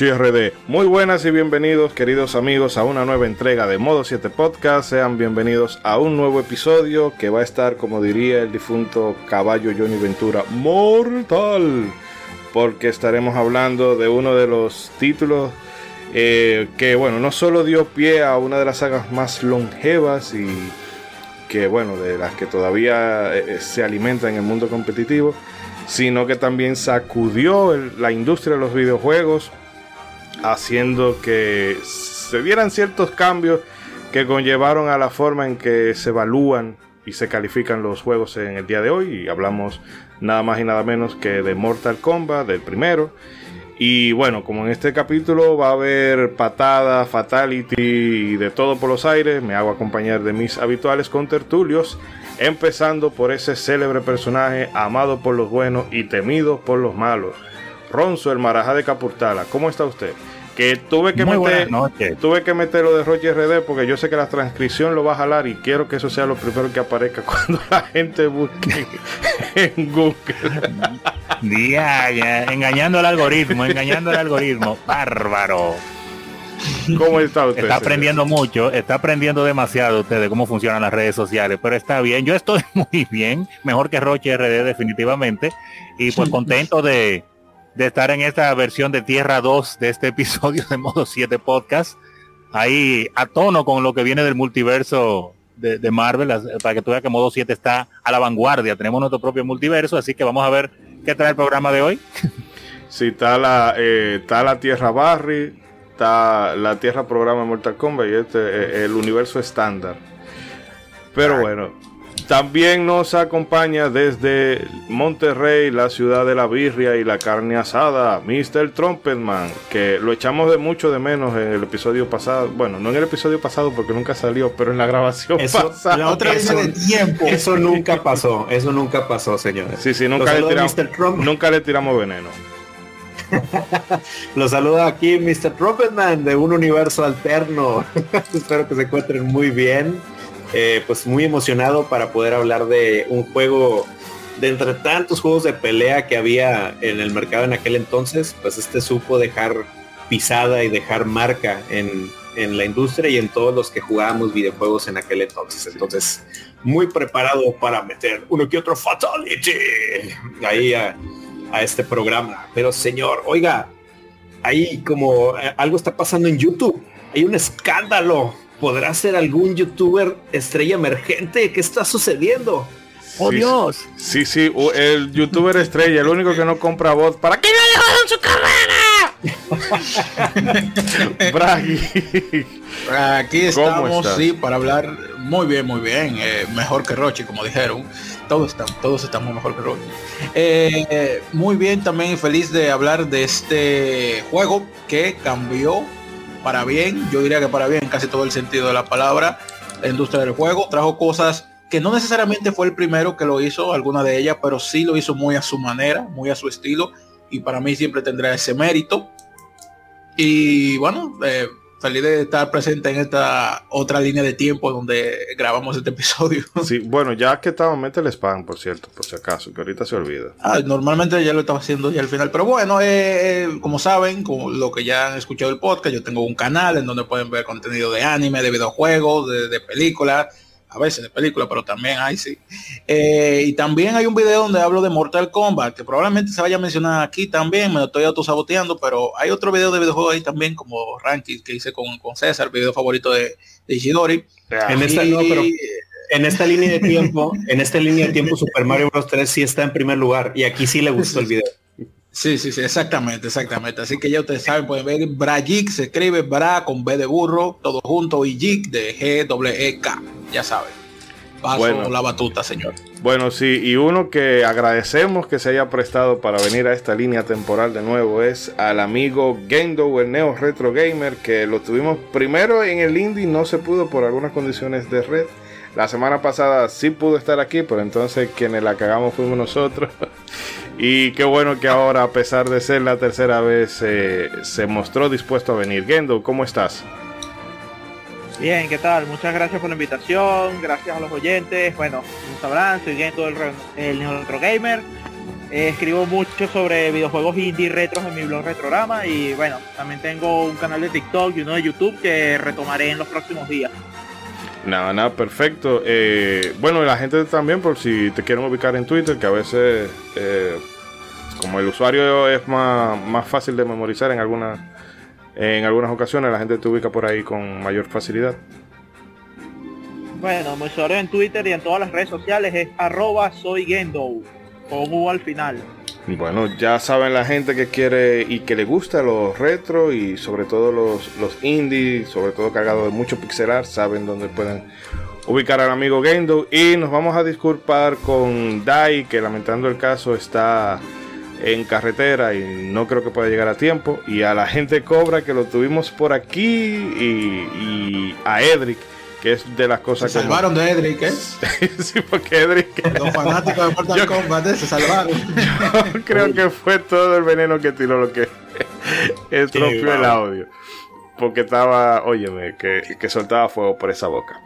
RD. Muy buenas y bienvenidos, queridos amigos, a una nueva entrega de Modo 7 Podcast. Sean bienvenidos a un nuevo episodio que va a estar, como diría el difunto caballo Johnny Ventura, mortal. Porque estaremos hablando de uno de los títulos eh, que, bueno, no solo dio pie a una de las sagas más longevas y que, bueno, de las que todavía eh, eh, se alimenta en el mundo competitivo sino que también sacudió la industria de los videojuegos, haciendo que se dieran ciertos cambios que conllevaron a la forma en que se evalúan y se califican los juegos en el día de hoy. Y hablamos nada más y nada menos que de Mortal Kombat, del primero. Y bueno, como en este capítulo va a haber patada, fatality y de todo por los aires, me hago acompañar de mis habituales contertulios empezando por ese célebre personaje amado por los buenos y temido por los malos. Ronzo, el Marajá de Capurtala, ¿cómo está usted? Que tuve que, meter, tuve que meter lo de Roger RD porque yo sé que la transcripción lo va a jalar y quiero que eso sea lo primero que aparezca cuando la gente busque en Google. engañando al algoritmo, engañando al algoritmo. Bárbaro. ¿Cómo está usted? Está aprendiendo mucho, está aprendiendo demasiado usted de cómo funcionan las redes sociales, pero está bien. Yo estoy muy bien, mejor que Roche RD definitivamente, y pues contento de, estar en esta versión de Tierra 2 de este episodio de Modo 7 Podcast, ahí a tono con lo que viene del multiverso de, Marvel, para que tú veas que Modo 7 está a la vanguardia. Tenemos nuestro propio multiverso, así que vamos a ver qué trae el programa de hoy. Sí, está la, eh, está la Tierra Barry, la Tierra programa Mortal Kombat y este eh, el universo estándar. Pero bueno, también nos acompaña desde Monterrey, la ciudad de la birria y la carne asada, Mr. Trumpetman, que lo echamos de mucho de menos en el episodio pasado. Bueno, no en el episodio pasado porque nunca salió, pero en la grabación eso, pasada. La otra de tiempo. Eso nunca pasó, eso nunca pasó, señores. Sí, sí, nunca, le tiramos, nunca le tiramos veneno. Los saluda aquí Mr. Trumpetman de un universo alterno. Espero que se encuentren muy bien. Eh, pues muy emocionado para poder hablar de un juego de entre tantos juegos de pelea que había en el mercado en aquel entonces, pues este supo dejar pisada y dejar marca en, en la industria y en todos los que jugábamos videojuegos en aquel entonces. Entonces, muy preparado para meter uno que otro fatality ahí a, a este programa. Pero señor, oiga, ahí como eh, algo está pasando en YouTube. Hay un escándalo. ¿Podrá ser algún youtuber estrella emergente? ¿Qué está sucediendo? ¡Oh, Dios! Sí, sí, el youtuber estrella, el único que no compra voz. ¿Para qué no en su carrera? Aquí estamos, sí, para hablar muy bien, muy bien. Eh, mejor que Roche, como dijeron todos estamos, todos estamos mejor que Rocky. Eh, muy bien, también feliz de hablar de este juego que cambió para bien, yo diría que para bien, casi todo el sentido de la palabra, la industria del juego, trajo cosas que no necesariamente fue el primero que lo hizo, alguna de ellas, pero sí lo hizo muy a su manera, muy a su estilo, y para mí siempre tendrá ese mérito. Y bueno, eh, feliz de estar presente en esta otra línea de tiempo donde grabamos este episodio. Sí, bueno, ya que estaba, mete el spam, por cierto, por si acaso, que ahorita se olvida. Ah, normalmente ya lo estaba haciendo ya al final, pero bueno, eh, eh, como saben, como lo que ya han escuchado el podcast, yo tengo un canal en donde pueden ver contenido de anime, de videojuegos, de, de películas a veces de película, pero también hay sí. Eh, y también hay un video donde hablo de Mortal Kombat, que probablemente se vaya a mencionar aquí también, me lo estoy autosaboteando, pero hay otro video de videojuegos ahí también, como Ranking, que hice con, con César, video favorito de, de Ishidori. En esta, no, pero en esta línea de tiempo, en esta línea de tiempo, Super Mario Bros. 3 sí está en primer lugar, y aquí sí le gustó el video. Sí, sí, sí, exactamente, exactamente. Así que ya ustedes saben, pueden ver Brajik, se escribe Bra con B de burro, todo junto, y Jik de G W E K, ya saben. Paso la batuta, señor. Bueno, sí, y uno que agradecemos que se haya prestado para venir a esta línea temporal de nuevo es al amigo Gendo, el Neo Retro Gamer, que lo tuvimos primero en el Indie, no se pudo por algunas condiciones de red. La semana pasada sí pudo estar aquí, pero entonces quienes la cagamos fuimos nosotros. y qué bueno que ahora, a pesar de ser la tercera vez, eh, se mostró dispuesto a venir. Gendo, ¿cómo estás? Bien, ¿qué tal? Muchas gracias por la invitación, gracias a los oyentes. Bueno, como sabrán, soy Gendo, el, el Gamer. escribo mucho sobre videojuegos indie retros en mi blog Retrograma y bueno, también tengo un canal de TikTok y uno de YouTube que retomaré en los próximos días. Nada, nada, perfecto. Eh, bueno, la gente también, por si te quieren ubicar en Twitter, que a veces, eh, como el usuario es más, más fácil de memorizar en algunas, en algunas ocasiones, la gente te ubica por ahí con mayor facilidad. Bueno, mi usuario en Twitter y en todas las redes sociales es arroba soy con U al final. Bueno, ya saben la gente que quiere y que le gusta los retro y sobre todo los, los indie, sobre todo cargados de mucho pixelar, saben dónde pueden ubicar al amigo Gendo. Y nos vamos a disculpar con Dai, que lamentando el caso está en carretera y no creo que pueda llegar a tiempo. Y a la gente Cobra que lo tuvimos por aquí y, y a Edric que es de las cosas se salvaron de Edric, ¿eh? sí, porque Edric... Los fanáticos de Mortal Kombat ¿eh? se salvaron. Yo creo que fue todo el veneno que tiró lo que estropeó el audio. Porque estaba, óyeme, que, que soltaba fuego por esa boca.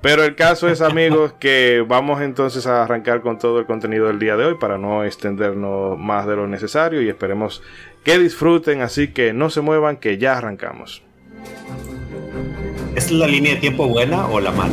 Pero el caso es, amigos, que vamos entonces a arrancar con todo el contenido del día de hoy para no extendernos más de lo necesario y esperemos que disfruten, así que no se muevan, que ya arrancamos. ¿Es la línea de tiempo buena o la mala?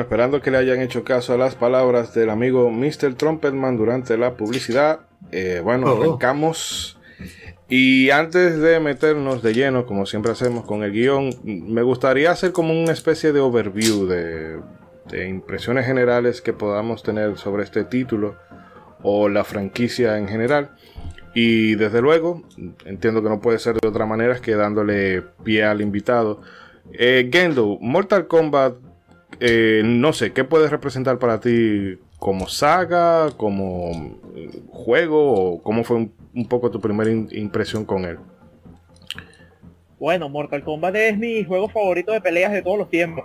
Bueno, esperando que le hayan hecho caso a las palabras del amigo Mr. Trumpetman durante la publicidad, eh, bueno, oh. arrancamos. Y antes de meternos de lleno, como siempre hacemos con el guion, me gustaría hacer como una especie de overview de, de impresiones generales que podamos tener sobre este título o la franquicia en general. Y desde luego, entiendo que no puede ser de otra manera que dándole pie al invitado. Eh, Gendo, Mortal Kombat eh, no sé, ¿qué puede representar para ti como saga, como eh, juego o cómo fue un, poco tu primera impresión con él? Bueno, Mortal Kombat es mi juego favorito de peleas de todos los tiempos.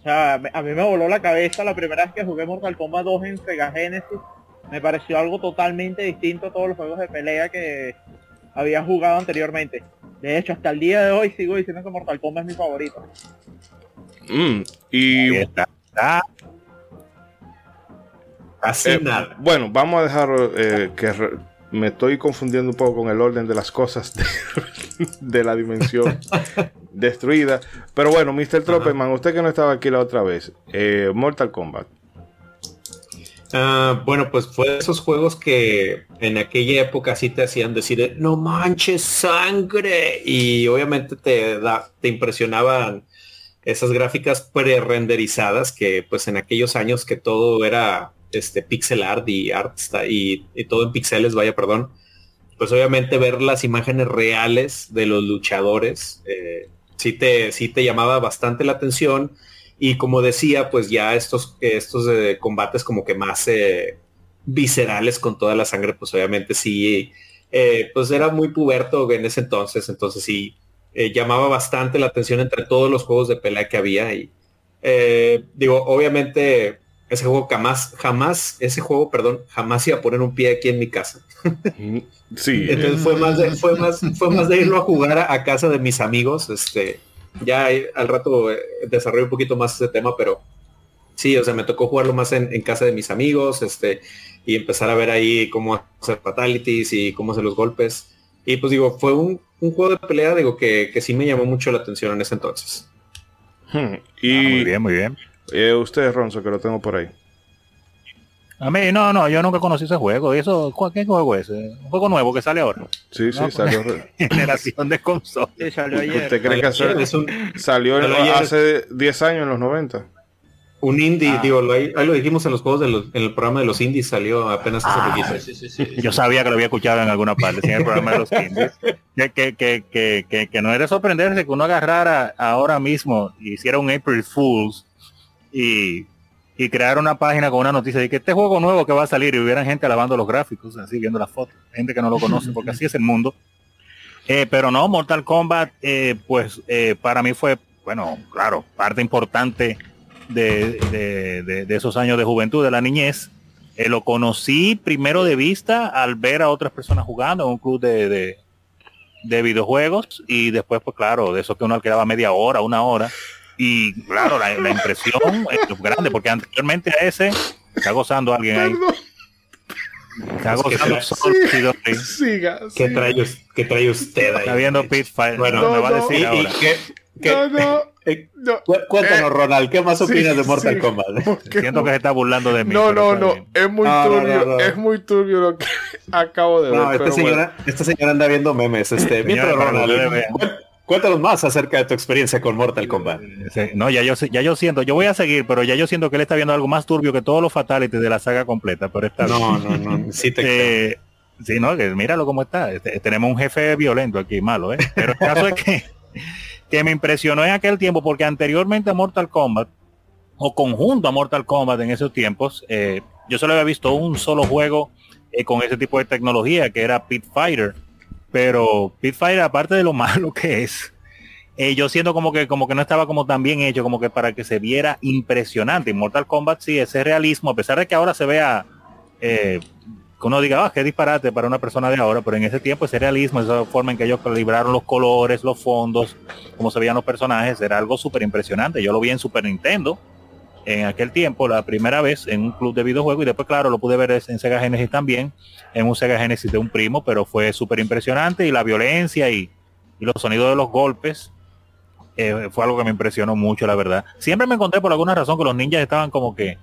O sea, a mí me voló la cabeza la primera vez que jugué Mortal Kombat 2 en Sega Genesis. Me pareció algo totalmente distinto a todos los juegos de pelea que había jugado anteriormente. De hecho, hasta el día de hoy sigo diciendo que Mortal Kombat es mi favorito. Mm, y Así eh, nada. Bueno, vamos a dejar eh, que me estoy confundiendo un poco con el orden de las cosas de, la dimensión destruida. Pero bueno, Mr. Tropeman, usted que no estaba aquí la otra vez, eh, Mortal Kombat. Ah, bueno, pues fue de esos juegos que en aquella época sí te hacían decir, no manches sangre. Y obviamente te, da, te impresionaban esas gráficas pre-renderizadas que pues en aquellos años que todo era este pixel art y art y, y todo en pixeles, vaya, perdón, pues obviamente ver las imágenes reales de los luchadores eh, sí, te, sí te llamaba bastante la atención. Y como decía, pues ya estos, estos eh, combates como que más eh, viscerales con toda la sangre, pues obviamente sí, pues era muy puberto en ese entonces, entonces sí llamaba bastante la atención entre todos los juegos de pelea que había y digo, obviamente ese juego jamás, jamás, ese juego, perdón, jamás iba a poner un pie aquí en mi casa. sí. Entonces fue más de, fue más, fue más de irlo a jugar a, casa de mis amigos. Este, ya al rato eh, desarrollo un poquito más ese tema, pero sí, o sea, me tocó jugarlo más en, casa de mis amigos, este, y empezar a ver ahí cómo hacer fatalities y cómo hacer los golpes. Y pues digo, fue un, juego de pelea, digo, que, que, sí me llamó mucho la atención en ese entonces. Hmm. Y, ah, muy bien, muy bien. Eh, usted, Ronzo, que lo tengo por ahí. A mí, no, no, yo nunca conocí ese juego. eso, ¿Qué juego es? ¿Un juego nuevo que sale ahora? Sí, sí, salió. Generación de consolas. salió ayer. ¿Usted cree que salió hace 10 años, en los 90? Un indie, ah. digo, ahí, lo dijimos en los juegos, de en el programa de los indies salió apenas hace ah, poquito. Sí, sí, sí, yo sabía que lo había escuchado en alguna parte, en el programa de los indies. Que, que, que, que, que no era sorprenderse que uno agarrara ahora mismo y hiciera un April Fools y, y crear una página con una noticia de que este juego nuevo que va a salir y hubieran gente alabando los gráficos, así viendo las fotos, gente que no lo conoce, porque así es el mundo. Eh, pero no, Mortal Kombat, eh, pues eh, para mí fue, bueno, claro, parte importante de, esos años de juventud, de la niñez. lo conocí primero de vista al ver a otras personas jugando en un club de, de videojuegos y después, pues claro, de eso que uno alquilaba media hora, una hora y claro, la, impresión es grande, porque anteriormente a ese está gozando alguien ahí. Está gozando siga, ¿Qué, trae, ¿Qué trae usted ahí? Está viendo Pitfire. Bueno, me va a decir ahora. no, no, eh, Cuéntanos, eh, Ronald, ¿qué más opinas de Mortal Kombat? Siento que se está burlando de mí. No, no, no, es muy turbio, es muy turbio lo que acabo de ver. Esta señora, esta señora anda viendo memes. Este, mientras Ronald, Cuéntanos más acerca de tu experiencia con Mortal Kombat. no, ya yo, ya yo siento, yo voy a seguir, pero ya yo siento que él está viendo algo más turbio que todos los fatalities de la saga completa, pero está No, no, no, sí te eh, Sí, no, que míralo cómo está. Este, tenemos un jefe violento aquí, malo, ¿eh? Pero el caso es que, que me impresionó en aquel tiempo, porque anteriormente a Mortal Kombat, o conjunto a Mortal Kombat en esos tiempos, eh, yo solo había visto un solo juego eh, con ese tipo de tecnología, que era Pit Fighter pero Pitfire, aparte de lo malo que es, eh, yo siento como que como que no estaba como tan bien hecho, como que para que se viera impresionante. Mortal Kombat sí, ese realismo, a pesar de que ahora se vea que uno diga, ah, qué disparate para una persona de ahora, pero en ese tiempo ese realismo, esa forma en que ellos calibraron los colores, los fondos, cómo se veían los personajes, era algo súper impresionante. Yo lo vi en Super Nintendo en aquel tiempo, la primera vez en un club de videojuegos y después, claro, lo pude ver en Sega Genesis también, en un Sega Genesis de un primo, pero fue súper impresionante y la violencia y, los sonidos de los golpes eh, fue algo que me impresionó mucho, la verdad. Siempre me encontré por alguna razón que los ninjas estaban como que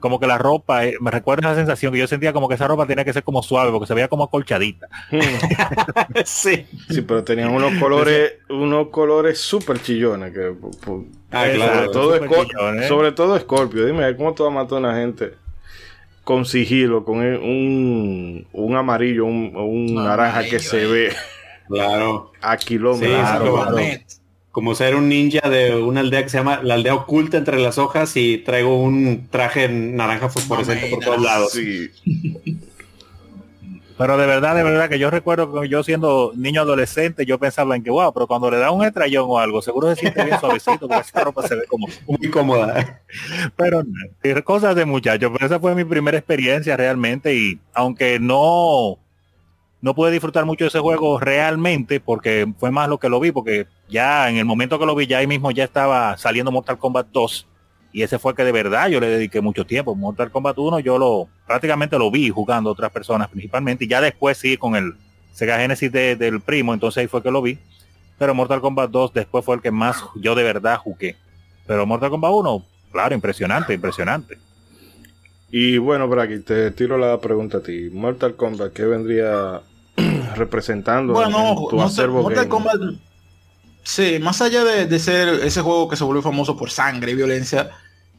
como que la ropa, eh, me recuerda esa sensación que yo sentía como que esa ropa tenía que ser como suave, porque se veía como acolchadita. sí. Sí, pero tenían unos colores, unos colores súper chillones que ah, claro, sobre, todo Scorpio, dime cómo tú vas a matar a una gente con sigilo, con un, un amarillo, un, un naranja que se ve claro. a kilómetros como ser un ninja de una aldea que se llama la aldea oculta entre las hojas y traigo un traje naranja fosforescente por todos lados. Pero de verdad, de verdad que yo recuerdo que yo siendo niño adolescente, yo pensaba en que wow, pero cuando le da un estrellón o algo, seguro se siente bien suavecito, porque esa ropa se ve como muy cómoda. Pero cosas de muchachos, pero esa fue mi primera experiencia realmente y aunque no no pude disfrutar mucho de ese juego realmente porque fue más lo que lo vi, porque ya en el momento que lo vi, ya ahí mismo ya estaba saliendo Mortal Kombat 2 y ese fue que de verdad yo le dediqué mucho tiempo. Mortal Kombat 1 yo lo prácticamente lo vi jugando otras personas principalmente y ya después sí con el Sega Genesis del primo, entonces ahí fue que lo vi. Pero Mortal Kombat 2 después fue el que más yo de verdad jugué. Pero Mortal Kombat 1, claro, impresionante, impresionante. Y bueno, Bragi, te tiro la pregunta a ti. Mortal Kombat, ¿qué vendría representando bueno, tu Mortal Kombat Sí, más allá de, ser ese juego que se volvió famoso por sangre y violencia,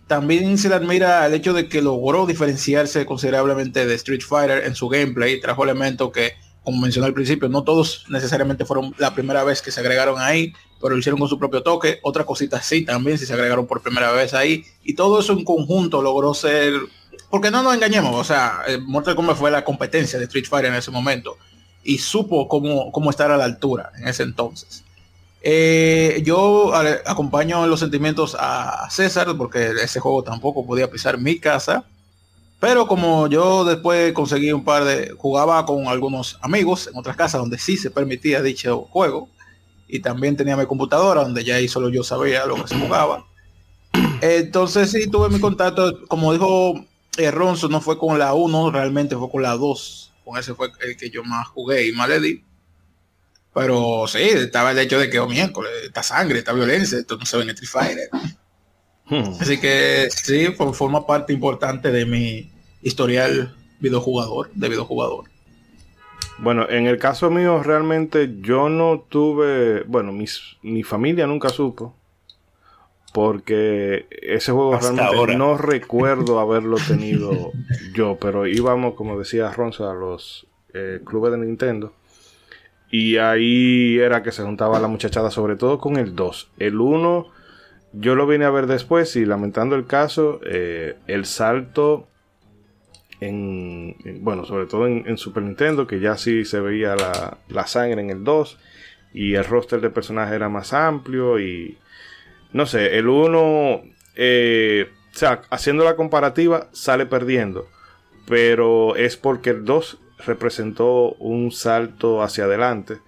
también se le admira el hecho de que logró diferenciarse considerablemente de Street Fighter en su gameplay, trajo elementos que, como mencioné al principio, no todos necesariamente fueron la primera vez que se agregaron ahí, pero lo hicieron con su propio toque, otras cositas sí también si se agregaron por primera vez ahí, y todo eso en conjunto logró ser, porque no nos engañemos, o sea, eh, Mortal Kombat fue la competencia de Street Fighter en ese momento, y supo cómo, cómo estar a la altura en ese entonces. Eh, yo acompaño los sentimientos a César porque ese juego tampoco podía pisar mi casa. Pero como yo después conseguí un par de... Jugaba con algunos amigos en otras casas donde sí se permitía dicho juego. Y también tenía mi computadora donde ya ahí solo yo sabía lo que se jugaba. Entonces sí tuve mi contacto. Como dijo eh, Ronzo, no fue con la 1, realmente fue con la 2. Con ese fue el que yo más jugué y más le di. Pero sí, estaba el hecho de que, oh, miércoles, esta sangre, esta violencia, esto no se ve en Street Fighter. Hmm. Así que sí, forma parte importante de mi historial videojugador, de videojugador. Bueno, en el caso mío realmente yo no tuve, bueno, mis, mi familia nunca supo, porque ese juego realmente no recuerdo haberlo tenido yo, pero íbamos, como decía Ronza, a los eh, clubes de Nintendo y ahí era que se juntaba la muchachada, sobre todo con el 2. El 1 yo lo vine a ver después y lamentando el caso, eh, el salto en, bueno, sobre todo en, Super Nintendo, que ya sí se veía la, sangre en el 2 y el roster de personajes era más amplio y no sé, el 1, eh, o sea, haciendo la comparativa sale perdiendo, pero es porque el 2 representó un salto hacia adelante.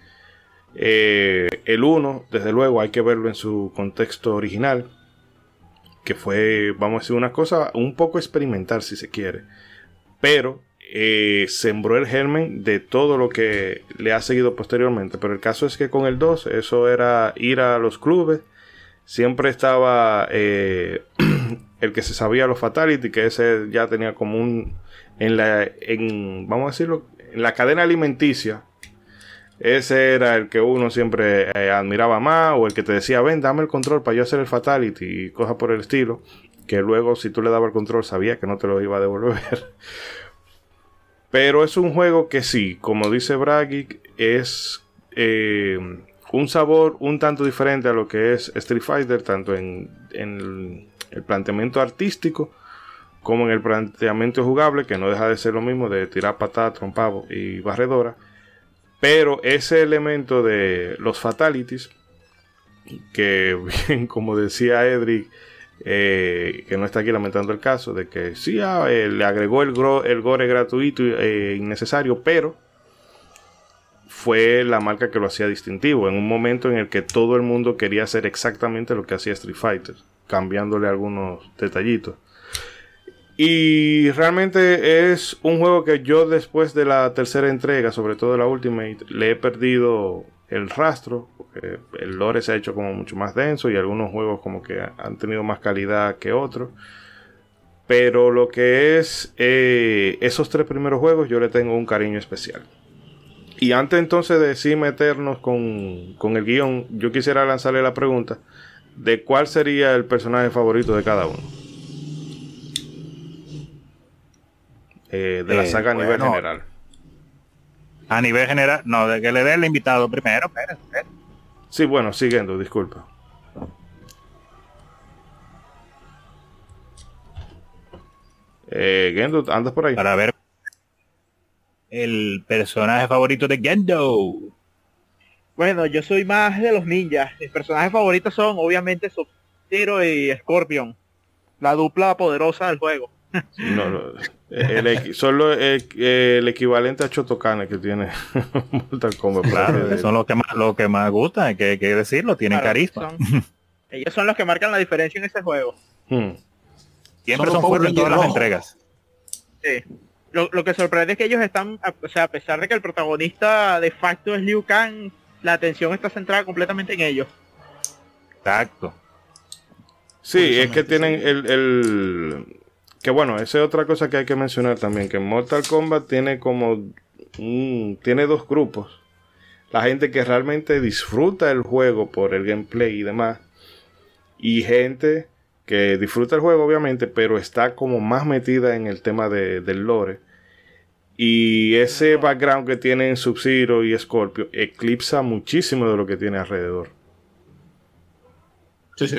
Eh, el 1, desde luego, hay que verlo en su contexto original, que fue, vamos a decir, una cosa un poco experimental si se quiere, pero eh, sembró el germen de todo lo que le ha seguido posteriormente. Pero el caso es que con el 2, eso era ir a los clubes, siempre estaba eh, el que se sabía los fatality, que ese ya tenía como un en la, en, vamos a decirlo, en la cadena alimenticia, ese era el que uno siempre eh, admiraba más, o el que te decía, ven, dame el control para yo hacer el fatality y cosas por el estilo, que luego si tú le dabas el control sabía que no te lo iba a devolver. Pero es un juego que sí, como dice Bragic, es eh, un sabor un tanto diferente a lo que es Street Fighter, tanto en, el planteamiento artístico, como en el planteamiento jugable, que no deja de ser lo mismo de tirar patada, trompado y barredora. Pero ese elemento de los fatalities, que bien, como decía Edric, eh, que no está aquí lamentando el caso, de que sí ah, eh, le agregó el, el gore gratuito e innecesario, pero fue la marca que lo hacía distintivo, en un momento en el que todo el mundo quería hacer exactamente lo que hacía Street Fighter, cambiándole algunos detallitos. Y realmente es un juego que yo después de la tercera entrega, sobre todo la Ultimate, le he perdido el rastro. Porque el lore se ha hecho como mucho más denso y algunos juegos como que han tenido más calidad que otros. Pero lo que es eh, esos tres primeros juegos yo le tengo un cariño especial. Y antes entonces de sí meternos con, con el guion, yo quisiera lanzarle la pregunta de cuál sería el personaje favorito de cada uno. Eh, de la eh, saga a nivel general. A nivel general, no, de que le dé el invitado primero, Sí, bueno, siguiendo, disculpa. Eh, Gendo, ¿andas por ahí? Para ver el personaje favorito de Gendo. Bueno, yo soy más de los ninjas. Mis personajes favoritos son obviamente Sub-Zero y Scorpion. La dupla poderosa del juego. No, no el, solo el, equivalente a Chotocane que tiene Mortal Kombat. Claro, son los que más, lo que más gustan, que hay que decirlo, tienen carisma. ellos son los que marcan la diferencia en ese juego. Hmm. Siempre son, fuertes en todas las entregas. Sí. Lo, lo, que sorprende es que ellos están, o sea, a pesar de que el protagonista de facto es Liu Kang, la atención está centrada completamente en ellos. Exacto. Sí, es que tienen el que bueno, esa es otra cosa que hay que mencionar también, que Mortal Kombat tiene como tiene dos grupos. la gente que realmente disfruta el juego por el gameplay y demás. Y gente que disfruta el juego, obviamente, pero está como más metida en el tema de, del lore. Y ese background que tienen Sub-Zero y Scorpio eclipsa muchísimo de lo que tiene alrededor. Sí, sí.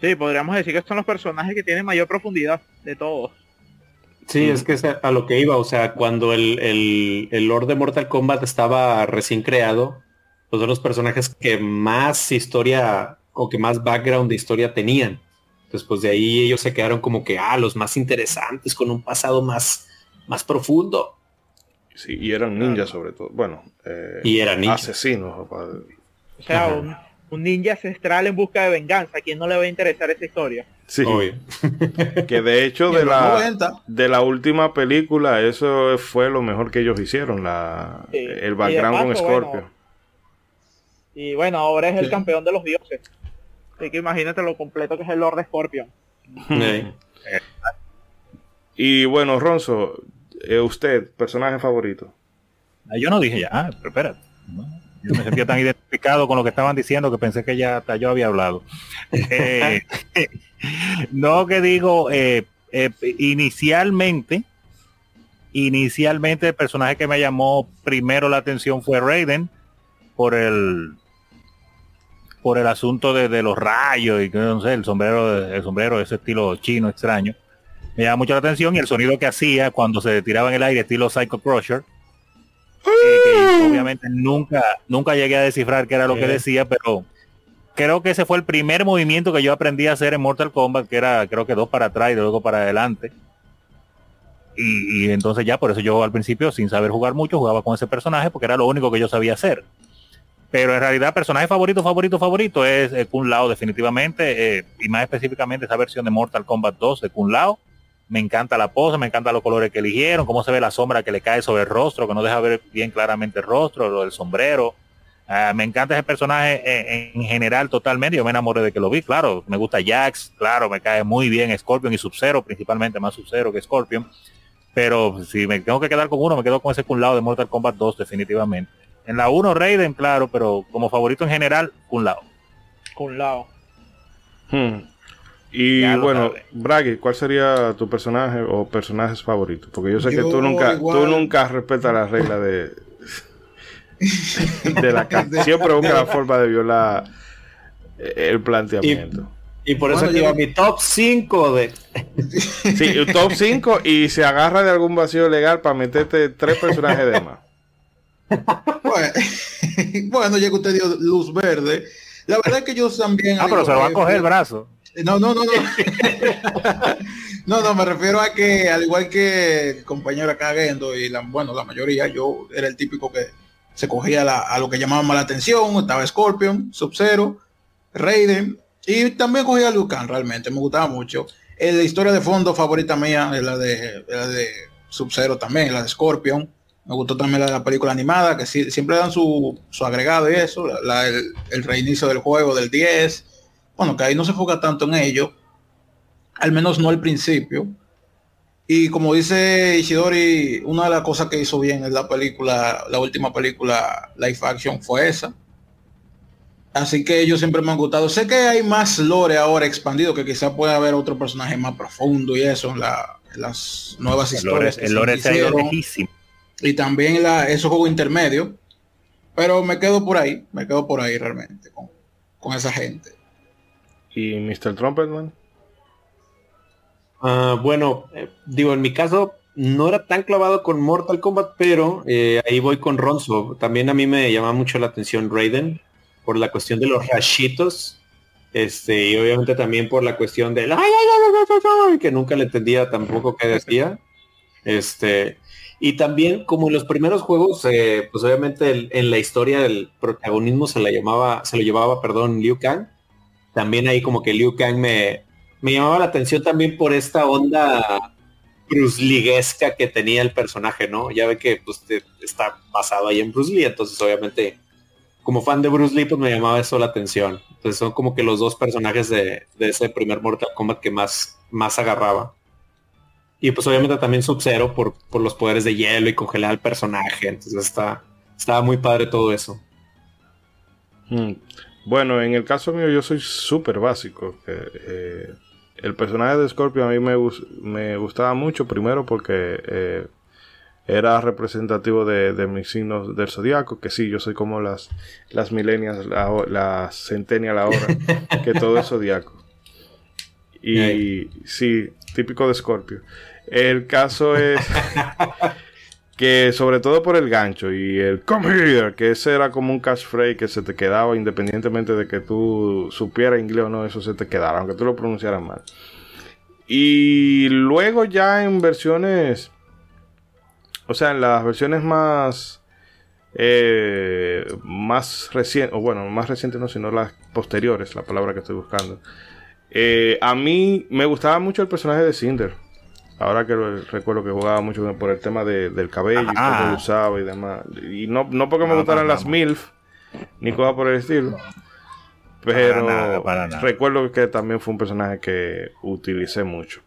Sí, podríamos decir que son los personajes que tienen mayor profundidad de todos. Sí, es que es a lo que iba, o sea, cuando el, el, Lord de Mortal Kombat estaba recién creado, pues son los personajes que más historia o que más background de historia tenían. Después de ahí ellos se quedaron como que, ah, los más interesantes, con un pasado más, más profundo. Sí, y eran ninjas sobre todo. Bueno, eh, y eran ninjas. Asesinos. O sea, un ninja ancestral en busca de venganza. ¿A quién no le va a interesar esa historia? Sí. que de hecho de la, de la última película, eso fue lo mejor que ellos hicieron, la, el background con Scorpio. y bueno, ahora es el campeón de los dioses. Así que imagínate lo completo que es el Lord Scorpion. y bueno, Ronzo, eh, usted, personaje favorito. Ah, yo no dije ya, ah, pero espérate. Yo me sentía tan identificado con lo que estaban diciendo que pensé que ya hasta yo había hablado. Eh, no que digo, eh, eh, inicialmente, inicialmente el personaje que me llamó primero la atención fue Raiden por el por el asunto de, los rayos y no sé, el sombrero, el sombrero de ese estilo chino extraño. Me llama mucho la atención y el sonido que hacía cuando se tiraba en el aire estilo Psycho Crusher obviamente nunca, nunca llegué a descifrar qué era lo que decía, pero creo que ese fue el primer movimiento que yo aprendí a hacer en Mortal Kombat, que era creo que dos para atrás y luego para adelante. Y, entonces ya por eso yo al principio, sin saber jugar mucho, jugaba con ese personaje porque era lo único que yo sabía hacer. Pero en realidad, personaje favorito, favorito, favorito es Kun Lao definitivamente, eh, y más específicamente esa versión de Mortal Kombat 2 de Kun Lao me encanta la pose, me encantan los colores que eligieron, cómo se ve la sombra que le cae sobre el rostro, que no deja ver bien claramente el rostro, lo del sombrero. Ah, me encanta ese personaje en, general totalmente. Yo me enamoré de que lo vi, claro. Me gusta Jax, claro, me cae muy bien Scorpion y Sub-Zero, principalmente más Sub-Zero que Scorpion. Pero si me tengo que quedar con uno, me quedo con ese Kun Lao de Mortal Kombat 2, definitivamente. En la 1 Raiden, claro, pero como favorito en general, Kun Lao. Kun Lao. Hmm. Y bueno, Bragi, ¿cuál sería tu personaje o personajes favoritos? Porque yo sé que tú nunca, tú nunca respetas las reglas de, de la canción. Siempre busca la forma de violar el planteamiento. Y, por eso lleva mi top 5 de. sí, un top 5 y se agarra de algún vacío legal para meterte tres personajes de más. Bueno, bueno, ya que usted dio luz verde. La verdad es que yo también. Ah, pero se lo va a coger el brazo. No, no, no, no. no, no, me refiero a que al igual que el compañero acá Gendo y la, bueno, la mayoría, yo era el típico que se cogía a lo que llamaba la atención, estaba Scorpion, Sub-Zero, Raiden, y también cogía a Liu realmente, me gustaba mucho. Eh, la historia de fondo favorita mía es la de, la de Sub-Zero también, la de Scorpion. Me gustó también la de la película animada, que siempre dan su, su agregado y eso, el, el, reinicio del juego del 10, bueno, que ahí no se enfoca tanto en ello, al menos no al principio. Y como dice Ishidori, una de las cosas que hizo bien en la película, la última película live action fue esa. Así que ellos siempre me han gustado. Sé que hay más lore ahora expandido, que quizá pueda haber otro personaje más profundo y eso en, las nuevas historias. el lore ha ido Y también la, esos juegos intermedios. Pero me quedo por ahí, me quedo por ahí realmente con, con esa gente. ¿Y Mr. Trumpetman? Ah, bueno, eh, digo, en mi caso no era tan clavado con Mortal Kombat, pero eh, ahí voy con Ronzo. También a mí me llama mucho la atención Raiden por la cuestión de los rashitos. Este, y obviamente también por la cuestión del que nunca le entendía tampoco qué decía. Este, y también como en los primeros juegos, eh, pues obviamente en la historia del protagonismo se la llamaba, se lo llevaba, perdón, Liu Kang también ahí como que Liu Kang me, me llamaba la atención también por esta onda Bruce Lee-esca que tenía el personaje, ¿no? Ya ve que pues, está basado ahí en Bruce Lee, entonces obviamente como fan de Bruce Lee pues me llamaba eso la atención. Entonces son como que los dos personajes de, ese primer Mortal Kombat que más, más agarraba. Y pues obviamente también Sub-Zero por, por los poderes de hielo y congelar al personaje. Entonces está, estaba muy padre todo eso. Hmm. Bueno, en el caso mío yo soy súper básico. Eh, el personaje de Scorpio a mí me, me gustaba mucho, primero porque eh, era representativo de, mis signos del zodiaco, que sí, yo soy como las, las milenias, las la centenial ahora, que todo es zodiaco. Y sí, típico de Scorpio. El caso es que sobre todo por el gancho y el come here, que ese era como un catchphrase que se te quedaba independientemente de que tú supieras inglés o no, eso se te quedara, aunque tú lo pronunciaras mal. Y luego ya en versiones, o sea, en las versiones más, eh, más recientes, o bueno, más recientes no, sino las posteriores, la palabra que estoy buscando. Eh, a mí me gustaba mucho el personaje de Cinder. Ahora que recuerdo que jugaba mucho por el tema del cabello y cómo lo usaba y demás. Y no, no porque me gustaran las MILF, ni cosas por el estilo. Pero recuerdo que también fue un personaje que utilicé mucho.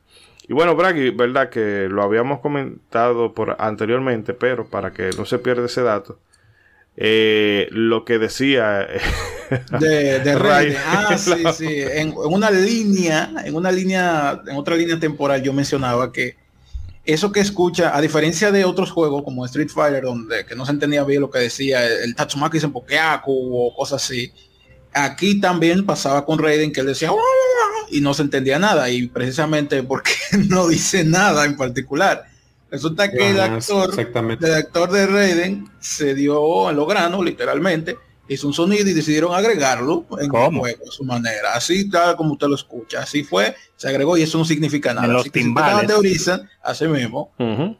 Y bueno, Bragi, verdad que lo habíamos comentado por anteriormente, pero para que no se pierda ese dato, eh, lo que decía de, de Ray. Ah, sí, sí. En, una línea, en una línea, en otra línea temporal, yo mencionaba que eso que escucha, a diferencia de otros juegos como Street Fighter, donde que no se entendía bien lo que decía el Tatsumaki Senpokeaku o cosas así, aquí también pasaba con Raiden que él decía y no se entendía nada y precisamente porque no dice nada en particular Resulta que el actor, el actor de Raiden se dio a lo grano, literalmente, hizo un sonido y decidieron agregarlo en el juego a su manera. Así tal como usted lo escucha. Así fue, se agregó y eso no significa nada. así que estaba teorizando, así mismo.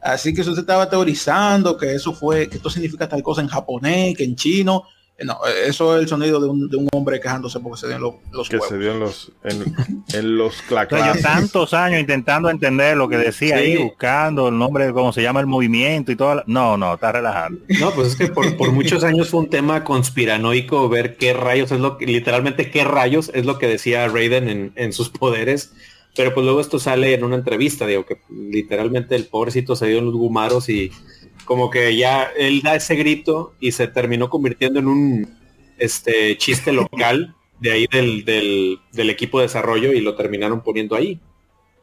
Así que eso se estaba teorizando que eso fue, que esto significa tal cosa en japonés, que en chino. No, eso es el sonido de un, de un hombre quejándose porque se dieron los, que se dio en los en, los yo tantos años intentando entender lo que decía ahí, buscando el nombre de cómo se llama el movimiento y todo. No, no, está relajando. No, pues es que por, muchos años fue un tema conspiranoico ver qué rayos es lo que, literalmente qué rayos es lo que decía Raiden en, en sus poderes. Pero pues luego esto sale en una entrevista, digo que literalmente el pobrecito se dio en los gumaros y como que ya él da ese grito y se terminó convirtiendo en un este chiste local de ahí del, del, equipo de desarrollo y lo terminaron poniendo ahí.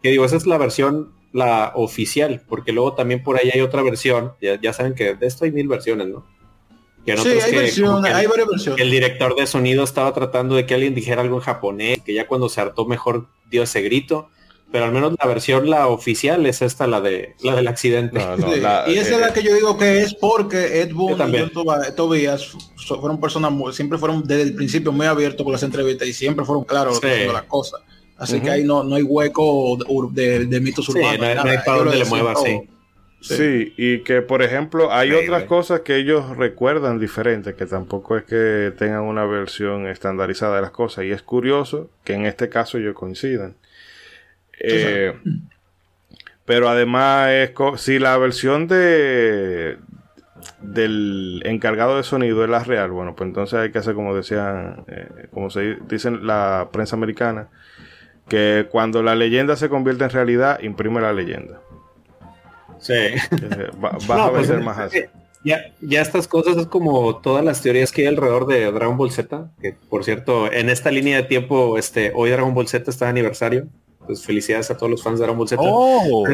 Que digo, esa es la versión, la oficial, porque luego también por ahí hay otra versión, ya, saben que de esto hay mil versiones, ¿no? Que sí, hay, versiones, hay varias versiones. El director de sonido estaba tratando de que alguien dijera algo en japonés, que ya cuando se hartó mejor dio ese grito pero al menos la versión la oficial es esta la de la del accidente. Y esa es la que yo digo que es porque Ed Boon y Tobias fueron personas muy, siempre fueron desde el principio muy abiertos con las entrevistas y siempre fueron claros con las cosas. Así que ahí no, no hay hueco de, de, mitos urbanos no, hay para donde le mueva así Sí. y que por ejemplo hay otras cosas que ellos recuerdan diferentes, que tampoco es que tengan una versión estandarizada de las cosas. Y es curioso que en este caso ellos coincidan. Eh, pero además, es si la versión de del encargado de sonido es la real, bueno, pues entonces hay que hacer como decían, eh, como se dice la prensa americana, que cuando la leyenda se convierte en realidad, imprime la leyenda. Sí. va, a pues, más así. Ya, ya estas cosas es como todas las teorías que hay alrededor de Dragon Ball Z, que por cierto, en esta línea de tiempo, este, hoy Dragon Ball Z está de aniversario pues felicidades a todos los fans de Dragon Ball Z. Oh.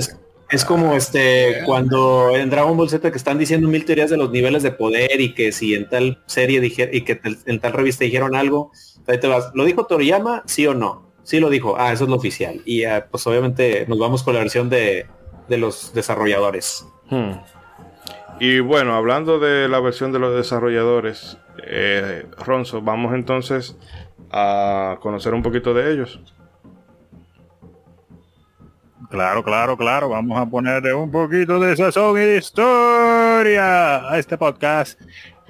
Es, como este cuando en Dragon Ball Z que están diciendo mil teorías de los niveles de poder y que si en tal serie dijeron y que en tal revista dijeron algo, ahí te vas. ¿Lo dijo Toriyama? Sí o no. Sí lo dijo. Ah, eso es lo oficial. Y pues obviamente nos vamos con la versión de, los desarrolladores. Hmm. Y bueno, hablando de la versión de los desarrolladores, eh, Ronzo, vamos entonces a conocer un poquito de ellos. Claro, claro, claro. Vamos a ponerle un poquito de sazón y de historia a este podcast.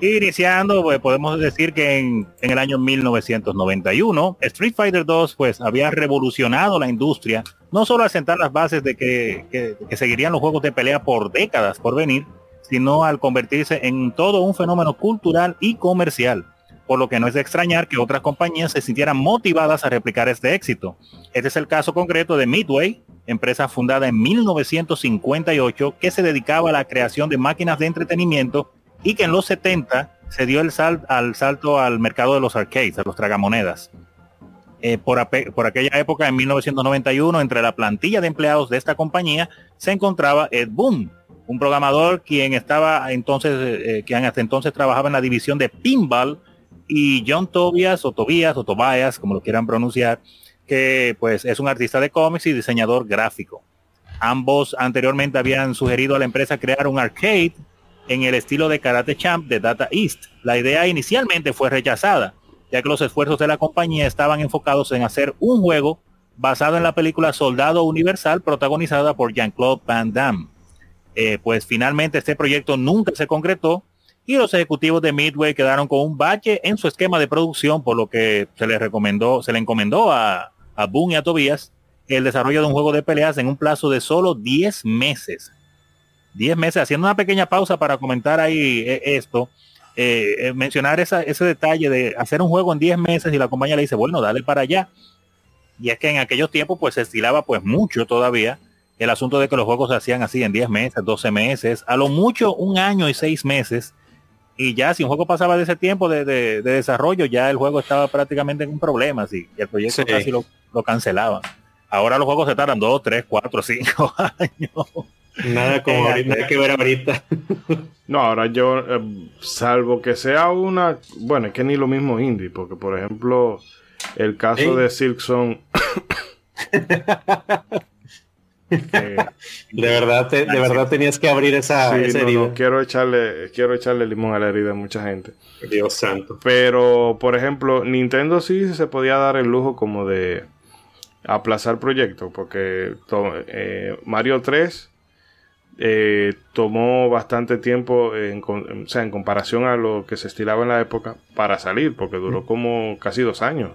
Iniciando, pues podemos decir que en, el año 1991, Street Fighter 2 pues había revolucionado la industria, no solo al sentar las bases de que, que seguirían los juegos de pelea por décadas por venir, sino al convertirse en todo un fenómeno cultural y comercial por lo que no es de extrañar que otras compañías se sintieran motivadas a replicar este éxito. Este es el caso concreto de Midway, empresa fundada en 1958 que se dedicaba a la creación de máquinas de entretenimiento y que en los 70 se dio el sal, al salto al mercado de los arcades, a los tragamonedas. Eh, por, aquella época, en 1991, entre la plantilla de empleados de esta compañía se encontraba Ed Boon, un programador quien estaba entonces, eh, quien hasta entonces trabajaba en la división de pinball, y John Tobias o Tobias o Tobias, como lo quieran pronunciar, que pues es un artista de cómics y diseñador gráfico. Ambos anteriormente habían sugerido a la empresa crear un arcade en el estilo de Karate Champ de Data East. La idea inicialmente fue rechazada, ya que los esfuerzos de la compañía estaban enfocados en hacer un juego basado en la película Soldado Universal protagonizada por Jean-Claude Van Damme. Eh, pues finalmente este proyecto nunca se concretó y los ejecutivos de Midway quedaron con un bache en su esquema de producción, por lo que se les recomendó, se le encomendó a, a Boone y a Tobias el desarrollo de un juego de peleas en un plazo de solo 10 meses. 10 meses, haciendo una pequeña pausa para comentar ahí eh, esto, eh, eh, mencionar ese detalle de hacer un juego en 10 meses y la compañía le dice, bueno, dale para allá. Y es que en aquellos tiempos pues se estilaba pues mucho todavía el asunto de que los juegos se hacían así en 10 meses, 12 meses, a lo mucho un año y seis meses. Y ya si un juego pasaba de ese tiempo de, desarrollo, ya el juego estaba prácticamente en un problema, y el proyecto casi lo, lo cancelaban. Ahora los juegos se tardan 2, 3, 4, 5 años. Nada como nada que ver ahorita. No, ahora yo, eh, salvo que sea una, bueno, es que ni lo mismo indie, porque por ejemplo, el caso de Silkson. de verdad, de verdad tenías que abrir esa, herida. quiero echarle, quiero echarle limón a la herida de mucha gente. Dios santo. Pero, por ejemplo, Nintendo sí se podía dar el lujo como de aplazar proyectos, porque eh, Mario 3 eh, tomó bastante tiempo en, o sea, en comparación a lo que se estilaba en la época para salir, porque duró como casi dos años.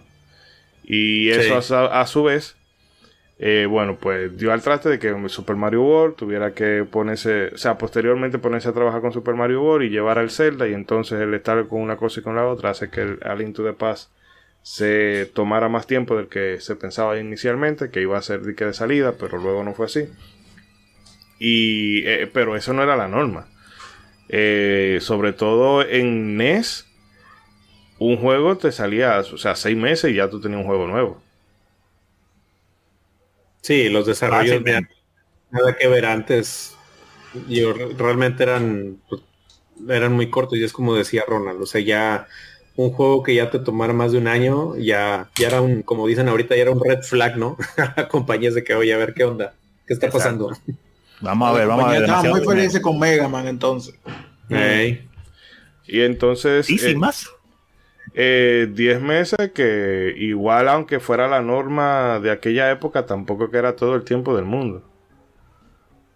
Y eso a, su vez, eh, bueno, pues dio al traste de que Super Mario World tuviera que ponerse, o sea, posteriormente ponerse a trabajar con Super Mario World y llevar al Zelda, y entonces el estar con una cosa y con la otra hace que el A Link to the Past se tomara más tiempo del que se pensaba inicialmente, que iba a ser dique de salida, pero luego no fue así. Y, eh, pero eso no era la norma. Eh, sobre todo en NES, un juego te salía, o sea, seis meses y ya tú tenías un juego nuevo. Sí, los desarrollos nada que ver antes. Yo, realmente eran, pues, eran muy cortos y es como decía Ronald, o sea, ya un juego que ya te tomara más de un año, ya, ya era un, como dicen ahorita, ya era un red flag, ¿no? Compañías de que, oye, a ver qué onda, qué está pasando. Vamos a ver, vamos a ver. Estaba muy feliz con Mega Man entonces. Y entonces. ¿Y sin eh, más? 10 eh, meses que igual aunque fuera la norma de aquella época, tampoco que era todo el tiempo del mundo.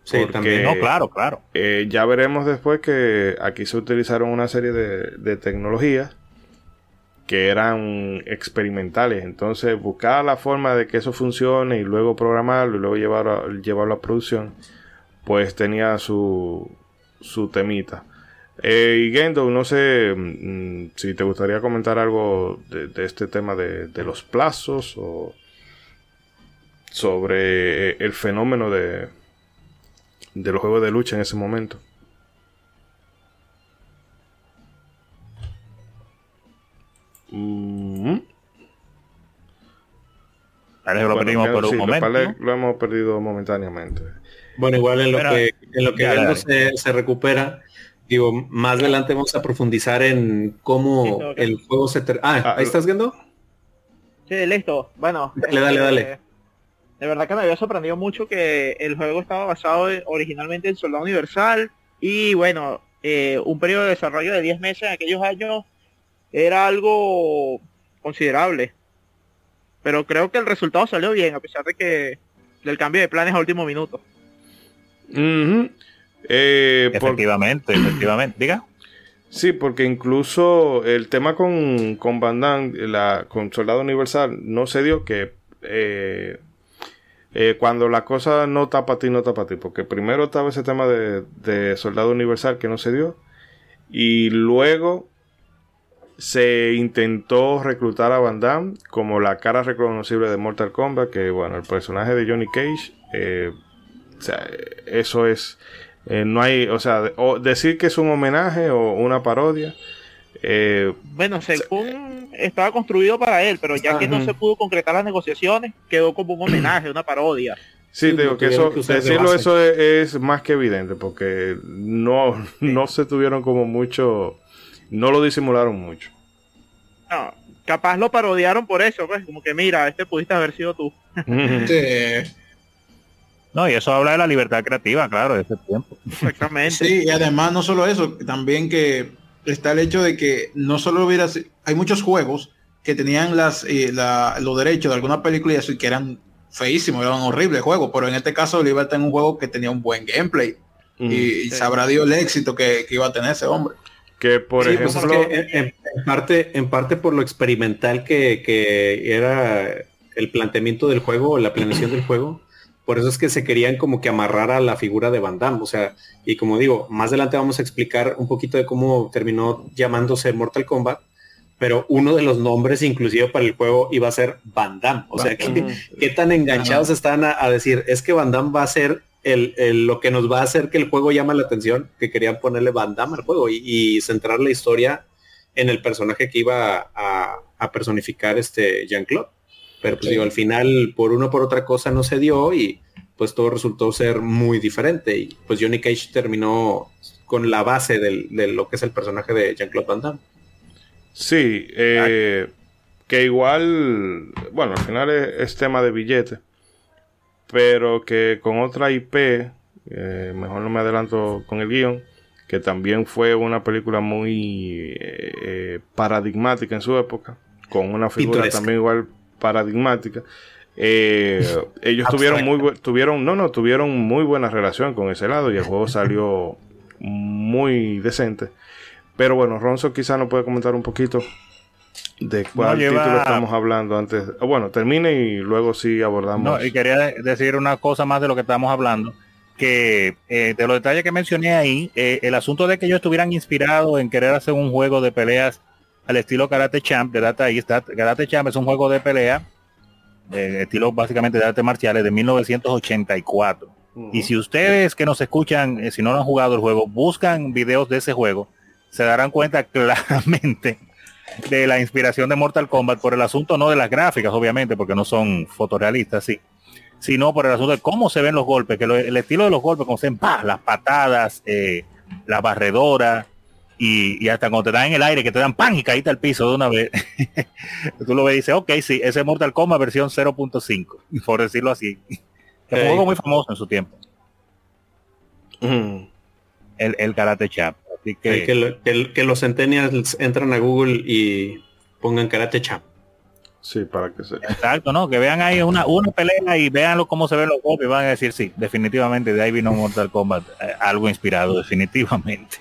Sí, también. No, claro, claro. Eh, ya veremos después que aquí se utilizaron una serie de, de tecnologías que eran experimentales. Entonces, buscar la forma de que eso funcione y luego programarlo y luego llevarlo, llevarlo a producción pues tenía su, su temita. Eh, y Gendo, no sé mm, si te gustaría comentar algo de, este tema de, los plazos o sobre eh, el fenómeno de, de los juegos de lucha en ese momento. Mm. lo perdimos por un momento. Lo hemos perdido momentáneamente. Bueno, igual en lo que, en lo que se, recupera, digo, más adelante vamos a profundizar en cómo el juego se... Ah, ah, ¿ahí estás viendo? Sí, listo. Bueno. Dale, dale, dale. Eh, de verdad que me había sorprendido mucho que el juego estaba basado originalmente en Soldado Universal y bueno, eh, un periodo de desarrollo de 10 meses en aquellos años era algo considerable. Pero creo que el resultado salió bien, a pesar de que del cambio de planes a último minuto. Eh, efectivamente, efectivamente. Diga. Sí, porque incluso el tema con, con Van la, con Soldado Universal, no se dio que eh, eh, cuando la cosa no tapa a ti, no tapa a ti. Porque primero estaba ese tema de, de Soldado Universal que no se dio. Y luego se intentó reclutar a Van Damme como la cara reconocible de Mortal Kombat. Que bueno, el personaje de Johnny Cage o sea, eso es Eh, no hay, o sea, decir que es un homenaje o una parodia. Eh, bueno, según estaba construido para él, pero ya que no se pudo concretar las negociaciones, quedó como un homenaje, una parodia. Sí, digo que eso, decirlo eso es, más que evidente, porque no, no se tuvieron como mucho, no lo disimularon mucho. No, capaz lo parodiaron por eso, pues, como que mira, este pudiste haber sido tú. No, y eso habla de la libertad creativa, claro, de ese tiempo. Exactamente. Sí, y además no solo eso, también que está el hecho de que no solo hubiera, hay muchos juegos que tenían las, eh, los derechos de alguna película y así que eran feísimos, eran horribles juegos, pero en este caso iba a tener un juego que tenía un buen gameplay y, sabrá Dios el éxito que, iba a tener ese hombre. Que por pues ejemplo, en, parte, en parte por lo experimental que, que era el planteamiento del juego, la planeación del juego, por eso es que se querían como que amarrar a la figura de Van Damme. O sea, y como digo, más adelante vamos a explicar un poquito de cómo terminó llamándose Mortal Kombat. Pero uno de los nombres inclusive para el juego iba a ser Van Damme. O sea, ¿qué, tan enganchados están a, decir, es que Van Damme va a ser el, lo que nos va a hacer que el juego llama la atención, que querían ponerle Van Damme al juego y, centrar la historia en el personaje que iba a, a personificar este Jean-Claude. Pero pues digo, al final por una por otra cosa no se dio y pues todo resultó ser muy diferente. Y pues Johnny Cage terminó con la base de lo que es el personaje de Jean-Claude Van Damme. Sí, eh, que igual, bueno, al final es, tema de billete, pero que con otra IP, eh, mejor no me adelanto con el guion, que también fue una película muy eh, paradigmática en su época, con una figura también igual paradigmática. Eh, ellos tuvieron muy tuvieron no no tuvieron muy buena relación con ese lado y el juego salió muy decente pero bueno Ronzo quizá nos puede comentar un poquito de cuál título estamos hablando antes bueno termine y luego sí abordamos no y quería decir una cosa más de lo que estamos hablando que eh, de los detalles que mencioné ahí eh, el asunto de que ellos estuvieran inspirados en querer hacer un juego de peleas al estilo Karate Champ de Data East. Karate Champ es un juego de pelea, de estilo básicamente de artes marciales de 1984. Y si ustedes que nos escuchan, eh, si no han jugado el juego, buscan videos de ese juego, se darán cuenta claramente de la inspiración de Mortal Kombat por el asunto no de las gráficas, obviamente, porque no son fotorrealistas, sí, sino por el asunto de cómo se ven los golpes, que el estilo de los golpes, como se ven, las patadas, eh, la barredora, y, hasta cuando te dan en el aire, que te dan pan y caíste al piso de una vez, tú lo ves y dices, ok, sí, ese es Mortal Kombat versión 0.5, por decirlo así. Un juego muy famoso en su tiempo. el, el Karate Champ. que, que, los centennials entran a Google y pongan Karate Champ. Sí, para que se... Exacto, ¿no? Que vean ahí una, una pelea y vean cómo se ven los golpes y van a decir, sí, definitivamente de ahí vino Mortal Kombat, eh, algo inspirado, definitivamente.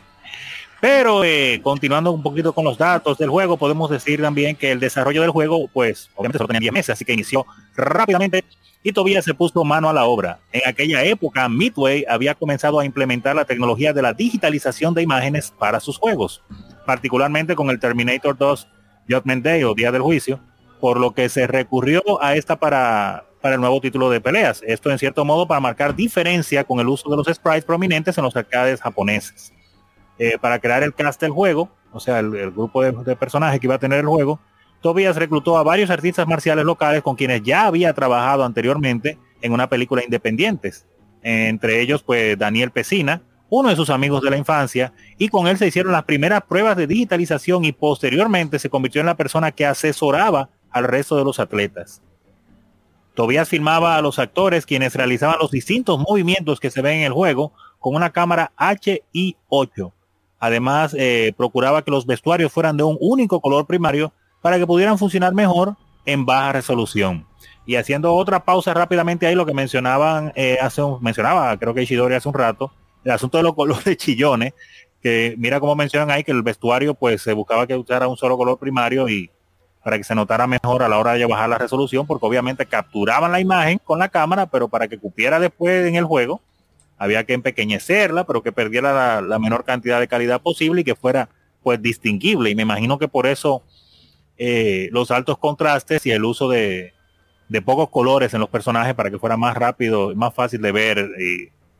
Pero eh, continuando un poquito con los datos del juego, podemos decir también que el desarrollo del juego, pues obviamente solo tenía 10 meses, así que inició rápidamente y todavía se puso mano a la obra. En aquella época, Midway había comenzado a implementar la tecnología de la digitalización de imágenes para sus juegos, particularmente con el Terminator 2 Judgment Day o Día del Juicio, por lo que se recurrió a esta para, para el nuevo título de peleas. Esto en cierto modo para marcar diferencia con el uso de los sprites prominentes en los arcades japoneses. Eh, para crear el cast del juego, o sea, el, grupo de, personajes que iba a tener el juego, Tobias reclutó a varios artistas marciales locales con quienes ya había trabajado anteriormente en una película independientes. Entre ellos, pues, Daniel Pesina, uno de sus amigos de la infancia, y con él se hicieron las primeras pruebas de digitalización y posteriormente se convirtió en la persona que asesoraba al resto de los atletas. Tobias filmaba a los actores quienes realizaban los distintos movimientos que se ven en el juego con una cámara HI8 Además, eh, procuraba que los vestuarios fueran de un único color primario para que pudieran funcionar mejor en baja resolución. Y haciendo otra pausa rápidamente ahí, lo que mencionaban, eh, hace un, mencionaba, creo que Ishidori hace un rato, el asunto de los colores chillones, que mira cómo mencionan ahí que el vestuario pues se buscaba que usara un solo color primario y para que se notara mejor a la hora de bajar la resolución, porque obviamente capturaban la imagen con la cámara, pero para que cupiera después en el juego, había que empequeñecerla, pero que perdiera la, menor cantidad de calidad posible y que fuera pues distinguible. Y me imagino que por eso eh, los altos contrastes y el uso de, pocos colores en los personajes para que fuera más rápido y más fácil de ver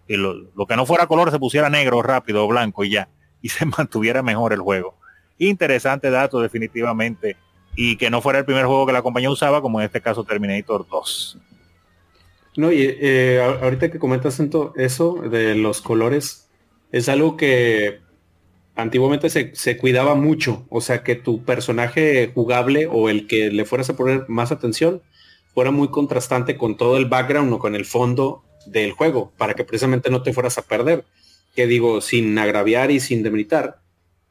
y lo, lo, que no fuera color se pusiera negro rápido o blanco y ya, y se mantuviera mejor el juego. Interesante dato definitivamente, y que no fuera el primer juego que la compañía usaba, como en este caso Terminator 2. No, y eh, ahorita que comentas eso de los colores, es algo que antiguamente se, se, cuidaba mucho, o sea que tu personaje jugable o el que le fueras a poner más atención fuera muy contrastante con todo el background o con el fondo del juego, para que precisamente no te fueras a perder. Que digo, sin agraviar y sin demeritar,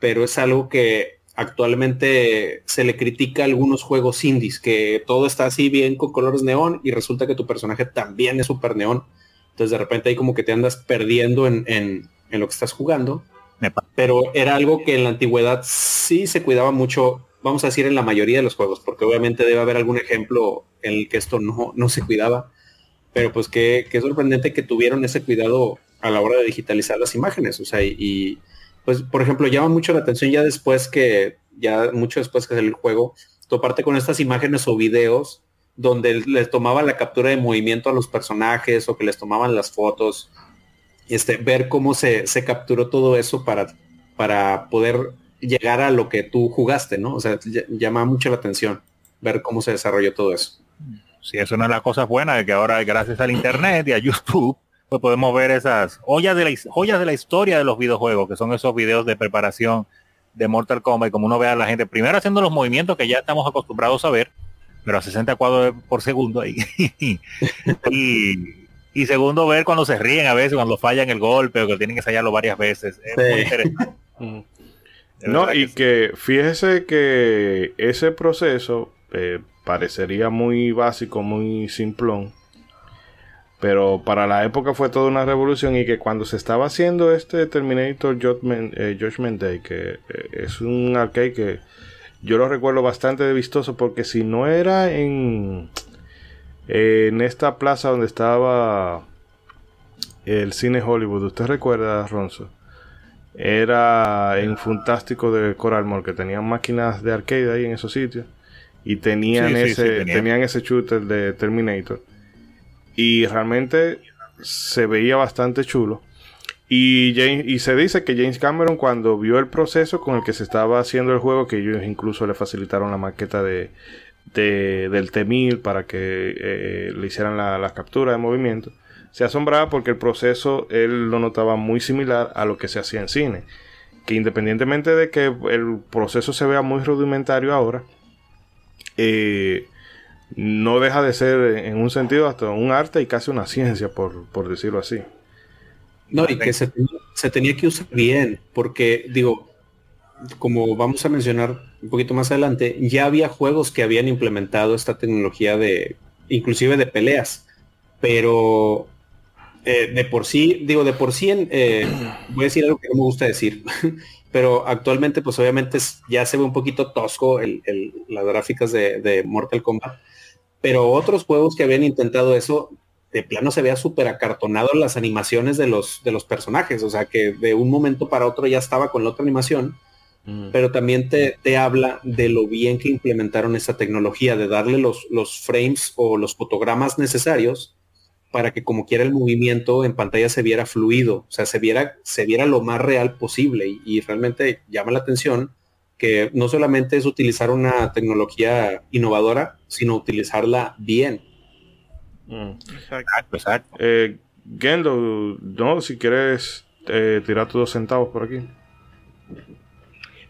pero es algo que actualmente se le critica a algunos juegos indies, que todo está así bien con colores neón y resulta que tu personaje también es super neón. Entonces de repente ahí como que te andas perdiendo en, en, en lo que estás jugando. Pero era algo que en la antigüedad sí se cuidaba mucho, vamos a decir en la mayoría de los juegos, porque obviamente debe haber algún ejemplo en el que esto no, no se cuidaba. Pero pues qué, qué sorprendente que tuvieron ese cuidado a la hora de digitalizar las imágenes. O sea, y, pues por ejemplo llama mucho la atención ya después que, ya mucho después que el juego, toparte con estas imágenes o videos donde les tomaban la captura de movimiento a los personajes o que les tomaban las fotos este, ver cómo se, se capturó todo eso para, para poder llegar a lo que tú jugaste, ¿no? O sea, llama mucho la atención ver cómo se desarrolló todo eso. Sí, eso no es la cosa buena de que ahora gracias al internet y a YouTube pues podemos ver esas joyas de la joyas de la historia de los videojuegos, que son esos videos de preparación de Mortal Kombat, como uno ve a la gente primero haciendo los movimientos que ya estamos acostumbrados a ver, pero a 60 cuadros por segundo ahí. y, y segundo, ver cuando se ríen a veces, cuando fallan el golpe o que tienen que ensayarlo varias veces. Es muy interesante. no, y que fíjese que ese proceso eh, parecería muy básico, muy simplón. Pero para la época fue toda una revolución y que cuando se estaba haciendo este Terminator Judgment, eh, Day, que eh, es un arcade que yo lo recuerdo bastante vistoso porque si no era en en esta plaza donde estaba el cine Hollywood, ¿usted recuerda, Ronzo? Era en Fantástico de Coral Mall, que tenían máquinas de arcade ahí en esos sitios. Y tenían, ese, tenían. ese shooter de Terminator. Y realmente se veía bastante chulo. Y, y se dice que James Cameron cuando vio el proceso con el que se estaba haciendo el juego, que ellos incluso le facilitaron la maqueta de, del T-1000 para que eh, le hicieran la, captura de movimiento, se asombraba porque el proceso él lo notaba muy similar a lo que se hacía en cine. Que independientemente de que el proceso se vea muy rudimentario ahora, eh, no deja de ser en un sentido hasta un arte y casi una ciencia, por, decirlo así. No, y que se, se tenía que usar bien, porque digo, como vamos a mencionar un poquito más adelante, ya había juegos que habían implementado esta tecnología de, inclusive de peleas, pero eh, de por sí, digo, de por sí, eh, voy a decir algo que no me gusta decir, pero actualmente pues obviamente ya se ve un poquito tosco las gráficas de, Mortal Kombat, pero otros juegos que habían intentado eso, de plano se vea súper acartonado las animaciones de los, de los personajes, o sea que de un momento para otro ya estaba con la otra animación pero también te, te, habla de lo bien que implementaron esta tecnología, de darle los, los frames o los fotogramas necesarios para que como quiera el movimiento en pantalla se viera fluido, o sea, se viera, se viera lo más real posible. Y, realmente llama la atención que no solamente es utilizar una tecnología innovadora, sino utilizarla bien. Exacto, exacto. Eh, Gendo, no, si quieres eh, tirar tus dos centavos por aquí.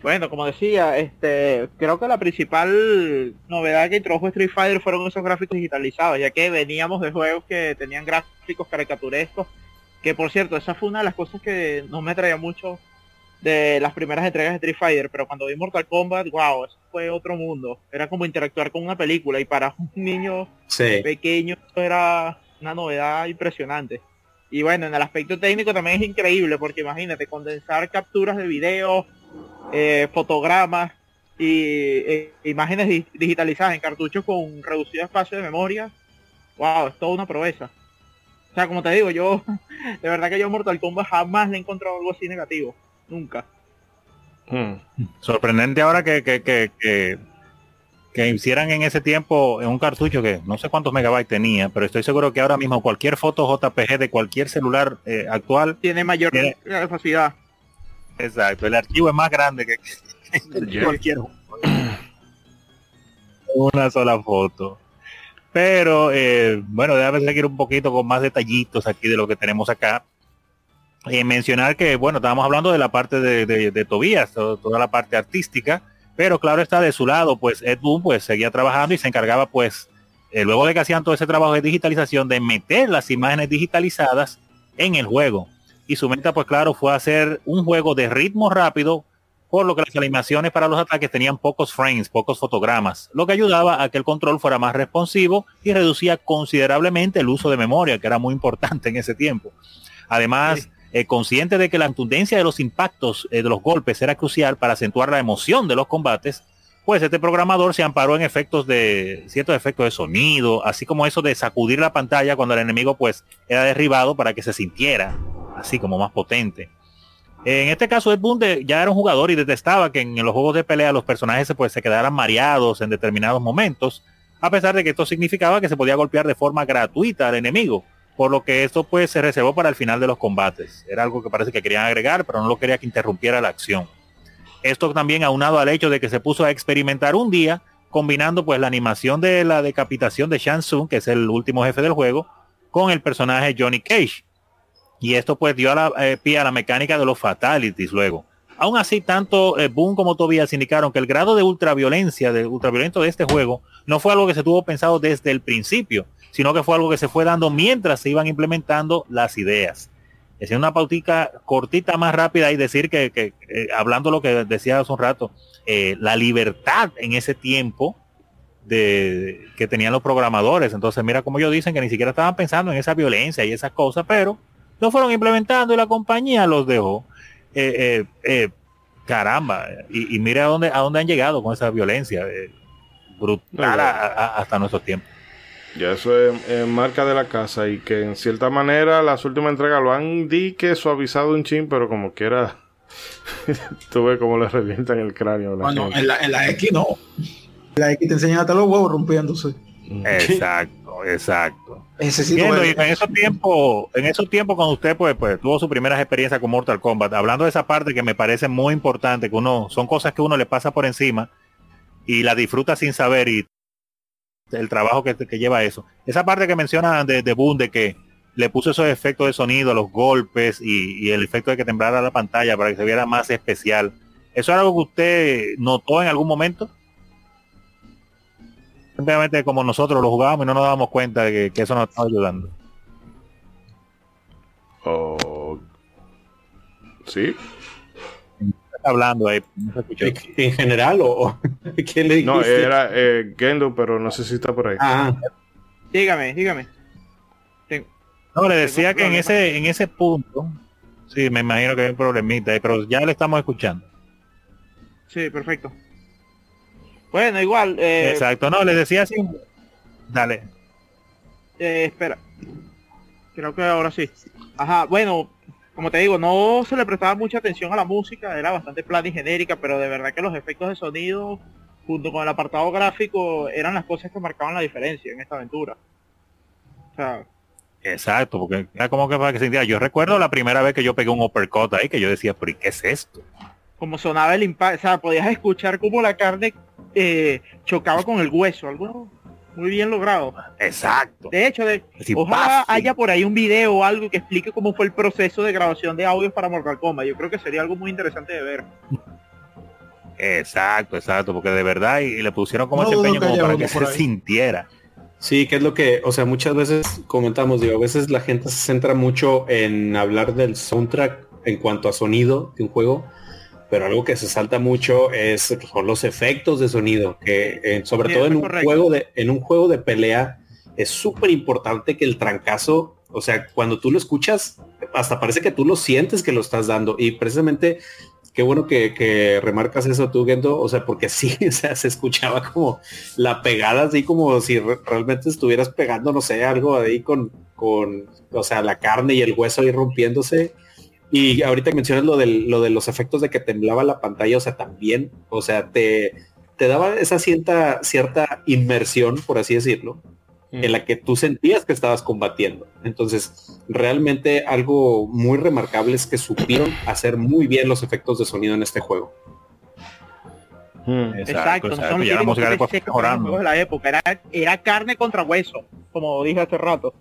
Bueno, como decía, este, creo que la principal novedad que introdujo Street Fighter fueron esos gráficos digitalizados, ya que veníamos de juegos que tenían gráficos caricaturescos, que por cierto, esa fue una de las cosas que no me traía mucho de las primeras entregas de Street Fighter, pero cuando vi Mortal Kombat, wow, eso fue otro mundo. Era como interactuar con una película y para un niño pequeño era una novedad impresionante. Y bueno, en el aspecto técnico también es increíble, porque imagínate, condensar capturas de video, eh, fotogramas y eh, imágenes digitalizadas en cartuchos con reducido espacio de memoria. Wow, es toda una proeza. O sea, como te digo, yo, de verdad que yo Mortal Kombat jamás le he encontrado algo así negativo. Nunca. Hmm. Sorprendente ahora que, que, que, que hicieran en ese tiempo en un cartucho que no sé cuántos megabytes tenía, pero estoy seguro que ahora mismo cualquier foto JPG de cualquier celular eh, actual tiene mayor capacidad. Exacto, el archivo es más grande que, cualquier una sola foto. Pero eh, bueno, déjame seguir un poquito con más detallitos aquí de lo que tenemos acá. Y mencionar que, bueno, estábamos hablando de la parte de, de, Tobías, toda la parte artística pero claro está de su lado, pues Ed Boon pues seguía trabajando y se encargaba pues, eh, luego de que hacían todo ese trabajo de digitalización, de meter las imágenes digitalizadas en el juego. Y su meta pues claro fue hacer un juego de ritmo rápido, por lo que las animaciones para los ataques tenían pocos frames, pocos fotogramas, lo que ayudaba a que el control fuera más responsivo y reducía considerablemente el uso de memoria, que era muy importante en ese tiempo. Además, eh, consciente de que la contundencia de los impactos eh, de los golpes era crucial para acentuar la emoción de los combates, pues este programador se amparó en efectos de ciertos efectos de sonido, así como eso de sacudir la pantalla cuando el enemigo pues era derribado para que se sintiera así como más potente. En este caso Ed Bunde ya era un jugador y detestaba que en los juegos de pelea los personajes pues, se quedaran mareados en determinados momentos, a pesar de que esto significaba que se podía golpear de forma gratuita al enemigo, por lo que esto pues se reservó para el final de los combates. Era algo que parece que querían agregar, pero no lo quería que interrumpiera la acción. Esto también aunado al hecho de que se puso a experimentar un día, combinando pues la animación de la decapitación de Shang Tsung, que es el último jefe del juego, con el personaje Johnny Cage. Y esto pues dio a la, eh, pie a la mecánica de los fatalities luego. Aún así, tanto eh, como Tobias indicaron que el grado de ultraviolencia, de ultraviolento de este juego, no fue algo que se tuvo pensado desde el principio, sino que fue algo que se fue dando mientras se iban implementando las ideas. Es una pautica cortita más rápida y decir que, eh, hablando lo que decía hace un rato, eh, la libertad en ese tiempo de que tenían los programadores. Entonces, mira como ellos dicen que ni siquiera estaban pensando en esa violencia y esas cosas, pero lo fueron implementando y la compañía los dejó. Eh, caramba, y, mira a dónde, a dónde han llegado con esa violencia brutal hasta nuestros tiempos. Ya eso es, marca de la casa y que en cierta manera las últimas entregas lo han di que suavizado un chin, pero como quiera tuve como le revientan el cráneo. bueno, en la, en la, X no. En la X te enseñan hasta los huevos rompiéndose. Exacto, exacto. en esos tiempos, en esos tiempos cuando usted pues, pues tuvo su primera experiencia con Mortal Kombat, hablando de esa parte que me parece muy importante, que uno, son cosas que uno le pasa por encima y la disfruta sin saber y el trabajo que, lleva eso. Esa parte que menciona de, de Boom, de que le puso esos efectos de sonido, los golpes y, el efecto de que temblara la pantalla para que se viera más especial. ¿Eso es algo que usted notó en algún momento? Simplemente como nosotros lo jugábamos y no nos dábamos cuenta de que, eso nos estaba ayudando. Oh. Sí, hablando ahí? ¿En general o, qué le No, era eh, Gendo, pero no sé si está por ahí. Ah. Dígame, dígame. No, le decía que en ese, en ese punto, sí, me imagino que hay un problemita, pero ya le estamos escuchando. Sí, perfecto. Bueno, igual. Eh, Exacto, no, le decía así. Dale. Eh, espera. Creo que ahora sí. Ajá, bueno, como te digo, no se le prestaba mucha atención a la música, era bastante plana y genérica, pero de verdad que los efectos de sonido junto con el apartado gráfico eran las cosas que marcaban la diferencia en esta aventura. Exacto, porque era como que para que se Yo recuerdo la primera vez que yo pegué un uppercut ahí, que yo decía, pero ¿y qué es esto? Como sonaba el impacto, o sea, podías escuchar como la carne eh, chocaba con el hueso, algo muy bien logrado. Exacto. De hecho, de, ojalá haya por ahí un video o algo que explique cómo fue el proceso de grabación de audios para Mortal Kombat. Yo creo que sería algo muy interesante de ver. Exacto, exacto, porque de verdad y, le pusieron como ese empeño como para que se sintiera. Sí, que es lo que, o sea, muchas veces comentamos, digo, a veces la gente se centra mucho en hablar del soundtrack en cuanto a sonido de un juego, pero algo que se salta mucho es son los efectos de sonido, que eh, sobre todo en un juego de en un juego de pelea es súper importante que el trancazo, o sea, cuando tú lo escuchas, hasta parece que tú lo sientes que lo estás dando y precisamente qué bueno que, remarcas eso tú, Gendo, o sea, porque sí, o sea, se escuchaba como la pegada, así como si realmente estuvieras pegando, no sé, algo ahí con, con, o sea, la carne y el hueso ahí rompiéndose. Y ahorita mencionas lo, del, lo de los efectos de que temblaba la pantalla, o sea, también, o sea, te, te daba esa cierta, cierta inmersión, por así decirlo, en la que tú sentías que estabas combatiendo. Entonces, realmente algo muy remarcable es que supieron hacer muy bien los efectos de sonido en este juego. Hmm. Exacto, exacto. ya la música de la época era, era carne contra hueso, como dije hace rato.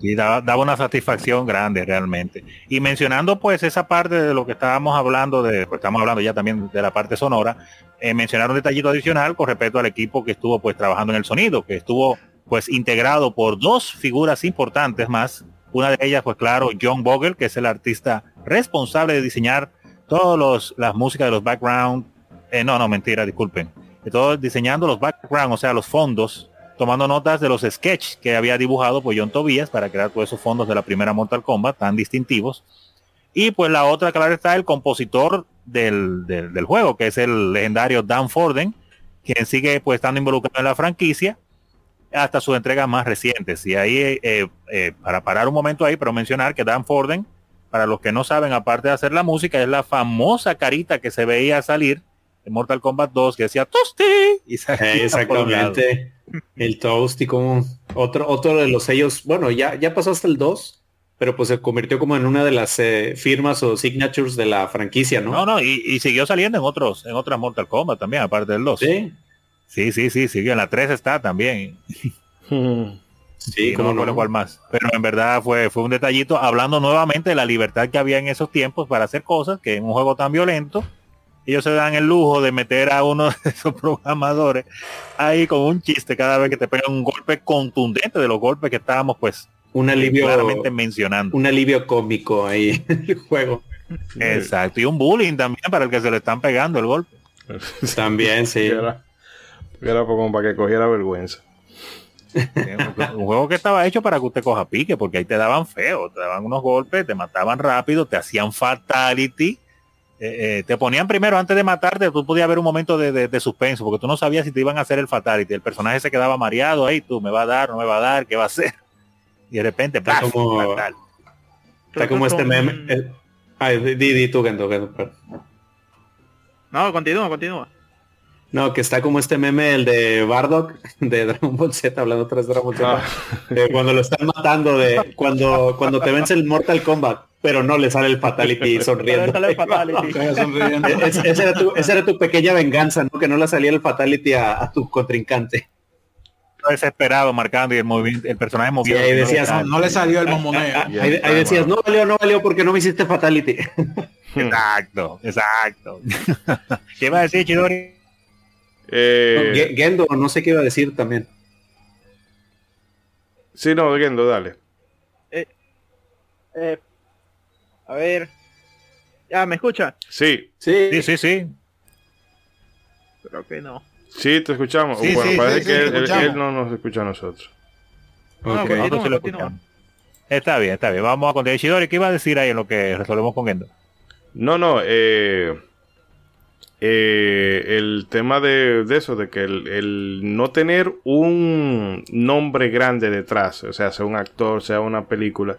Y daba, una satisfacción grande realmente. Y mencionando pues esa parte de lo que estábamos hablando de, pues estamos hablando ya también de la parte sonora, eh, mencionar un detallito adicional con respecto al equipo que estuvo pues trabajando en el sonido, que estuvo pues integrado por dos figuras importantes más. Una de ellas, pues claro, John Vogel, que es el artista responsable de diseñar todas las músicas de los background. Eh, no, no, mentira, disculpen. De todo diseñando los background, o sea, los fondos tomando notas de los sketches que había dibujado por John Tobias para crear todos esos fondos de la primera Mortal Kombat tan distintivos. Y pues la otra, claro está, el compositor del, juego, que es el legendario Dan Forden, quien sigue pues estando involucrado en la franquicia hasta sus entregas más recientes. Y ahí, eh, eh, para parar un momento ahí, pero mencionar que Dan Forden, para los que no saben, aparte de hacer la música, es la famosa carita que se veía salir en Mortal Kombat 2 que decía Toasty y exactamente el Toasty como otro otro de los sellos bueno ya ya pasó hasta el 2 pero pues se convirtió como en una de las eh, firmas o signatures de la franquicia no no no y, siguió saliendo en otros en otras Mortal Kombat también aparte del 2 sí. Sí sí sí sigue en la 3 está también. Sí, como no, cual más. Pero en verdad fue, fue un detallito hablando nuevamente de la libertad que había en esos tiempos para hacer cosas que en un juego tan violento ellos se dan el lujo de meter a uno de esos programadores ahí con un chiste cada vez que te pegan un golpe contundente de los golpes que estábamos pues un alivio claramente mencionando. Un alivio cómico ahí en el juego. Exacto, y un bullying también para el que se le están pegando el golpe. También, sí. Era, era como para que cogiera vergüenza. un juego que estaba hecho para que usted coja pique, porque ahí te daban feo, te daban unos golpes, te mataban rápido, te hacían fatality eh, eh, te ponían primero antes de matarte, tú podías ver un momento de, suspenso, porque tú no sabías si te iban a hacer el fatality. El personaje se quedaba mareado ahí, tú me va a dar, no me va a dar, ¿qué va a hacer? Y de repente, está como, está como este meme. Eh, ay, di, di tú, No, continúa, continúa. No, que está como este meme, el de Bardock, de Dragon Ball Z, hablando tras Dragon Ball Z, ah. cuando lo están matando, de cuando, cuando te vence el Mortal Kombat pero no le sale el fatality sonriendo. esa, era tu, pequeña venganza, ¿no? Que no le salía el fatality a, tu contrincante. Desesperado, marcando y el, el personaje movió. ahí decías, no, le salió el momoneo. Ahí, decías, no valió, no valió porque no me hiciste fatality. exacto, exacto. ¿Qué iba a decir, Chidori? Eh... Gendo, no sé qué iba a decir también. Sí, no, Gendo, dale. Eh, eh, a ver. ¿Ya me escucha? Sí. Sí, sí, sí. Creo que no. Sí, te escuchamos. bueno, parece que él, no nos escucha a nosotros. Está bien, está bien. Vamos a continuar. Shidori, ¿qué iba a decir ahí en lo que resolvemos con Endo? No, no, eh, eh, el tema de, eso, de que el, el, no tener un nombre grande detrás, o sea, sea un actor, sea una película,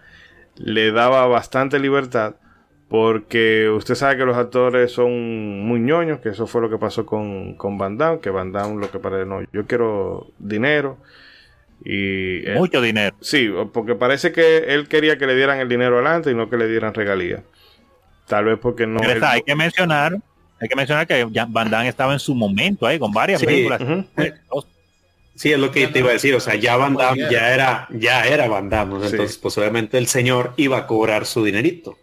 le daba bastante libertad porque usted sabe que los actores son muy ñoños, que eso fue lo que pasó con, con Van Damme, que Van Damme lo que parece, no, yo quiero dinero. Y, Mucho dinero. Sí, porque parece que él quería que le dieran el dinero adelante y no que le dieran regalías. Tal vez porque no... Hay que mencionar hay que mencionar que Van Damme estaba en su momento ahí con varias películas. Sí, es lo que te iba a decir, o sea, ya Van Damme ya era, ya era Van Damme, entonces pues obviamente el señor iba a cobrar su dinerito.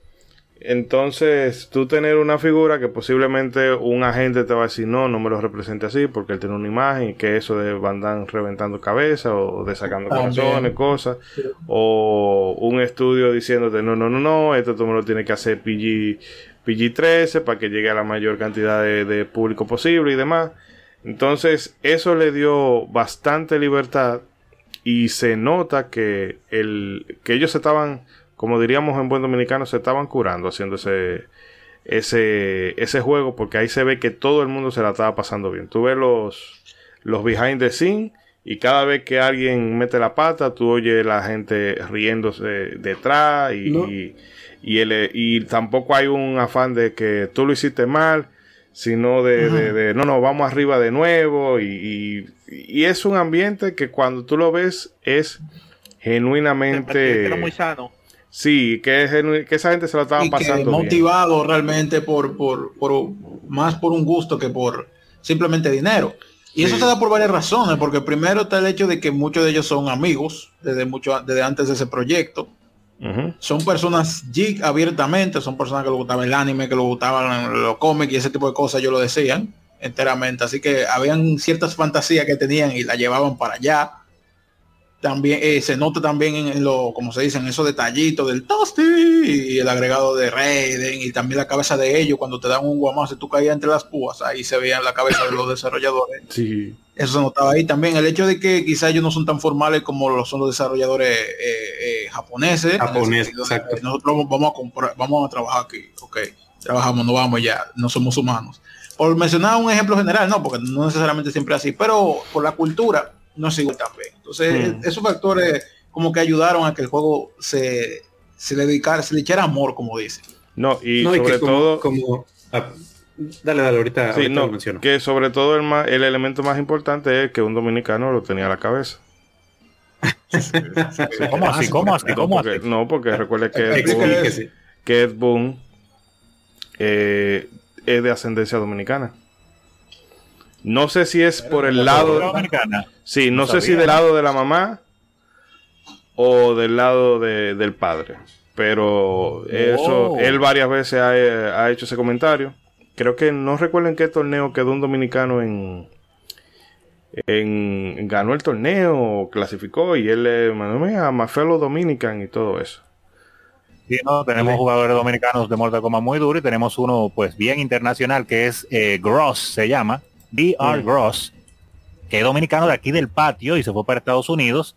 Entonces, tú tener una figura que posiblemente un agente te va a decir, no, no me lo represente así, porque él tiene una imagen y que eso de Van Damme reventando cabeza o de sacando corazones, cosas, o un estudio diciéndote, no, no, no, no, esto tú me lo tienes que hacer PG, PG-13 para que llegue a la mayor cantidad de público posible y demás. Entonces, eso le dio bastante libertad y se nota que, el, que ellos estaban, como diríamos en buen dominicano, se estaban curando haciendo ese, ese, ese juego porque ahí se ve que todo el mundo se la estaba pasando bien. Tú ves los, los behind the scenes y cada vez que alguien mete la pata, tú oyes la gente riéndose detrás y, y, y, y tampoco hay un afán de que tú lo hiciste mal sino de, no, no, vamos arriba de nuevo y, es un ambiente que cuando tú lo ves es genuinamente... muy sano. Sí, que, es que esa gente se lo estaba pasando. motivado realmente por, por, por, más por un gusto que por simplemente dinero. Y eso se da por varias razones, porque primero está el hecho de que muchos de ellos son amigos desde mucho desde antes de ese proyecto. Son personas geek abiertamente, son personas que le gustaba el anime, que le gustaban los cómics y ese tipo de cosas, ellos lo decían enteramente. Así que habían ciertas fantasías que tenían y la llevaban para allá también eh, se nota también en, lo, como se dice, en esos detallitos del Toasty y el agregado de Raiden y también la cabeza de ellos cuando te dan un guamazo y tú caías entre las púas, ahí se veía la cabeza de los desarrolladores. Sí. Eso se notaba ahí también. El hecho de que quizás ellos no son tan formales como lo son los desarrolladores eh, eh, japoneses. Nosotros vamos a comprar, vamos a trabajar aquí, ok. Trabajamos, no vamos ya, no somos humanos. Por mencionar un ejemplo general, no, porque no necesariamente siempre así, pero por la cultura no es igual también. Entonces, hmm. esos factores como que ayudaron a que el juego se, se le dedicara, se le echara amor, como dice. No, y sobre todo... Como, ah, dale, dale, ahorita, sí, no, Que sobre todo el, más, el elemento más importante es que un dominicano lo tenía a la cabeza. ¿Cómo así? ¿Cómo así? ¿Cómo así? No, porque recuerde que Ed Boon, que Ed Boon eh, es de ascendencia dominicana. No sé si es por el lado. Sí, no, sé si del lado de la mamá o del lado del padre. Pero eso, oh. él varias veces ha, hecho ese comentario. Creo que no recuerdo en qué torneo quedó un dominicano en, en ganó el torneo, clasificó y él le mandó a Mafelo Dominican y todo eso. Sí, no, tenemos jugadores dominicanos de Mortal Kombat muy duro y tenemos uno pues bien internacional que es eh, Gross se llama, D.R. Gross, que es dominicano de aquí del patio y se fue para Estados Unidos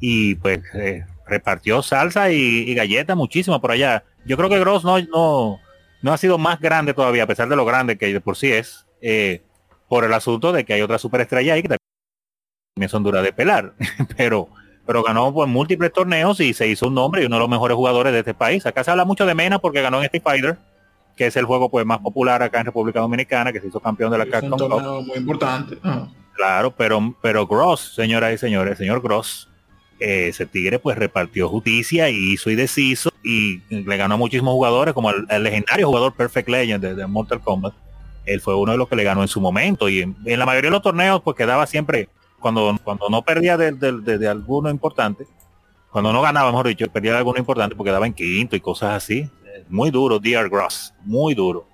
y pues eh, repartió salsa y, galleta muchísimo por allá. Yo creo que Gross no, no, no ha sido más grande todavía, a pesar de lo grande que de por sí es, eh, por el asunto de que hay otra superestrella ahí que también son duras de pelar, pero pero ganó pues, múltiples torneos y se hizo un nombre y uno de los mejores jugadores de este país. Acá se habla mucho de Mena porque ganó en Street Fighter, que es el juego pues más popular acá en República Dominicana, que se hizo campeón de la Capcom Cup. muy importante. Ah. Claro, pero, pero Gross, señoras y señores, señor Gross, eh, ese tigre pues repartió justicia y hizo y deshizo y le ganó a muchísimos jugadores, como el, legendario jugador Perfect Legend de, Mortal Kombat. Él fue uno de los que le ganó en su momento y en, la mayoría de los torneos pues quedaba siempre, cuando, cuando no perdía de, de alguno importante, cuando no ganaba, mejor dicho, perdía de alguno importante porque quedaba en quinto y cosas así muy duro, Dear Gross, muy duro.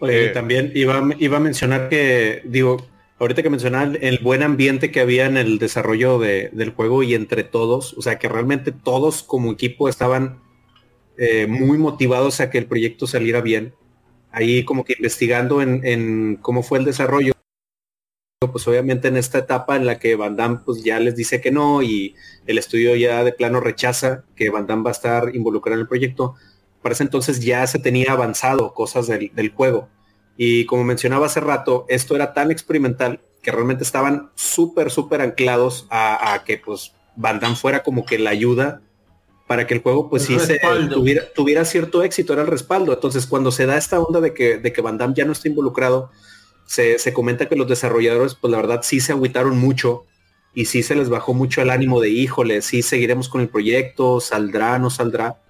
Oye, eh, también iba, iba a mencionar que, digo, ahorita que mencionar el buen ambiente que había en el desarrollo del juego y entre todos, o sea, que realmente todos como equipo estaban eh, muy motivados a que el proyecto saliera bien. Ahí como que investigando en, en cómo fue el desarrollo, pues obviamente en esta etapa en la que Van Damme pues ya les dice que no y el estudio ya de plano rechaza que Van Damme va a estar involucrado en el proyecto, para ese entonces ya se tenía avanzado cosas del, juego. Y como mencionaba hace rato, esto era tan experimental que realmente estaban súper, súper anclados a, que pues Van Damme fuera como que la ayuda para que el juego pues sí se tuviera, tuviera, cierto éxito, era el respaldo. Entonces cuando se da esta onda de que, de que Van Damme ya no está involucrado, se, comenta que los desarrolladores, pues la verdad sí se agüitaron mucho y sí se les bajó mucho el ánimo de, híjole, sí seguiremos con el proyecto, saldrá, no saldrá,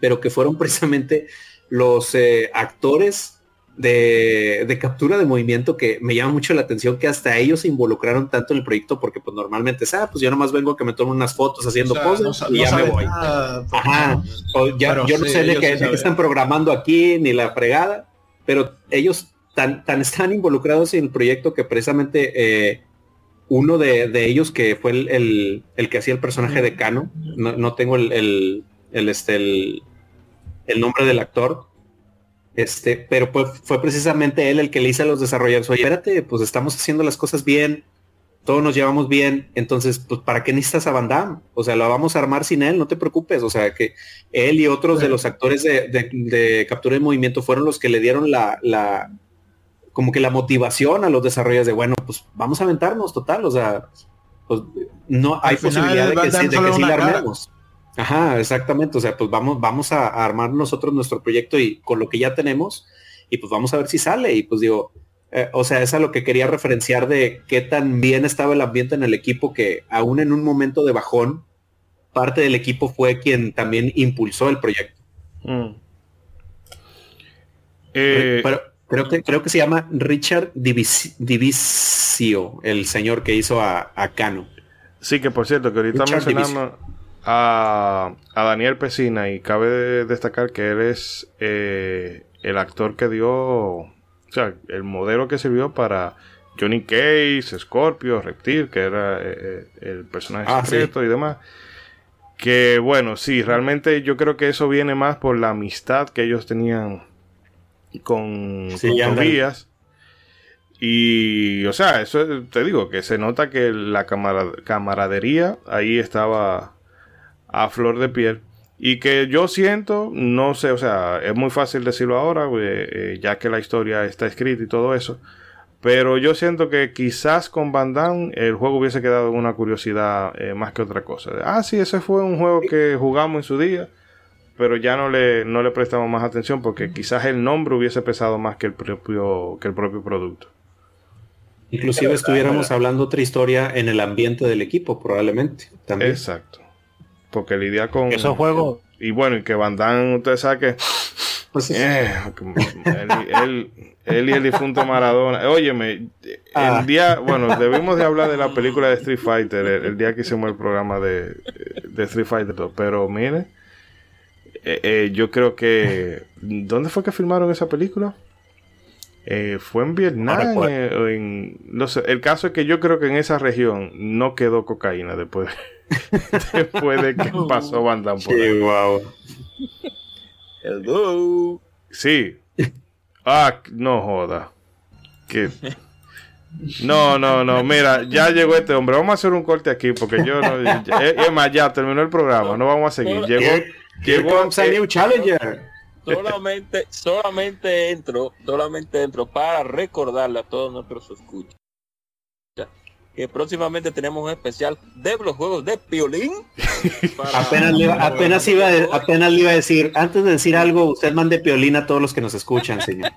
pero que fueron precisamente los eh, actores de, captura de movimiento que me llama mucho la atención que hasta ellos se involucraron tanto en el proyecto porque pues normalmente ah, pues yo nomás vengo a que me tomen unas fotos haciendo cosas y ya me voy. Ajá. yo no sé de qué están programando aquí ni la fregada, pero ellos tan, tan están involucrados en el proyecto que precisamente eh, uno de, ellos que fue el, que hacía el personaje de Cano, no, tengo el, el, este, el, nombre del actor, este, pero fue, precisamente él el que le hizo a los desarrolladores, oye, espérate, pues estamos haciendo las cosas bien, todos nos llevamos bien, entonces, pues, ¿para qué necesitas a Van Damme? O sea, lo vamos a armar sin él, no te preocupes, o sea, que él y otros de los actores de, de captura de movimiento fueron los que le dieron la, la como que la motivación a los desarrolladores de, bueno, pues vamos a aventarnos total, o sea, pues no hay posibilidad de que, sí, de que sí la armemos. Ajá, exactamente. O sea, pues vamos, vamos a, armar nosotros nuestro proyecto y con lo que ya tenemos, y pues vamos a ver si sale. Y pues digo, eh, o sea, es a lo que quería referenciar de qué tan bien estaba el ambiente en el equipo que aún en un momento de bajón, parte del equipo fue quien también impulsó el proyecto. Mm. Eh, pero, creo que creo que se llama Richard Divisio, el señor que hizo a, a Cano. Sí, que por cierto, que ahorita mencionamos a, a, Daniel Pesina y cabe destacar que él es eh, el actor que dio, o sea, el modelo que sirvió para Johnny Case, Scorpio, Reptil, que era eh, el personaje ah, secreto y demás. Que bueno, sí, realmente yo creo que eso viene más por la amistad que ellos tenían con, sí, Y, o sea, eso te digo, que se nota que la camaradería ahí estaba a flor de piel. Y que yo siento, no sé, o sea, es muy fácil decirlo ahora, eh, ya que la historia está escrita y todo eso. Pero yo siento que quizás con Van Damme el juego hubiese quedado en una curiosidad eh, más que otra cosa. Ah, sí, ese fue un juego que jugamos en su día, pero ya no le, no le prestamos más atención porque quizás el nombre hubiese pesado más que el propio, que el propio producto. Inclusive estuviéramos hablando otra historia en el ambiente del equipo, probablemente. También. Exacto. Porque lidia con... Esos juegos... Y bueno, y que Van Damme, usted sabe que... Pues eh, él, él, y el difunto Maradona. Óyeme, el ah. día, bueno, debimos de hablar de la película de Street Fighter, el, día que hicimos el programa de, de Street Fighter, pero mire, eh, eh, yo creo que... ¿Dónde fue que filmaron esa película? Eh, fue en Vietnam en, no sé, el caso es que yo creo que en esa región no quedó cocaína después después de que pasó Van Damme por ahí. Wow. Hello. Sí. Ah, no joda. Que no, no, no, mira, ya llegó este hombre. Vamos a hacer un corte aquí porque yo no. es más, ya terminó el programa, no vamos a seguir. Llegó, llegó. New Challenger. Solamente, solamente entro, solamente entro para recordarle a todos nuestros escuchas que próximamente tenemos un especial de los juegos de Piolín. apenas, le, apenas, iba, apenas le iba a decir, antes de decir algo, usted mande Piolín a todos los que nos escuchan, señor.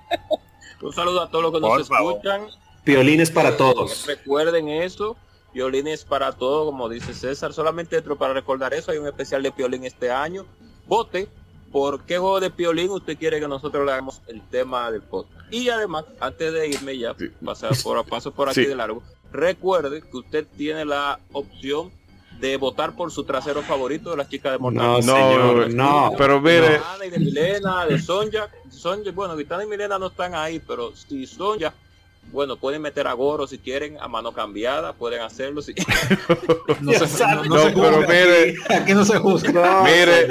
un saludo a todos los que nos escuchan. Piolín es para todos. Recuerden eso. Piolín es para todos, como dice César. Solamente entro para recordar eso. Hay un especial de Piolín este año. Vote por qué juego de Piolín usted quiere que nosotros le hagamos el tema del podcast. Y además, antes de irme ya, pasar por, paso por aquí de largo, recuerde que usted tiene la opción de votar por su trasero favorito de las chicas de Mortal No, señor, no, pero mire. De, de Milena, de Sonja, Sonja, bueno, Vitana y Milena no están ahí, pero si Sonja bueno, pueden meter a Goro si quieren, a mano cambiada, pueden hacerlo si no, se, no, pero mire, aquí no se juzga. mire,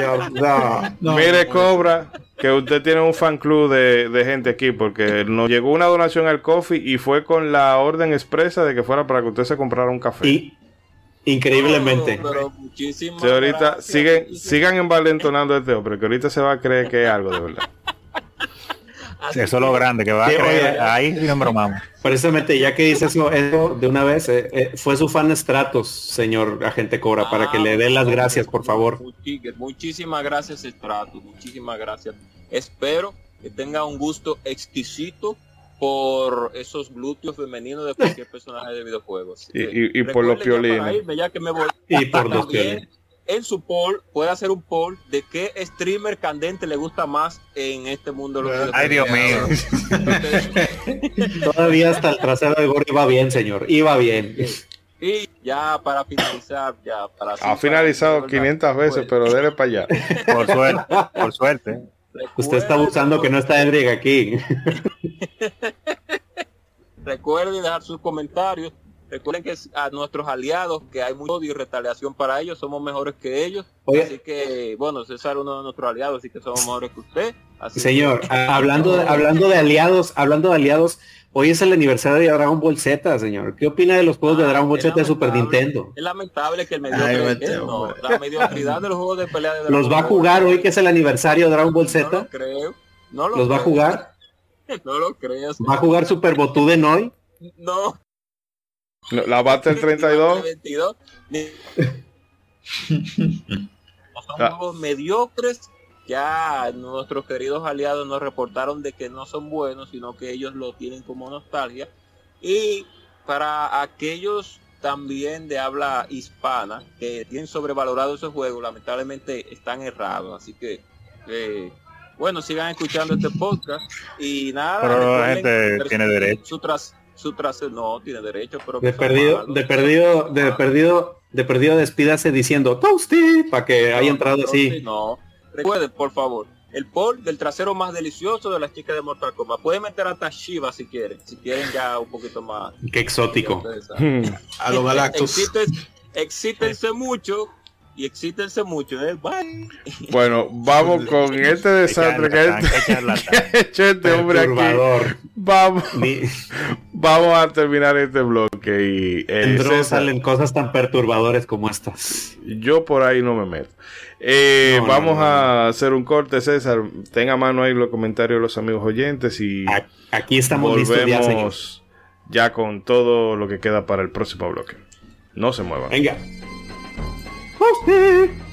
mire, Cobra, que usted tiene un fan club de, gente aquí, porque nos llegó una donación al coffee y fue con la orden expresa de que fuera para que usted se comprara un café. Y increíblemente. ahorita siguen, sigan envalentonando este hombre, que ahorita se va a creer que es algo de verdad. eso es lo grande que va a creer. Ahí sí nos bromamos. Precisamente, ya que dice eso, de una vez, eh, eh, fue su fan Stratos, señor agente Cobra, para que le dé las gracias, por favor. Muchísimas gracias, Stratos. Muchísimas gracias. Espero que tenga un gusto exquisito por esos glúteos femeninos de cualquier personaje de videojuegos. Y, por los piolines. Y por los piolines en su poll puede hacer un poll de qué streamer candente le gusta más en este mundo de los Ay, Dios mío. Todavía hasta el trasero de Gore iba bien, señor. Iba bien. Y ya para finalizar, ya para Ha finalizado 500 veces, pero dele para allá. Por suerte, por suerte. Usted está buscando que no está Enrique aquí. Recuerde dejar sus comentarios Recuerden que a nuestros aliados, que hay mucho odio y retaliación para ellos, somos mejores que ellos. Así que, bueno, César uno de nuestros aliados, así que somos mejores que usted. Señor, hablando, de, hablando de aliados, hablando de aliados, hoy es el aniversario de Dragon Ball Z, señor. ¿Qué opina de los juegos de ah, Dragon Ball Z de Super Nintendo? Es lamentable que el medio la mediocridad de los juegos de pelea de Dragon ¿Los va a jugar hoy que es el aniversario de Dragon Ball Z? No lo creo. No ¿Los va a jugar? no lo creo. ¿Va a jugar Super Botuden hoy? No. La Battle 32. son juegos mediocres. Ya nuestros queridos aliados nos reportaron de que no son buenos, sino que ellos lo tienen como nostalgia. Y para aquellos también de habla hispana que tienen sobrevalorado esos juegos, lamentablemente están errados. Así que, eh, bueno, sigan escuchando este podcast y nada. Pero la gente tiene derecho. Su, tras, su trasero no tiene derecho, pero de perdido, de perdido, de perdido, de perdido despídase diciendo Toasty para que haya entrado así. No, recuerden, por favor, el pol del trasero más delicioso de las chicas de Mortal Kombat. Pueden meter hasta Shiva si quieren, si quieren ya un poquito más. Qué exótico. A los Galactus. Excítense mucho y excítense mucho. ¿eh? Bye. Bueno, vamos con este desastre que ha hecho este hombre aquí. Vamos, vamos a terminar este bloque y eh, salen cosas tan perturbadoras como estas. Yo por ahí no me meto. Eh, vamos a hacer un corte, César. Tenga mano ahí los comentarios de los amigos oyentes y aquí estamos volvemos ya con todo lo que queda para el próximo bloque. No se muevan. Venga. Toasty!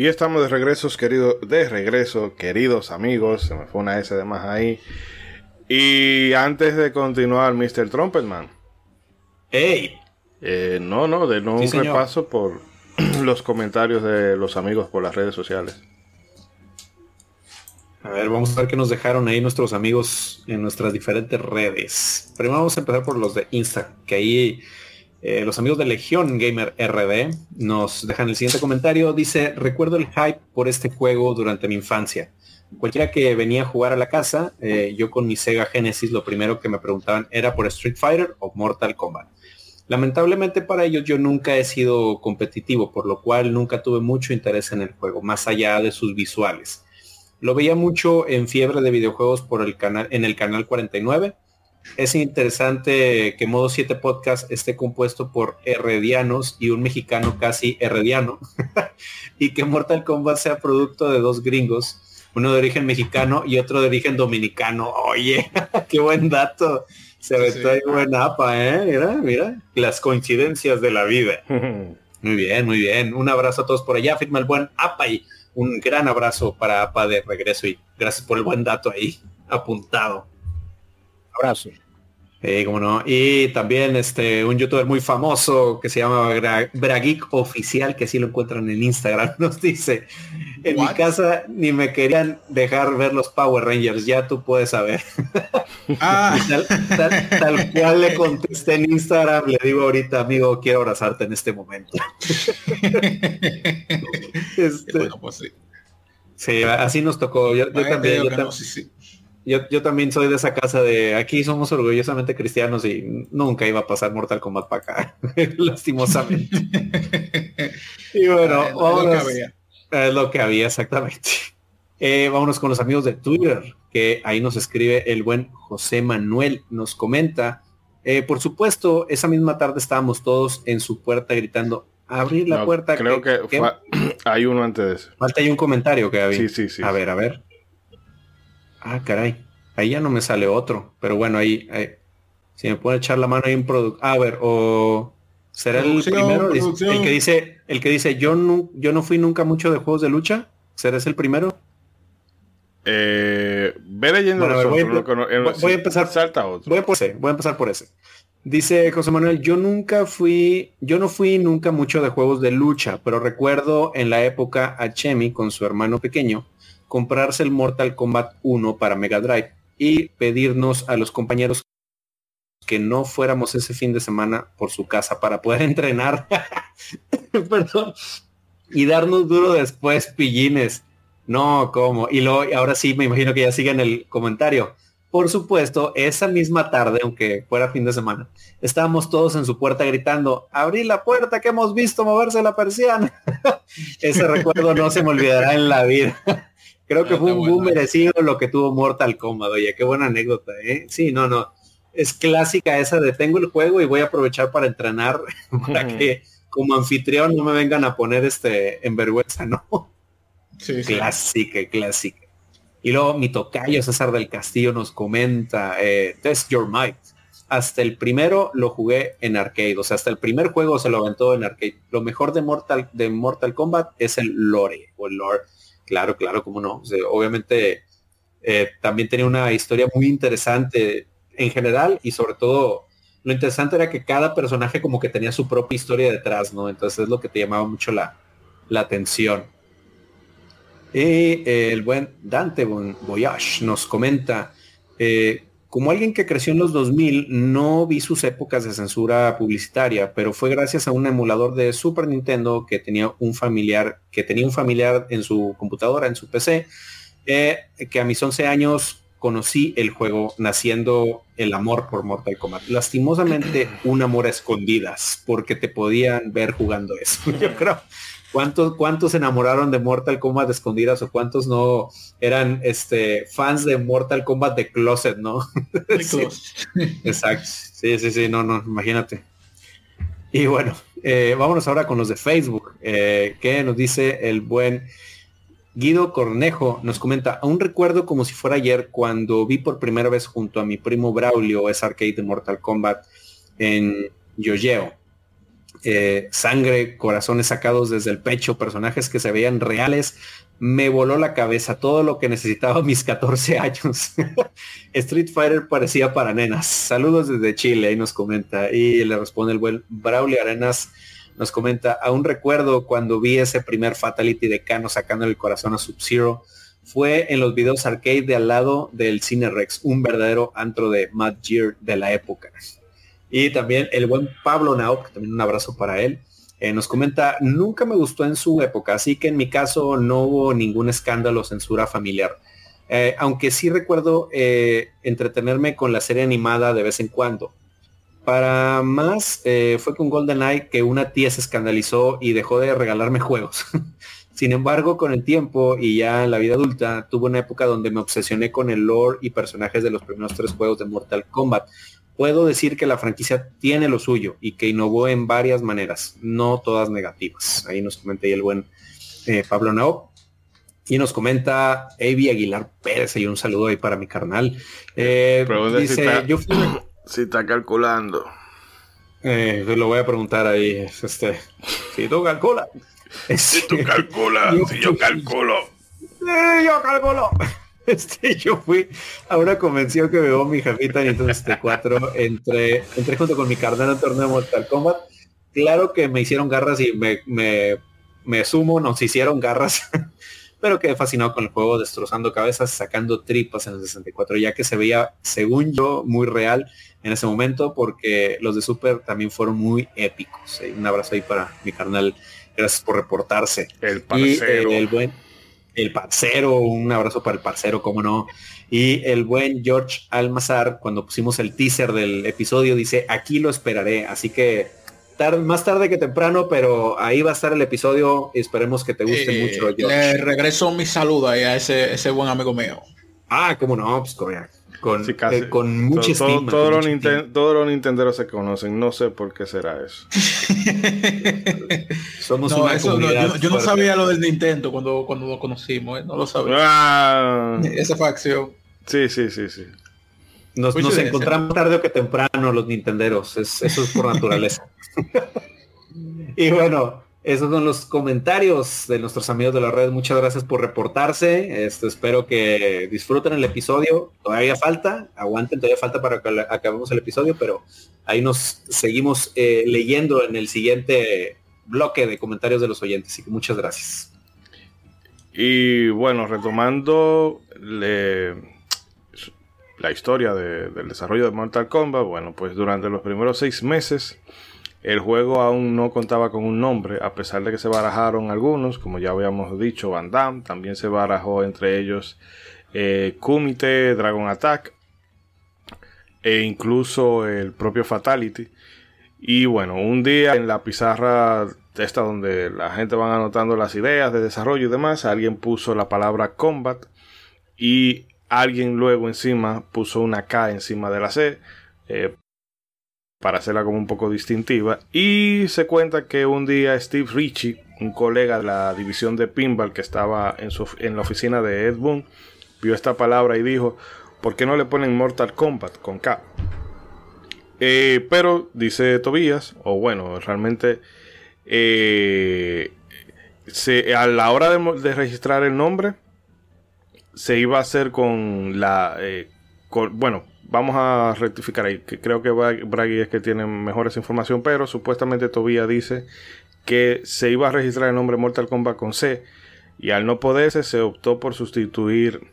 Y estamos de regreso, querido, de regreso, queridos amigos. Se me fue una S de más ahí. Y antes de continuar, Mr. Trumpetman. ¡Ey! Eh, no, no, de nuevo un repaso por los comentarios de los amigos por las redes sociales. A ver, vamos a ver qué nos dejaron ahí nuestros amigos en nuestras diferentes redes. Primero vamos a empezar por los de Insta, que ahí eh, los amigos de Legión Gamer RD nos dejan el siguiente comentario. Dice, recuerdo el hype por este juego durante mi infancia. Cualquiera que venía a jugar a la casa, eh, yo con mi Sega Genesis, lo primero que me preguntaban era por Street Fighter o Mortal Kombat. Lamentablemente para ellos yo nunca he sido competitivo, por lo cual nunca tuve mucho interés en el juego, más allá de sus visuales. Lo veía mucho en fiebre de videojuegos por el canal, en el canal 49 es interesante que Modo 7 Podcast esté compuesto por heredianos y un mexicano casi herediano. y que Mortal Kombat sea producto de dos gringos, uno de origen mexicano y otro de origen dominicano. Oye, qué buen dato. Se ve sí. buen APA, ¿eh? Mira, mira, las coincidencias de la vida. muy bien, muy bien. Un abrazo a todos por allá. Firma el buen APA y un gran abrazo para APA de regreso y gracias por el buen dato ahí apuntado. Abrazo. Eh, como no. Y también este un youtuber muy famoso que se llama Brageek Oficial, que así lo encuentran en Instagram, nos dice, en mi casa ni me querían dejar ver los Power Rangers, ya tú puedes saber. Ah. tal, cual le contesté en Instagram, le digo ahorita, amigo, quiero abrazarte en este momento. este, bueno, pues sí. Sí, así nos tocó. Yo, también, yo, sí, sí. Yo, también soy de esa casa de aquí somos orgullosamente cristianos y nunca iba a pasar Mortal Kombat para acá, lastimosamente. y bueno, es lo que había. Es lo que había exactamente. Eh, vámonos con los amigos de Twitter, que ahí nos escribe el buen José Manuel, nos comenta. Eh, por supuesto, esa misma tarde estábamos todos en su puerta gritando, abrir la puerta. Creo que, hay uno antes de eso. Falta hay un comentario que había. Sí, sí, sí. A ver, a ver. Ah, caray. Ahí ya no me sale otro. Pero bueno, ahí, si me puede echar la mano ahí un producto. Ah, a ver, o será el primero. El que dice, el que dice, yo no, yo no fui nunca mucho de juegos de lucha. ¿Será ese el primero? Eh, ve leyendo voy, a empezar. Salta otro. Voy a, voy a empezar por ese. Dice José Manuel, yo nunca fui, yo no fui nunca mucho de juegos de lucha, pero recuerdo en la época a Chemi con su hermano pequeño comprarse el Mortal Kombat 1 para Mega Drive y pedirnos a los compañeros que no fuéramos ese fin de semana por su casa para poder entrenar. Y darnos duro después, pillines. No, ¿cómo? Y luego, ahora sí, me imagino que ya siguen el comentario. Por supuesto, esa misma tarde, aunque fuera fin de semana, estábamos todos en su puerta gritando, abrí la puerta que hemos visto moverse la persiana. Ese recuerdo no se me olvidará en la vida. Creo que ah, fue un boom merecido lo que tuvo Mortal Kombat, oye, qué buena anécdota, ¿eh? Sí, no, no. Es clásica esa de tengo el juego y voy a aprovechar para entrenar para que como anfitrión no me vengan a poner este en vergüenza, ¿no? Sí, clásica, clásica. Y luego mi tocayo César del Castillo nos comenta, eh, Test Your Might. Hasta el primero lo jugué en arcade, o sea, hasta el primer juego se lo aventó en arcade. Lo mejor de Mortal, de Mortal Kombat es el lore o el lore Claro, claro, cómo no. obviamente eh, también tenía una historia muy interesante. en general y sobre todo lo interesante era que cada personaje como que tenía su propia historia detrás, ¿no? Entonces es lo que te llamaba mucho la, la atención. Y el buen Dante Voyage nos comenta, eh, como alguien que creció en los 2000, no vi sus épocas de censura publicitaria, pero fue gracias a un emulador de Super Nintendo que tenía un familiar, que tenía un familiar en su computadora, en su PC, eh, que a mis 11 años conocí el juego naciendo el amor por Mortal Kombat. Lastimosamente un amor a escondidas, porque te podían ver jugando eso. Yo creo. ¿Cuántos, ¿Cuántos se enamoraron de Mortal Kombat de escondidas o cuántos no eran este fans de Mortal Kombat de closet, no? Exacto. Sí, sí, sí, no, no, imagínate. Y bueno, eh, vámonos ahora con los de Facebook, eh, que nos dice el buen Guido Cornejo nos comenta, aún recuerdo como si fuera ayer cuando vi por primera vez junto a mi primo Braulio ese arcade de Mortal Kombat en Yoyeo. Eh, sangre, corazones sacados desde el pecho, personajes que se veían reales. Me voló la cabeza todo lo que necesitaba mis 14 años. Street Fighter parecía para nenas. Saludos desde Chile, ahí nos comenta. Y le responde el buen Braulio Arenas nos comenta, aún recuerdo cuando vi ese primer Fatality de Kano sacando el corazón a Sub-Zero. Fue en los videos arcade de al lado del Cine Rex, un verdadero antro de Mad Gear de la época. Y también el buen Pablo Nauk, también un abrazo para él. Eh, nos comenta, nunca me gustó en su época, así que en mi caso no hubo ningún escándalo o censura familiar. Eh, aunque sí recuerdo eh, entretenerme con la serie animada de vez en cuando. Para más, fue con GoldenEye que una tía se escandalizó y dejó de regalarme juegos. Sin embargo, con el tiempo y ya en la vida adulta, tuve una época donde me obsesioné con el lore y personajes de los primeros tres juegos de Mortal Kombat. Puedo decir que la franquicia tiene lo suyo y que innovó en varias maneras, no todas negativas. Ahí nos comenta el buen eh, Pablo Nao. Y nos comenta Avi Aguilar Pérez, y un saludo ahí para mi carnal. Eh, dice, yo fui, si está calculando. Eh, lo voy a preguntar ahí. Este, si tú calculas. Si tú calculas, si yo calculo. Sí, yo calculo. Este, yo fui a una convención que me veo mi jefita Nintendo 64. Entré, entré junto con mi carnal en torneo de Mortal Kombat. Claro que me hicieron garras y me, me, me sumo, nos hicieron garras. pero quedé fascinado con el juego, destrozando cabezas, sacando tripas en el 64, ya que se veía, según yo, muy real en ese momento, porque los de Super también fueron muy épicos. Un abrazo ahí para mi carnal, gracias por reportarse. El parcero. Y, el buen, el parcero, un abrazo para el parcero, cómo no. Y el buen George Almazar, cuando pusimos el teaser del episodio, dice, aquí lo esperaré. Así que más tarde que temprano, pero ahí va a estar el episodio y esperemos que te guste eh, mucho. Le regreso mi saludo ahí a ese, ese buen amigo mío. Ah, cómo no, pues con, eh, con mucha estima. Todos los Nintenderos se conocen, no sé por qué será eso. Somos una comunidad yo, no sabía lo del Nintendo cuando, cuando lo conocimos, ¿eh? no lo sabía. Ah. Esa facción. Sí, sí, sí, sí. Nos, nos encontramos tarde o que temprano los Nintenderos, eso es por naturaleza. y bueno, esos son los comentarios de nuestros amigos de la red. Muchas gracias por reportarse. Esto, espero que disfruten el episodio. Todavía falta, aguanten, todavía falta para que acabemos el episodio, pero ahí nos seguimos eh, leyendo en el siguiente bloque de comentarios de los oyentes. Así que muchas gracias. Y bueno, retomando la historia del desarrollo de Mortal Kombat, bueno, pues durante los primeros seis meses el juego aún no contaba con un nombre, a pesar de que se barajaron algunos, como ya habíamos dicho, Van Damme, también se barajó entre ellos eh, Kumite, Dragon Attack e incluso el propio Fatality. Y bueno, un día en la pizarra esta donde la gente va anotando las ideas de desarrollo y demás, alguien puso la palabra combat y alguien luego encima puso una K encima de la C. Eh, para hacerla como un poco distintiva. Y se cuenta que un día Steve Ritchie, un colega de la división de pinball que estaba en, su, en la oficina de Ed Boon, vio esta palabra y dijo, ¿por qué no le ponen Mortal Kombat con K? Eh, pero dice Tobías, o bueno, realmente eh, se, a la hora de, registrar el nombre, se iba a hacer con la... Eh, bueno, vamos a rectificar ahí, que creo que Bragi es que tiene mejores información, pero supuestamente todavía dice que se iba a registrar el nombre Mortal Kombat con C y al no poderse se optó por sustituir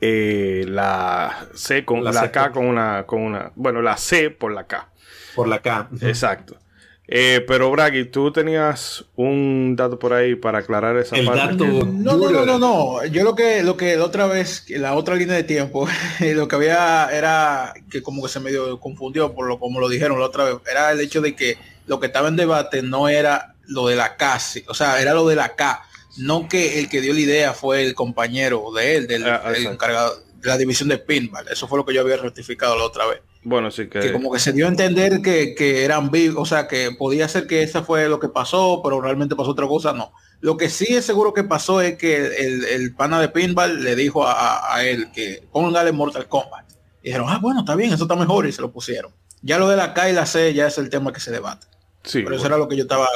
eh, la C con la, K con una, con una, bueno, la C por la K. Por la K. Exacto. Eh, pero Bragi, tú tenías un dato por ahí para aclarar esa el Dato no, no, no, no, Yo lo que, lo que la otra vez, la otra línea de tiempo, lo que había era que como que se medio confundió por lo como lo dijeron la otra vez, era el hecho de que lo que estaba en debate no era lo de la K, o sea, era lo de la K, no que el que dio la idea fue el compañero de él, del ah, encargado de la división de pinball. Eso fue lo que yo había rectificado la otra vez. Bueno, sí que... que como que se dio a entender que, que eran vivos, o sea, que podía ser que esa fue lo que pasó, pero realmente pasó otra cosa, no. Lo que sí es seguro que pasó es que el, el pana de pinball le dijo a, a, él que póngale Mortal Kombat. Y dijeron, ah, bueno, está bien, eso está mejor, y se lo pusieron. Ya lo de la K y la C ya es el tema que se debate. Sí, pero eso era lo que yo estaba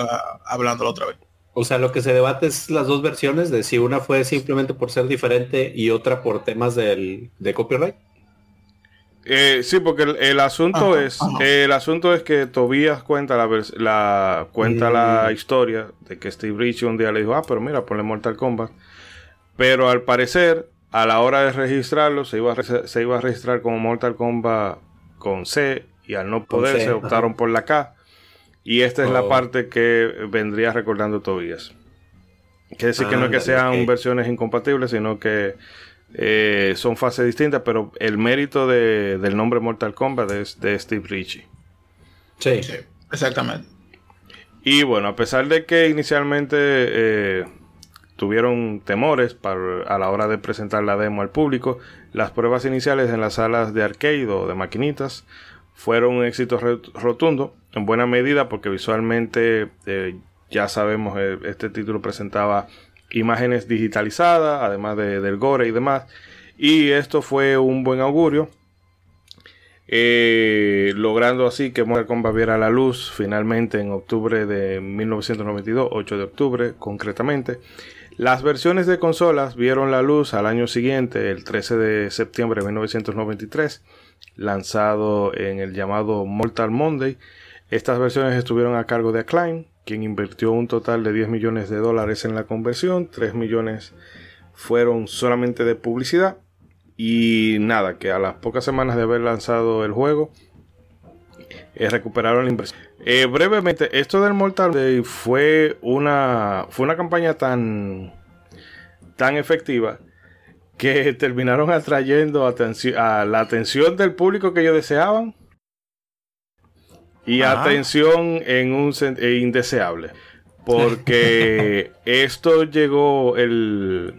hablando la otra vez. O sea, lo que se debate es las dos versiones de si una fue simplemente por ser diferente y otra por temas del, de copyright. Eh, sí, porque el, asunto es el asunto es que Tobías cuenta la, la cuenta la mm. historia de que Steve Rich un día le dijo, ah, pero mira, ponle Mortal Kombat. Pero al parecer, a la hora de registrarlo, se iba a, se iba a registrar como Mortal Kombat con C y al no poder se optaron por la K. Y esta es la oh. parte que vendría recordando Tobías. Quiere decir que no es que sean versiones incompatibles, sino que eh, son fases distintas, pero el mérito del nombre Mortal Kombat es de Steve Ritchie. Sí, sí, exactamente. Y bueno, a pesar de que inicialmente eh, tuvieron temores a la hora de presentar la demo al público, las pruebas iniciales en las salas de arcade o de maquinitas fueron un éxito rotundo, en buena medida porque visualmente eh, ya sabemos este título presentaba imágenes digitalizadas, además de, del gore y demás. Y esto fue un buen augurio. Eh, logrando así que Mortal Kombat viera la luz finalmente en octubre de 1992, 8 de octubre concretamente. Las versiones de consolas vieron la luz al año siguiente, el 13 de septiembre de 1993, lanzado en el llamado Mortal Monday. Estas versiones estuvieron a cargo de Acclaim, quien invirtió un total de 10 millones de dólares en la conversión, 3 millones fueron solamente de publicidad y nada, que a las pocas semanas de haber lanzado el juego eh, recuperaron la inversión. Eh, brevemente, esto del Mortal Day fue una, fue una campaña tan, tan efectiva que terminaron atrayendo a la atención del público que ellos deseaban y atención en un e indeseable. Porque esto llegó el.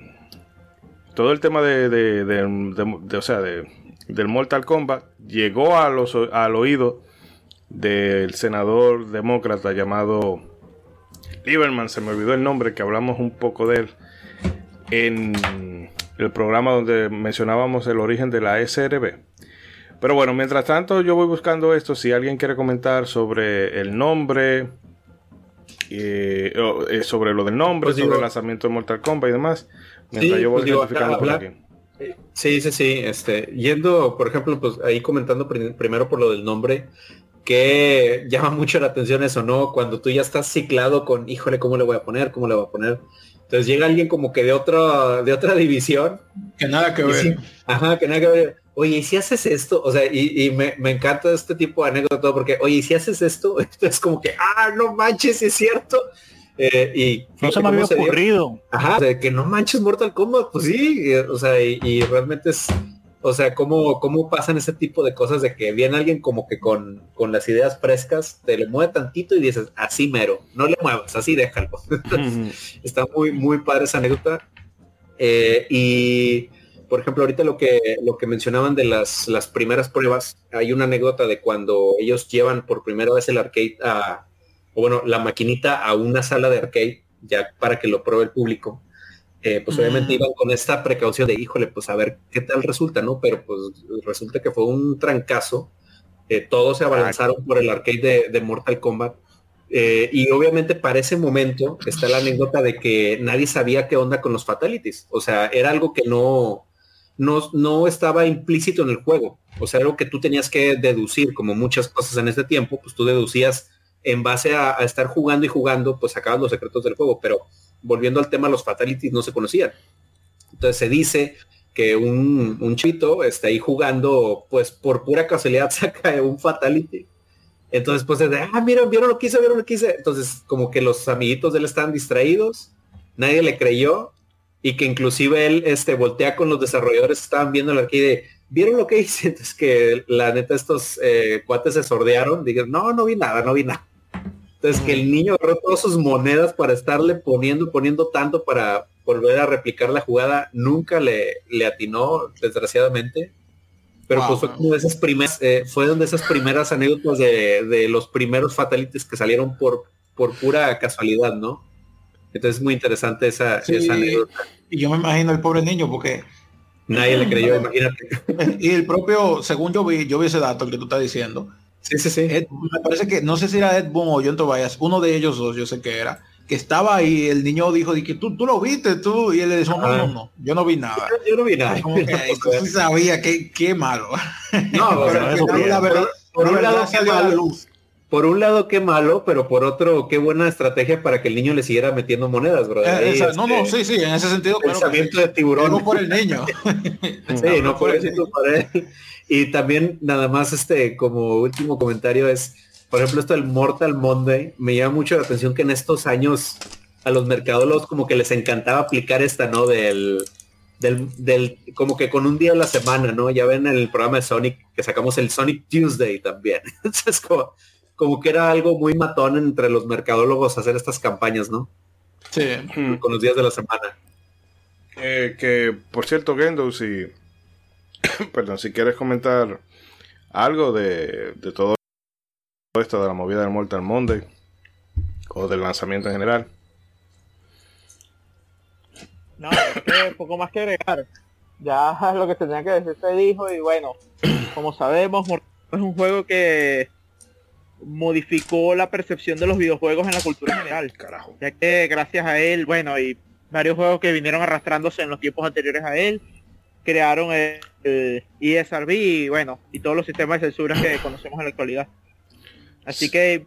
Todo el tema de, de, o sea, de, del Mortal Kombat llegó a los, al oído del senador demócrata llamado Lieberman, se me olvidó el nombre, que hablamos un poco de él en el programa donde mencionábamos el origen de la SRB. Pero bueno, mientras tanto yo voy buscando esto. Si alguien quiere comentar sobre el nombre, eh, eh, sobre lo del nombre, pues sobre el lanzamiento de Mortal Kombat y demás, mientras yo voy pues identificando por aquí. Sí, sí, sí. Este, yendo, por ejemplo, pues ahí comentando primero por lo del nombre, que llama mucho la atención eso, ¿no? Cuando tú ya estás ciclado con, híjole, ¿cómo le voy a poner? ¿Cómo le voy a poner? Entonces llega alguien como que de otra, de otra división. Que nada que ver. ajá, que nada que ver oye, ¿y si haces esto? O sea, y, me, encanta este tipo de anécdota porque, oye, ¿y si haces esto? Esto es como que, ah, no manches, es cierto. Eh, y no se me había ocurrido. Ajá, que no manches Mortal Kombat, pues sí, o sea, y, realmente es, o sea, ¿cómo, cómo pasan ese tipo de cosas de que viene alguien como que con, con las ideas frescas, te le mueve tantito y dices, así mero, no le muevas, así déjalo. Está muy, muy padre esa anécdota. Eh, y por ejemplo, ahorita lo que, lo que mencionaban de las, las primeras pruebas, hay una anécdota de cuando ellos llevan por primera vez el arcade a, o bueno, la maquinita a una sala de arcade, ya para que lo pruebe el público. Eh, pues obviamente mm. iban con esta precaución de, híjole, pues a ver qué tal resulta, ¿no? Pero pues resulta que fue un trancazo. Eh, todos se abalanzaron por el arcade de, Mortal Kombat. Eh, y obviamente para ese momento está la anécdota de que nadie sabía qué onda con los fatalities. O sea, era algo que no, no, no estaba implícito en el juego. O sea, algo que tú tenías que deducir, como muchas cosas en este tiempo, pues tú deducías en base a, estar jugando y jugando, pues sacabas los secretos del juego. Pero volviendo al tema, los fatalities no se conocían. Entonces se dice que un, un chito está ahí jugando, pues por pura casualidad saca un fatality. Entonces, pues de, ah, miren, vieron lo que hice, vieron lo que hice. Entonces, como que los amiguitos de él están distraídos, nadie le creyó, y que inclusive él este, voltea con los desarrolladores estaban viendo aquí de, ¿vieron lo que hice? Entonces que la neta estos eh, cuates se sordearon, digan, no, no vi nada, no vi nada. Entonces que el niño agarró todas sus monedas para estarle poniendo, poniendo tanto para volver a replicar la jugada, nunca le, le atinó, desgraciadamente. Pero pues fue como de esas primeras, eh, fueron de esas primeras anécdotas de, de, los primeros fatalities que salieron por, por pura casualidad, ¿no? Entonces es muy interesante esa, esa anécdota. Y yo me imagino el pobre niño porque nadie le creyó, imagínate. Y el propio, según yo vi, yo vi ese dato que tú estás diciendo. Sí, sí, sí. me parece que, no sé si era Ed Boon o John Tobias, uno de ellos dos, yo sé que era, que estaba ahí, el niño dijo, que tú, tú lo viste, tú, y él le dijo, no, no, no, yo no vi nada. Yo, no vi nada. Como que, sí sabía que qué malo. No, pero, la verdad, por un lado la luz por un lado qué malo, pero por otro qué buena estrategia para que el niño le siguiera metiendo monedas, bro. Eh, no, no, sí, sí, en ese sentido. Pensamiento de tiburón. No por el niño. sí, no, por, eso, para él. Y también nada más este como último comentario es, por ejemplo, esto del Mortal Monday, me llama mucho la atención que en estos años a los mercadólogos como que les encantaba aplicar esta, ¿no? Del, del, del, como que con un día a la semana, ¿no? Ya ven en el programa de Sonic que sacamos el Sonic Tuesday también. Entonces como como que era algo muy matón entre los mercadólogos hacer estas campañas, ¿no? Sí. Con los días de la semana. que, por cierto, Gendo, si, perdón, si quieres comentar algo de, de todo esto de la movida del Mortal Monday o del lanzamiento en general. No, es que poco más que agregar. Ya lo que tenía que decir se dijo y bueno, como sabemos, es un juego que modificó la percepción de los videojuegos en la cultura general. Carajo. Ya que gracias a él, bueno, y varios juegos que vinieron arrastrándose en los tiempos anteriores a él, crearon el, ESRB y bueno, y todos los sistemas de censura que conocemos en la actualidad. Así que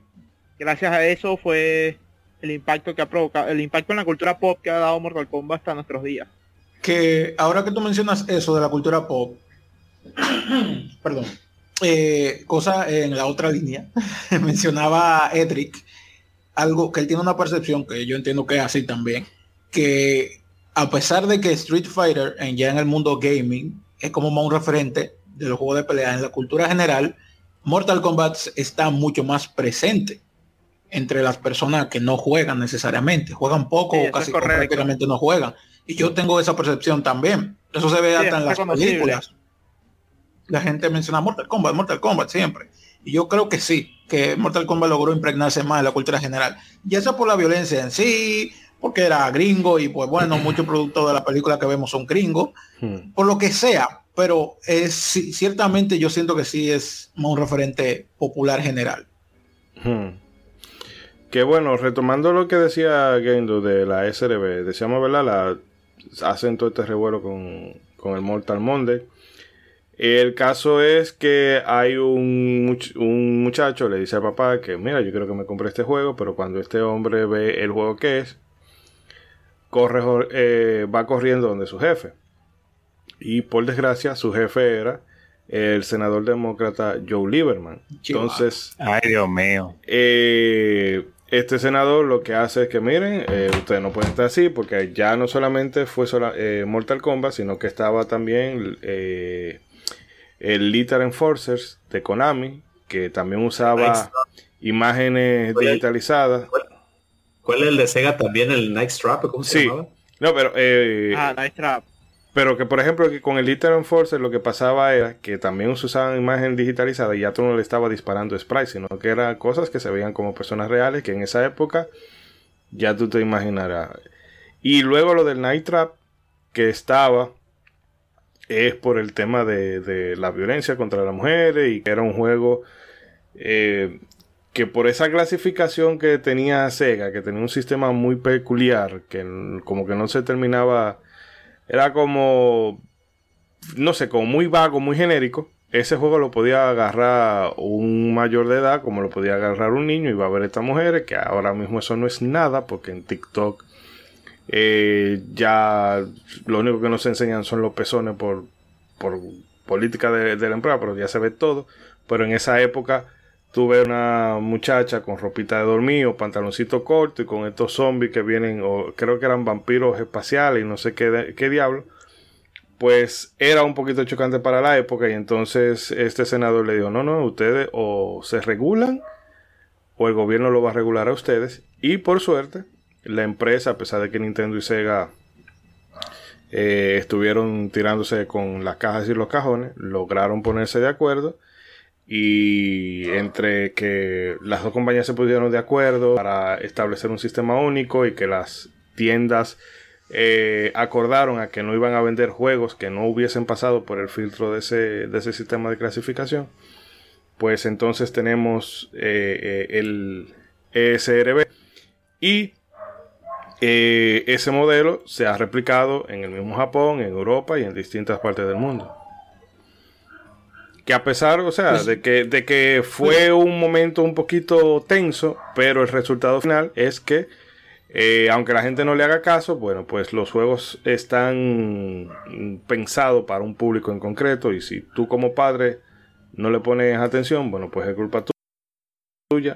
gracias a eso fue el impacto que ha provocado, el impacto en la cultura pop que ha dado Mortal Kombat hasta nuestros días. Que ahora que tú mencionas eso de la cultura pop, perdón, eh, cosa en la otra línea, mencionaba Edric, algo que él tiene una percepción que yo entiendo que es así también, que a pesar de que Street Fighter en, ya en el mundo gaming es como un referente de los juegos de pelea en la cultura general, Mortal Kombat está mucho más presente entre las personas que no juegan necesariamente, juegan poco o casi prácticamente no juegan. Y yo tengo esa percepción también. Eso se ve hasta en las películas la gente menciona Mortal Kombat, Mortal Kombat siempre. Y yo creo que sí, que Mortal Kombat logró impregnarse más en la cultura general. Ya sea por la violencia en sí, porque era gringo y pues bueno, muchos productos de la película que vemos son gringos, hmm. por lo que sea, pero es ciertamente yo siento que sí es un referente popular general. Hmm. Que bueno, retomando lo que decía Gendo de la SRB, decíamos, ¿verdad? La, hacen todo este revuelo con, con el Mortal Monday. El caso es que hay un, un, muchacho, le dice al papá que, mira, yo quiero que me compre este juego, pero cuando este hombre ve el juego que es, corre, eh, va corriendo donde su jefe. Y por desgracia, su jefe era el senador demócrata Joe Lieberman. Entonces, ay Dios mío. Eh, este senador lo que hace es que miren, eh, ustedes no pueden estar así porque ya no solamente fue Mortal Kombat, sino que estaba también el Lethal Enforcers de Konami, que también usaba imágenes digitalizadas. ¿Cuál, es el de Sega también? ¿El Night Trap? ¿Cómo se llamaba? No, pero... Eh, ah, Night Trap. Pero que, por ejemplo, que con el Lethal Enforcer lo que pasaba era que también se usaban imágenes digitalizadas y ya tú no le estaba disparando sprites, sino que eran cosas que se veían como personas reales, que en esa época ya tú te imaginarás. Y luego lo del Night Trap, que estaba es por el tema de, la violencia contra las mujeres y que era un juego eh, que por esa clasificación que tenía Sega, que tenía un sistema muy peculiar, que como que no se terminaba, era como no sé, como muy vago, muy genérico, ese juego lo podía agarrar un mayor de edad, como lo podía agarrar un niño, y va a ver estas mujeres, que ahora mismo eso no es nada, porque en TikTok eh, ya lo único que nos enseñan son los pezones por, por política de, de, la empresa, pero ya se ve todo. Pero en esa época tuve una muchacha con ropita de dormir o pantaloncito corto y con estos zombies que vienen, o creo que eran vampiros espaciales y no sé qué, qué diablo pues era un poquito chocante para la época y entonces este senador le dijo, no, no, ustedes o se regulan o el gobierno lo va a regular a ustedes y por suerte la empresa, a pesar de que Nintendo y Sega eh, estuvieron tirándose con las cajas y los cajones, lograron ponerse de acuerdo y entre que las dos compañías se pusieron de acuerdo para establecer un sistema único y que las tiendas eh, acordaron a que no iban a vender juegos que no hubiesen pasado por el filtro de ese, de ese sistema de clasificación, pues entonces tenemos eh, el ESRB y ese modelo se ha replicado en el mismo Japón, en Europa y en distintas partes del mundo. Que a pesar, o sea, pues de que, de que fue un momento un poquito tenso, pero el resultado final es que eh, aunque la gente no le haga caso, bueno, pues los juegos están pensados para un público en concreto y si tú como padre no le pones atención, bueno, pues es culpa tuya,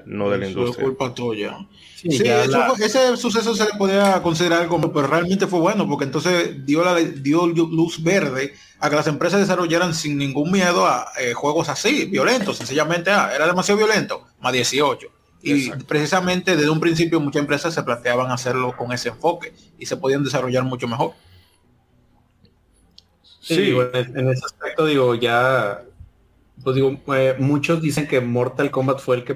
no de la industria. Es culpa tuya. Sí, ese suceso se le podía considerar como, pero realmente fue bueno porque entonces dio, la, dio luz verde a que las empresas desarrollaran sin ningún miedo a eh, juegos así, violentos, sencillamente, ah, era demasiado violento, más 18 y precisamente desde un principio muchas empresas se planteaban hacerlo con ese enfoque y se podían desarrollar mucho mejor. Sí, en, ese aspecto digo, ya, pues digo, eh, muchos dicen que Mortal Kombat fue el que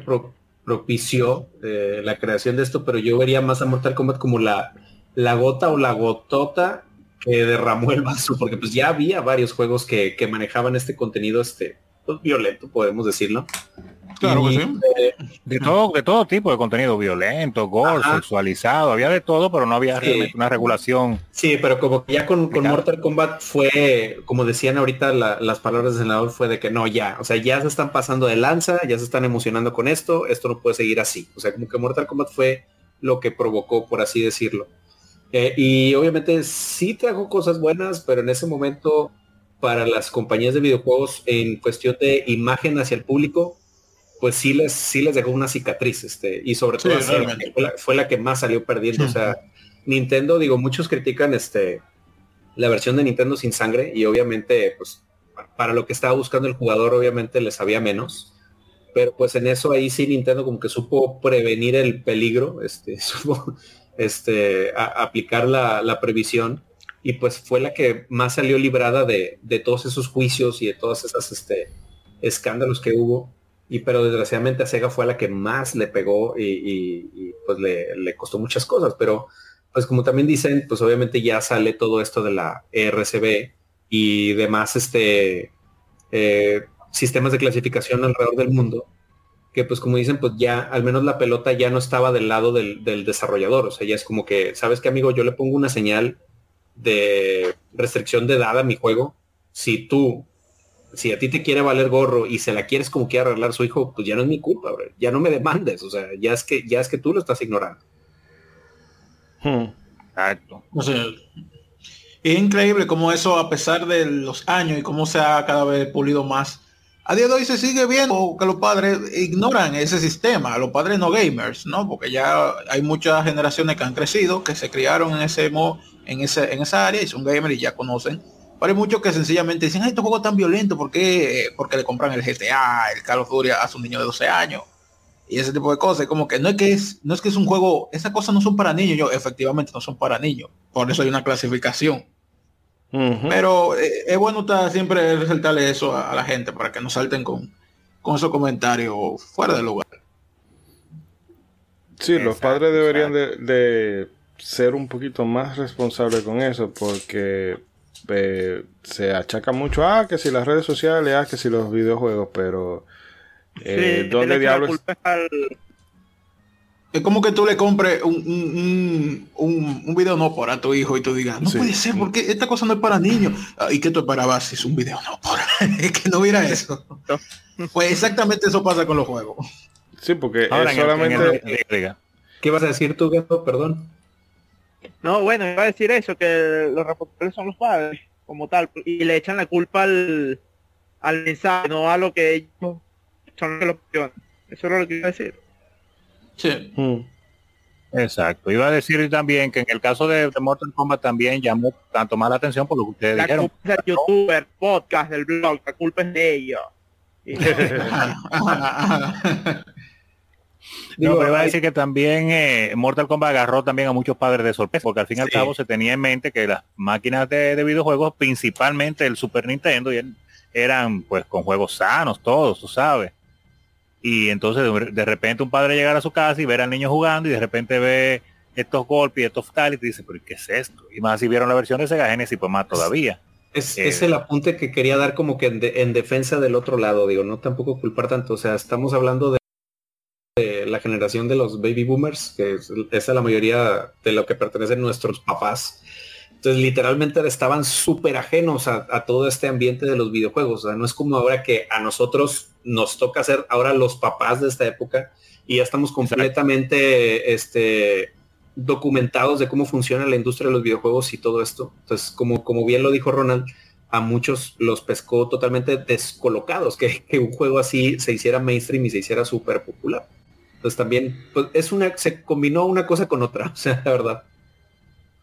propició eh, la creación de esto, pero yo vería más a Mortal Kombat como la, gota o la gotota que derramó el vaso, porque pues ya había varios juegos que, que manejaban este contenido este, pues, violento, podemos decirlo. Claro que sí. De, todo, de todo tipo de contenido violento, gore, sexualizado, había de todo, pero no había realmente una regulación. Sí, pero como que ya con, Mortal Kombat fue, como decían ahorita las palabras del senador, fue de que no, ya, o sea, ya se están pasando de lanza, ya se están emocionando con esto, esto no puede seguir así. O sea, como que Mortal Kombat fue lo que provocó, por así decirlo. Eh, y obviamente sí trajo cosas buenas, pero en ese momento para las compañías de videojuegos en cuestión de imagen hacia el público, pues sí les, sí les dejó una cicatriz, este, y sobre todo fue, la, que más salió perdiendo. O sea, Nintendo, digo, muchos critican este la versión de Nintendo sin sangre, y obviamente, pues, para lo que estaba buscando el jugador, obviamente le sabía menos. Pero pues en eso ahí sí Nintendo como que supo prevenir el peligro, este, supo este, aplicar la, la, previsión. Y pues fue la que más salió librada de, de todos esos juicios y de todos esos este, escándalos que hubo y pero desgraciadamente a Sega fue la que más le pegó y, pues le, costó muchas cosas, pero pues como también dicen, pues obviamente ya sale todo esto de la RCB y demás este eh, sistemas de clasificación alrededor del mundo, que pues como dicen, pues ya al menos la pelota ya no estaba del lado del, del desarrollador, o sea, ya es como que, ¿sabes qué amigo? Yo le pongo una señal de restricción de edad a mi juego. Si tú si a ti te quiere valer gorro y se la quieres como quiere arreglar su hijo, pues ya no es mi culpa, ya no me demandes, o sea, ya es que ya es que tú lo estás ignorando. Hmm. Exacto. es increíble cómo eso, a pesar de los años y cómo se ha cada vez pulido más, a día de hoy se sigue viendo que los padres ignoran ese sistema, los padres no gamers, ¿no? Porque ya hay muchas generaciones que han crecido, que se criaron en ese en ese, en esa área y son gamers y ya conocen hay muchos que sencillamente dicen, ay, este juego tan violento, ¿por qué? Porque le compran el GTA, el Call of Duty a su niño de 12 años. Y ese tipo de cosas, como que no es que es, no es que es un juego, esas cosas no son para niños, yo efectivamente no son para niños. Por eso hay una clasificación. Pero eh, es bueno siempre resaltarle eso a, la gente para que no salten con, con esos comentarios fuera de lugar. Sí, los padres deberían de, de, ser un poquito más responsables con eso porque se achaca mucho a ah, que si las redes sociales, ah, que si los videojuegos, pero eh, ¿dónde diablos? Es como que tú le compres un, un, un, un, video no por a tu hijo y tú digas, no puede ser, porque esta cosa no es para niños. Ah, ¿Y qué tú esperabas si es un video no por? es que no hubiera eso. pues exactamente eso pasa con los juegos. Sí, porque es solamente... ¿Qué vas a decir tú, Gato? Perdón. No, bueno, iba a decir eso, que los responsables son los padres, como tal, y le echan la culpa al, al mensaje, no a lo que ellos son los que lo Eso es lo que iba a decir. Sí. Mm. Exacto. Iba a decir también que en el caso de, Mortal Kombat también llamó tanto más la atención por lo que ustedes la dijeron. Culpa del youtuber, podcast, del blog, la culpa es de ellos. No, pero iba a decir que también eh, Mortal Kombat agarró también a muchos padres de sorpresa, porque al fin y al cabo se tenía en mente que las máquinas de, videojuegos, principalmente el Super Nintendo, eran pues con juegos sanos, todos, tú sabes. Y entonces de, repente un padre llegar a su casa y ver al niño jugando y de repente ve estos golpes y estos tal y dice, pero ¿qué es esto? Y más si vieron la versión de Sega Genesis, pues más todavía. Es, es el apunte que quería dar como que en, en defensa del otro lado, digo, no tampoco culpar tanto, o sea, estamos hablando de la generación de los baby boomers, que es, la mayoría de lo que pertenecen nuestros papás. Entonces literalmente estaban súper ajenos a, todo este ambiente de los videojuegos. O sea, no es como ahora que a nosotros nos toca ser ahora los papás de esta época y ya estamos completamente este, documentados de cómo funciona la industria de los videojuegos y todo esto. Entonces, como, como bien lo dijo Ronald, a muchos los pescó totalmente descolocados que, que un juego así se hiciera mainstream y se hiciera súper popular. Entonces también, pues es una, se combinó una cosa con otra, o sea, la verdad.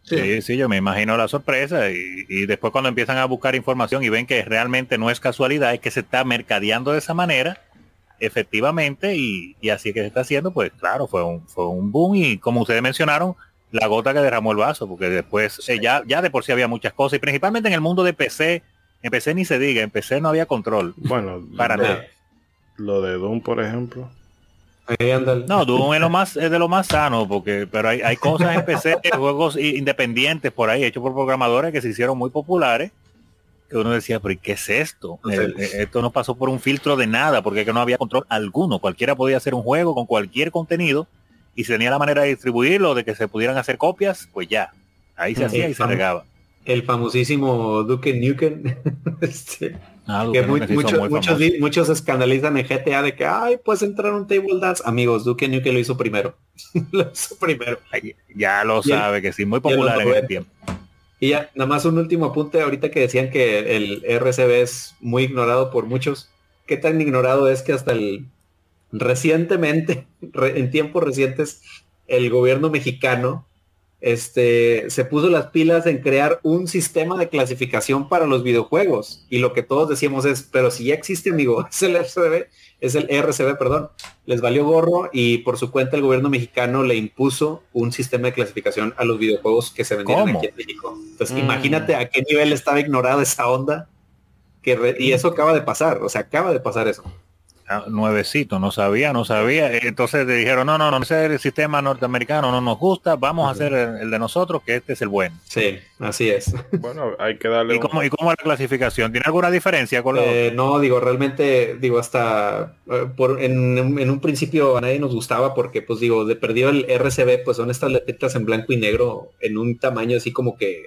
Sí, sí, yo me imagino la sorpresa y, después cuando empiezan a buscar información y ven que realmente no es casualidad, es que se está mercadeando de esa manera, efectivamente, y, así que se está haciendo, pues claro, fue un, fue un boom y como ustedes mencionaron, la gota que derramó el vaso, porque después eh, ya, ya de por sí había muchas cosas, y principalmente en el mundo de PC, en PC ni se diga, en PC no había control. Bueno, para nada. Lo de Doom, por ejemplo. No, Doom es lo más es de lo más sano porque pero hay, hay cosas en PC, juegos independientes por ahí hechos por programadores que se hicieron muy populares que uno decía, pero ¿qué es esto? Eh, esto no pasó por un filtro de nada porque que no había control alguno. Cualquiera podía hacer un juego con cualquier contenido y si tenía la manera de distribuirlo, de que se pudieran hacer copias, pues ya. Ahí se hacía y se regaba. El famosísimo Duke Nukem. este, que, muchos, muchos escandalizan en GTA de que, ay, pues entrar un table dance. Amigos, Duke Nukem lo hizo primero. lo hizo primero. ya lo sabe, que sí, muy popular en el tiempo. Y ya, nada más un último apunte ahorita que decían que el RCB es muy ignorado por muchos. ¿Qué tan ignorado es que hasta el recientemente, en tiempos recientes, el gobierno mexicano este, se puso las pilas en crear un sistema de clasificación para los videojuegos. Y lo que todos decíamos es, pero si ya existe, amigo, es el RCB, es el RCB, perdón, les valió gorro y por su cuenta el gobierno mexicano le impuso un sistema de clasificación a los videojuegos que se vendían aquí en México. Entonces, mm. imagínate a qué nivel estaba ignorada esa onda. Que y eso acaba de pasar, o sea, acaba de pasar eso. Ah, nuevecito, no sabía, no sabía. Entonces le dijeron, no, no, no, ese el sistema norteamericano no nos gusta, vamos a hacer el, de nosotros, que este es el bueno. Sí, así es. Bueno, hay que darle... ¿Y, cómo, ¿y cómo es la clasificación? ¿Tiene alguna diferencia con eh, No, digo, realmente, digo, hasta eh, por, en, un principio a nadie nos gustaba porque, pues digo, de perdido el RCB, pues son estas letras en blanco y negro en un tamaño así como que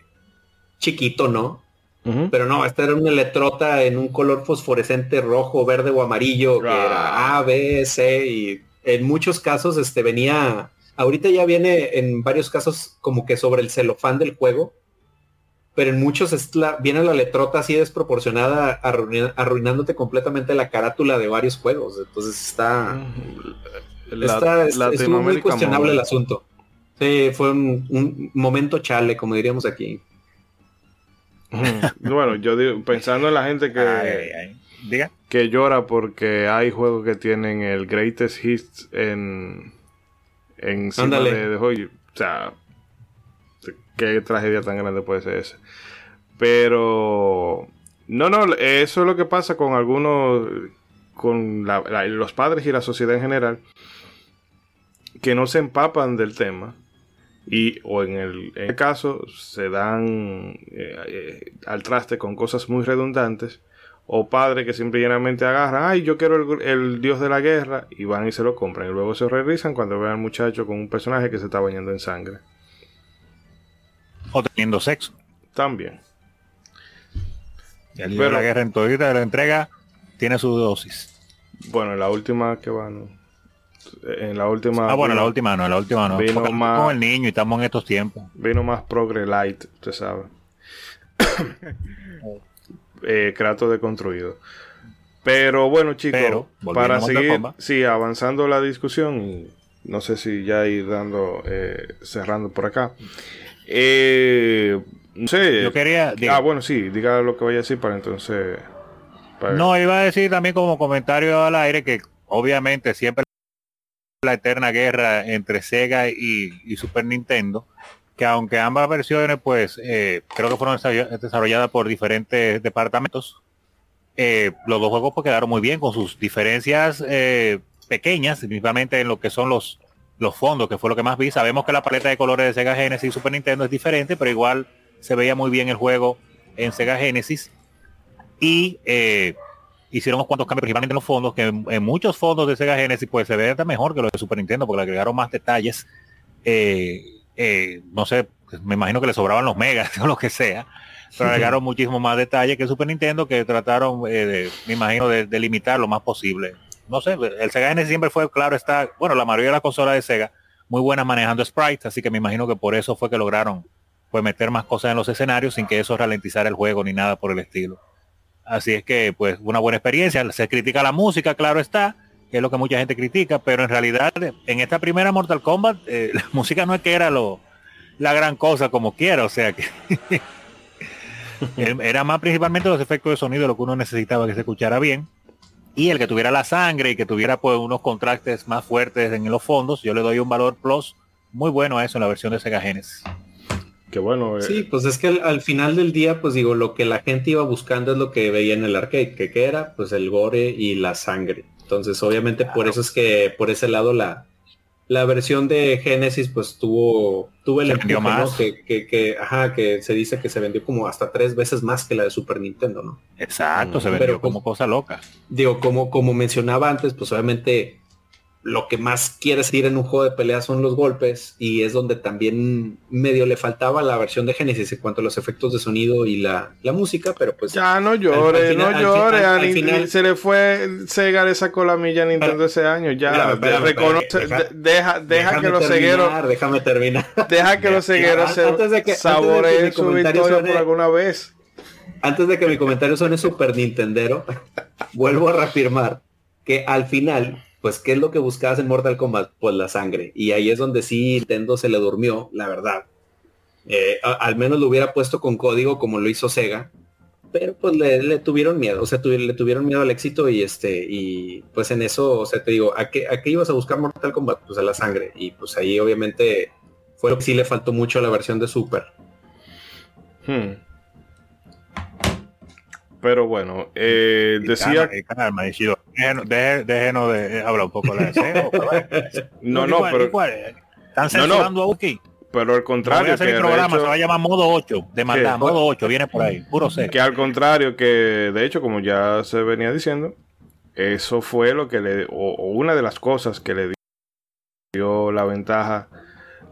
chiquito, ¿no? Pero no, esta era una electrota en un color fosforescente rojo, verde o amarillo, que era A, B, C, y en muchos casos este venía, ahorita ya viene en varios casos como que sobre el celofán del juego, pero en muchos es la, viene la letrota así desproporcionada, arruinándote completamente la carátula de varios juegos. Entonces está, está muy cuestionable el asunto. Sí, fue un momento chale, como diríamos aquí bueno, yo digo, pensando en la gente que, que llora porque hay juegos que tienen el greatest hits en encima de, de O sea, qué tragedia tan grande puede ser ese. Pero no, no, eso es lo que pasa con algunos, con los padres y la sociedad en general, que no se empapan del tema y o en el, caso se dan eh, eh, al traste con cosas muy redundantes o padres que simplemente agarran, ay, yo quiero el, dios de la guerra, y van y se lo compran, y luego se revisan cuando vean al muchacho con un personaje que se está bañando en sangre. O teniendo sexo. También. el dios de la guerra en toda la entrega tiene su dosis. Bueno, la última que va, En la última. Ah, bueno, la última no, la última no. Vino más, con el niño y estamos en estos tiempos. Vino más progre light, usted sabe. eh, Kratos deconstruido. Pero bueno, chicos, para seguir sí, avanzando la discusión no sé si ya ir dando, eh, cerrando por acá. Eh, no sé. Yo quería. Ah, bueno, sí, diga lo que vaya a decir para entonces. No, iba a decir también como comentario al aire que obviamente siempre la eterna guerra entre Sega y Super Nintendo que aunque ambas versiones pues eh, creo que fueron desarrolladas por diferentes departamentos, eh, los dos juegos pues quedaron muy bien con sus diferencias eh, pequeñas, principalmente en lo que son los, los fondos, que fue lo que más vi. Sabemos que la paleta de colores de Sega Genesis y Super Nintendo es diferente, pero igual se veía muy bien el juego en Sega Genesis. Y hicieron unos cuantos cambios principalmente en los fondos, que en, muchos fondos de Sega Genesis pues se ve mejor que los de Super Nintendo, porque le agregaron más detalles. Eh, no sé, me imagino que le sobraban los megas o lo que sea, pero agregaron muchísimo más detalle que Super Nintendo que trataron, eh, me imagino, de, limitar lo más posible. No sé, el Sega N siempre fue, claro, está, bueno, la mayoría de las consolas de Sega muy buenas manejando sprites, así que me imagino que por eso fue que lograron pues meter más cosas en los escenarios sin que eso ralentizara el juego ni nada por el estilo. Así es que pues una buena experiencia, se critica la música, claro está, que es lo que mucha gente critica, pero en realidad en esta primera Mortal Kombat eh, la música no es que era lo la gran cosa como quiera, o sea que era más principalmente los efectos de sonido lo que uno necesitaba que se escuchara bien y el que tuviera la sangre y que tuviera pues unos contrastes más fuertes en los fondos, yo le doy un valor plus muy bueno a eso en la versión de Sega Genesis. Qué bueno. Eh. Sí, pues es que al, final del día, pues digo, lo que la gente iba buscando es lo que veía en el arcade, que, que era pues el gore y la sangre. Entonces, obviamente, por eso es que por ese lado la, la versión de Genesis pues tuvo tuvo el empuje, más. Que, que, ajá, que se dice que se vendió como hasta tres veces más que la de Super Nintendo, ¿no? Exacto, se vendió como cosa loca. Digo, como, como mencionaba antes, pues obviamente lo que más quieres ir en un juego de pelea son los golpes y es donde también medio le faltaba la versión de Genesis en cuanto a los efectos de sonido y la, música, pero pues... Ya no llore, no llore, se le fue Sega le sacó la milla a Nintendo ese año, ya reconoce, deja, deja, que los cegueros... Déjame terminar. Deja que los cegueros se saboreen su victoria por alguna vez. Antes de que mi comentario suene Super Nintendero, vuelvo a reafirmar que al final pues ¿qué es lo que buscabas en Mortal Kombat? Pues la sangre. Y ahí es donde sí Nintendo se le durmió, la verdad. Eh, al menos lo hubiera puesto con código como lo hizo Sega. Pero pues le, tuvieron miedo, o sea, le tuvieron miedo al éxito y este, y pues en eso, o sea, te digo, ¿a qué, ¿a qué ibas a buscar Mortal Kombat? Pues a la sangre. Y pues ahí obviamente fue lo que sí le faltó mucho a la versión de Super. Hmm. Pero bueno, eh, decía... Calma, déjenos de hablar un poco de deseo. no, no, pero... Están censurando a Uki. Pero al contrario. A hacer el programa, se va a llamar modo 8, de maldad, modo 8, viene por ahí, puro ser. Que al contrario, que de hecho, como ya se venía diciendo, eso fue lo que le, o, una de las cosas que le dio la ventaja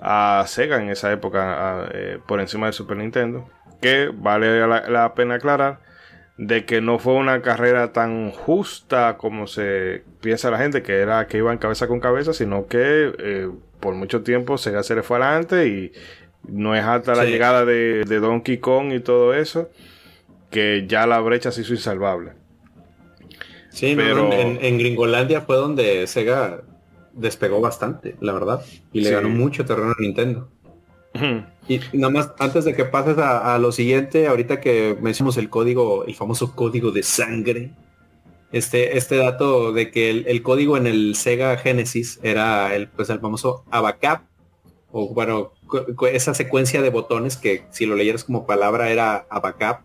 a Sega en esa época eh, por encima de Super Nintendo. Que vale la pena aclarar de que no fue una carrera tan justa como se piensa la gente, que era que iban cabeza con cabeza, sino que eh, por mucho tiempo Sega se le fue adelante y no es hasta la llegada de, Donkey Kong y todo eso que ya la brecha se hizo insalvable. Sí, pero en, Gringolandia fue donde Sega despegó bastante, la verdad, y le ganó mucho terreno a Nintendo. Y nada más, antes de que pases a, lo siguiente, ahorita que mencionamos el código, el famoso código de sangre, este, este dato de que el, código en el Sega Genesis era el, pues el famoso ABACAP, o bueno, esa secuencia de botones que si lo leyeras como palabra era ABACAP,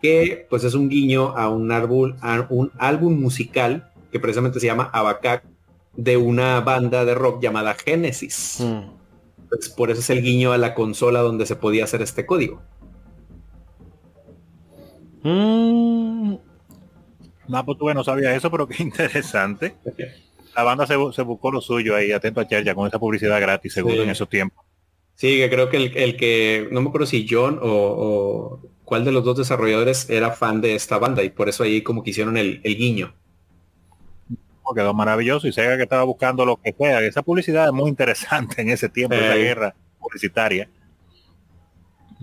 que pues es un guiño a un árbol, a un álbum musical que precisamente se llama ABACAP de una banda de rock llamada Genesis. Mm. Pues, por eso es el guiño a la consola donde se podía hacer este código. Mm, No, pues tú no sabía eso, pero qué interesante. La banda se, buscó lo suyo ahí, atento a Cherja, con esa publicidad gratis, seguro, en esos tiempos. Sí, que creo que el, que, no me acuerdo si John o, cuál de los dos desarrolladores era fan de esta banda y por eso ahí como que hicieron el, guiño. Quedó maravilloso y Sega que estaba buscando lo que sea. Esa publicidad es muy interesante en ese tiempo, de la guerra publicitaria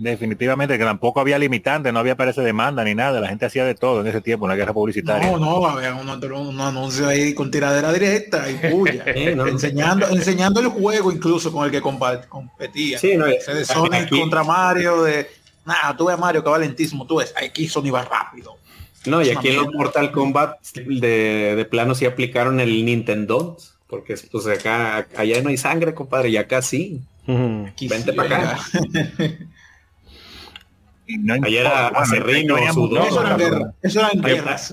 definitivamente que tampoco había limitante, no había parece demanda ni nada, la gente hacía de todo en ese tiempo, en la guerra publicitaria. No, no, había un, un, anuncio ahí con tiradera directa y puya, enseñando, enseñando el juego incluso con el que competía. Sí, no, de Sonic contra Mario, de nada, tú ves a Mario que va lentísimo, tú ves, aquí Sony va rápido. No, y aquí en los Mortal Kombat de, de plano sí aplicaron el Nintendo, porque pues acá, allá no hay sangre, compadre, y acá sí. Vente para acá. Ayer era acerrino sudor. Eso era, guerras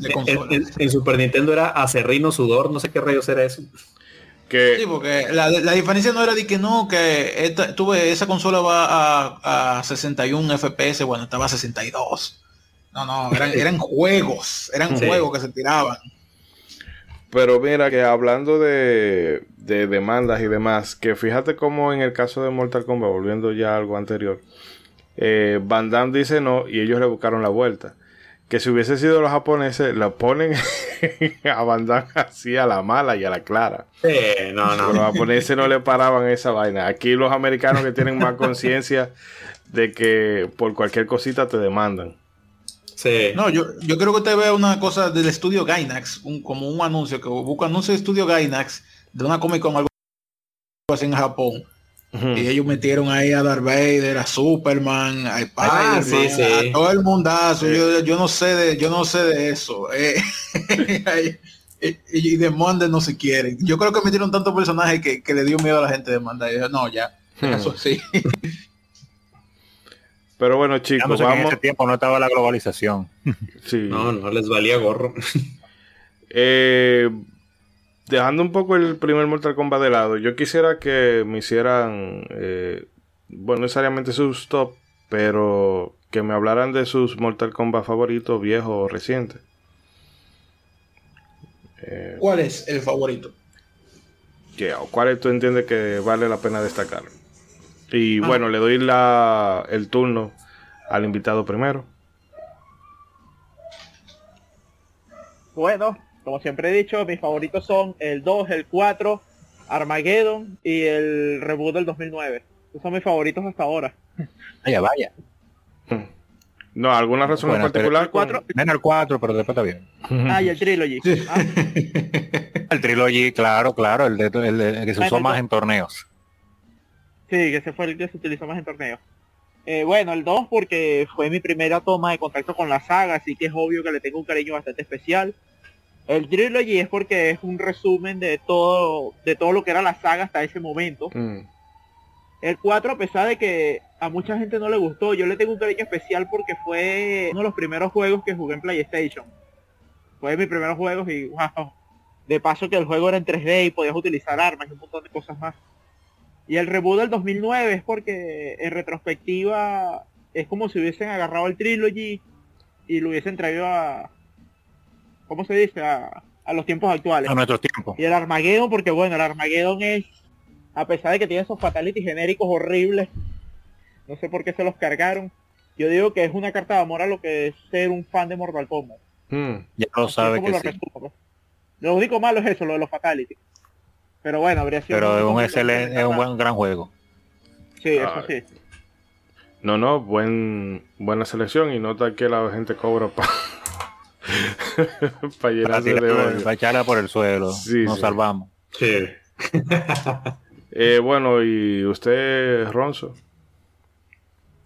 En, Super Nintendo era acerrino sudor, no sé qué rayos era eso. Que... Sí, porque la, diferencia no era de que no, que tuve esa consola va a, 61 FPS, bueno, estaba a 62. No, no, eran, juegos, eran juegos que se tiraban. Pero mira que hablando de, de demandas y demás, que fíjate como en el caso de Mortal Kombat, volviendo ya a algo anterior, eh, Van Damme dice no y ellos le buscaron la vuelta. Que si hubiese sido los japoneses, lo ponen a Van Damme así a la mala y a la clara. no, no. Los japoneses no le paraban esa vaina. Aquí los americanos que tienen más conciencia de que por cualquier cosita te demandan. Sí. No, yo, yo creo que usted ve una cosa del estudio Gainax, un, como un anuncio, que busca anuncio de estudio Gainax de una Comic Con algo así en Japón y ellos metieron ahí a Darth Vader, a Superman, a ah, a todo el mundazo. Yo, no sé de, yo no sé de eso. Eh. y, de Monde no se quieren. Yo creo que metieron tantos personajes que, le dio miedo a la gente de Manda. Y no, ya, hmm. eso sí. Pero bueno, chicos, vamos. En ese tiempo no estaba la globalización. No, no les valía gorro. eh, dejando un poco el primer Mortal Kombat de lado, yo quisiera que me hicieran, eh, bueno, necesariamente sus top, pero que me hablaran de sus Mortal Kombat favoritos, viejos o recientes. Eh, ¿Cuál es el favorito? ¿Cuál tú entiendes que vale la pena destacar? Y ah. bueno, le doy la, el turno al invitado primero. Bueno, como siempre he dicho, mis favoritos son el 2, el 4, Armageddon y el reboot del 2009. Esos son mis favoritos hasta ahora. Vaya, vaya. No, ¿alguna razón en particular? El 4, el 4, pero después está bien. Ah, y el Trilogy. Ah. el Trilogy, claro, claro, el, de, el, que se usó más en torneos. Sí, que ese fue el que se utilizó más en torneos. Eh, bueno, el 2 porque fue mi primera toma de contacto con la saga, así que es obvio que le tengo un cariño bastante especial. El Trilogy es porque es un resumen de todo, de todo lo que era la saga hasta ese momento. Mm. El 4, a pesar de que a mucha gente no le gustó, yo le tengo un cariño especial porque fue uno de los primeros juegos que jugué en PlayStation. Fue mis primeros juegos y wow. De paso que el juego era en 3D y podías utilizar armas y un montón de cosas más. Y el reboot del 2009 es porque en retrospectiva es como si hubiesen agarrado el Trilogy y lo hubiesen traído a, ¿cómo se dice? A, los tiempos actuales. A nuestros tiempos. Y el Armageddon, porque bueno, el Armageddon es, a pesar de que tiene esos fatalities genéricos horribles, no sé por qué se los cargaron. Yo digo que es una carta de amor a lo que es ser un fan de Mortal Kombat. Hmm. ya lo sabe que lo, sí. Pues. lo único malo es eso, lo de los fatalities. Pero bueno, habría sido... Pero es un, excelente, es un buen gran juego. Sí, eso sí. No, no, buen, buena selección y nota que la gente cobra para de Para echarla por el suelo. Nos salvamos. Sí. Eh, bueno, ¿y usted, Ronzo?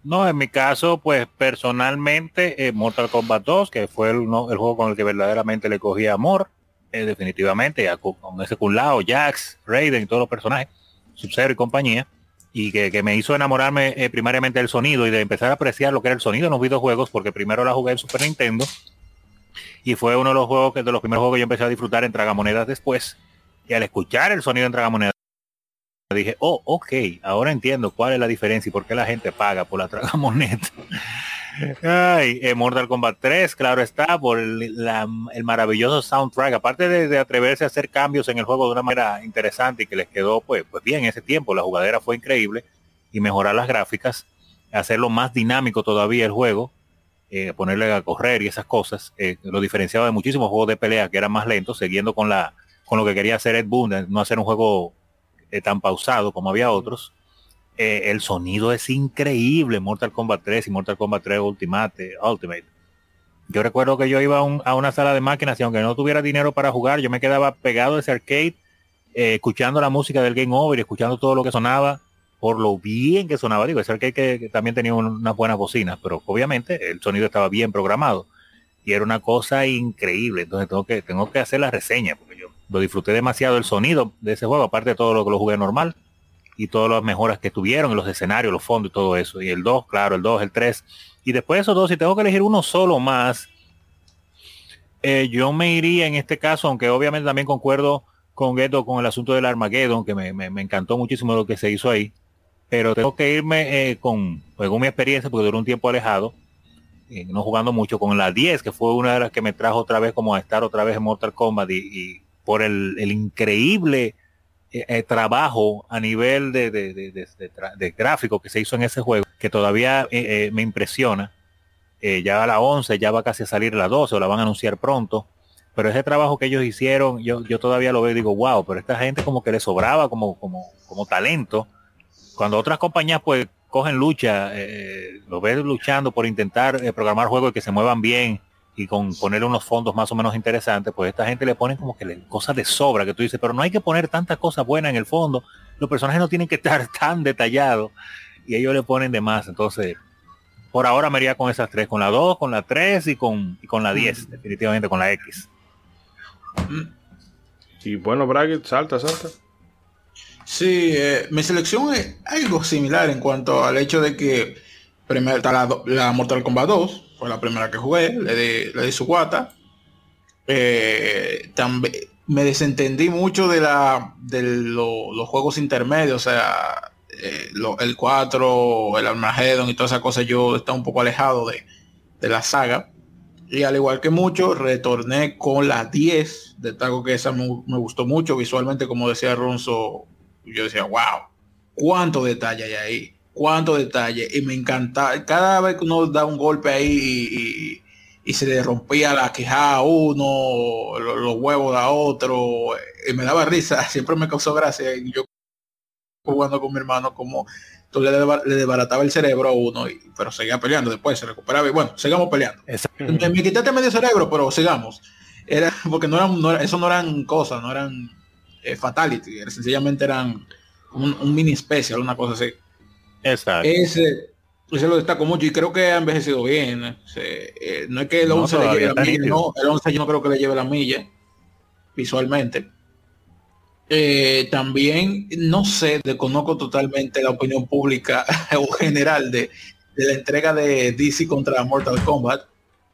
No, en mi caso, pues personalmente, eh, Mortal Kombat 2, que fue el, el, juego con el que verdaderamente le cogí amor, eh, definitivamente, con, ese culado, Jax, Raiden, todos los personajes, Sub-Zero y compañía, y que, que, me hizo enamorarme primariamente del sonido y de empezar a apreciar lo que era el sonido en los videojuegos, porque primero la jugué en Super Nintendo y fue uno de los juegos que de los primeros juegos que yo empecé a disfrutar en Tragamonedas después. Y al escuchar el sonido en Tragamonedas dije, oh, ok, ahora entiendo cuál es la diferencia y por qué la gente paga por la tragamoneda. Ay, eh, Mortal Kombat 3, claro está, por el, maravilloso soundtrack. Aparte de, atreverse a hacer cambios en el juego de una manera interesante y que les quedó pues, pues bien ese tiempo, la jugadera fue increíble y mejorar las gráficas, hacerlo más dinámico todavía el juego, eh, ponerle a correr y esas cosas, eh, lo diferenciaba de muchísimos juegos de pelea que eran más lentos, siguiendo con la con lo que quería hacer Ed Boon, no hacer un juego tan pausado como había otros eh, el sonido es increíble, Mortal Kombat 3 y Mortal Kombat 3 Ultimate. Ultimate. Yo recuerdo que yo iba a, una sala de máquinas y aunque no tuviera dinero para jugar, yo me quedaba pegado a ese arcade, eh, escuchando la música del Game Over escuchando todo lo que sonaba, por lo bien que sonaba. Digo, ese arcade que, también tenía unas buenas bocinas, pero obviamente el sonido estaba bien programado y era una cosa increíble. Entonces tengo que, tengo que hacer la reseña, porque yo lo disfruté demasiado el sonido de ese juego, aparte de todo lo que lo jugué normal y todas las mejoras que tuvieron, los escenarios, los fondos y todo eso. Y el 2, claro, el 2, el 3. Y después de esos dos, si tengo que elegir uno solo más, eh, yo me iría en este caso, aunque obviamente también concuerdo con Ghetto con el asunto del Armageddon, que me, encantó muchísimo lo que se hizo ahí. Pero tengo que irme eh, con, con mi experiencia, porque duró un tiempo alejado, eh, no jugando mucho, con la 10, que fue una de las que me trajo otra vez como a estar otra vez en Mortal Kombat y, por el, el increíble eh, eh, trabajo a nivel de, de, gráfico que se hizo en ese juego, que todavía eh, me impresiona. ya a la 11, ya va casi a salir la 12 o la van a anunciar pronto. Pero ese trabajo que ellos hicieron, yo, yo todavía lo veo y digo, wow, pero esta gente como que le sobraba como, como, como talento. Cuando otras compañías pues cogen lucha, lo ves luchando por intentar programar juegos que se muevan bien, y con poner unos fondos más o menos interesantes, pues esta gente le pone como que le, cosas de sobra, que tú dices, pero no hay que poner tantas cosas buenas en el fondo, los personajes no tienen que estar tan detallados y ellos le ponen de más, entonces por ahora me iría con esas tres, con la 2, con la 3 y con, con la 10, definitivamente con la X. Y bueno, Braggett, salta, salta. Sí, eh, mi selección es algo similar en cuanto al hecho de que primero está la, la Mortal Kombat 2, fue la primera que jugué, le di, su guata. Eh, también me desentendí mucho de la de los juegos intermedios, o sea, eh, el 4, el Armageddon y todas esas cosas, yo estaba un poco alejado de, la saga. Y al igual que mucho, retorné con la 10, de algo que esa me, gustó mucho visualmente, como decía Ronzo, yo decía, wow, cuánto detalle hay ahí cuánto detalle. Y me encanta, cada vez que uno da un golpe ahí y, se le rompía la queja a uno, los, huevos a otro, y me daba risa, siempre me causó gracia. Y yo jugando con mi hermano como tú le, desbarataba el cerebro a uno, y, pero seguía peleando después, se recuperaba y bueno, sigamos peleando. Me, me, quitaste medio cerebro, pero sigamos. Era porque no eran, eso no eran cosas, no eran eh, fatality, sencillamente eran un, un mini especial, una cosa así. Exacto. Ese, ese lo destaco mucho y creo que ha envejecido bien. Eh, no es que el 11 le lleve la milla, no, el 11 yo no creo que le lleve la milla visualmente. Eh, también no sé, desconozco totalmente la opinión pública o general de, la entrega de DC contra Mortal Kombat,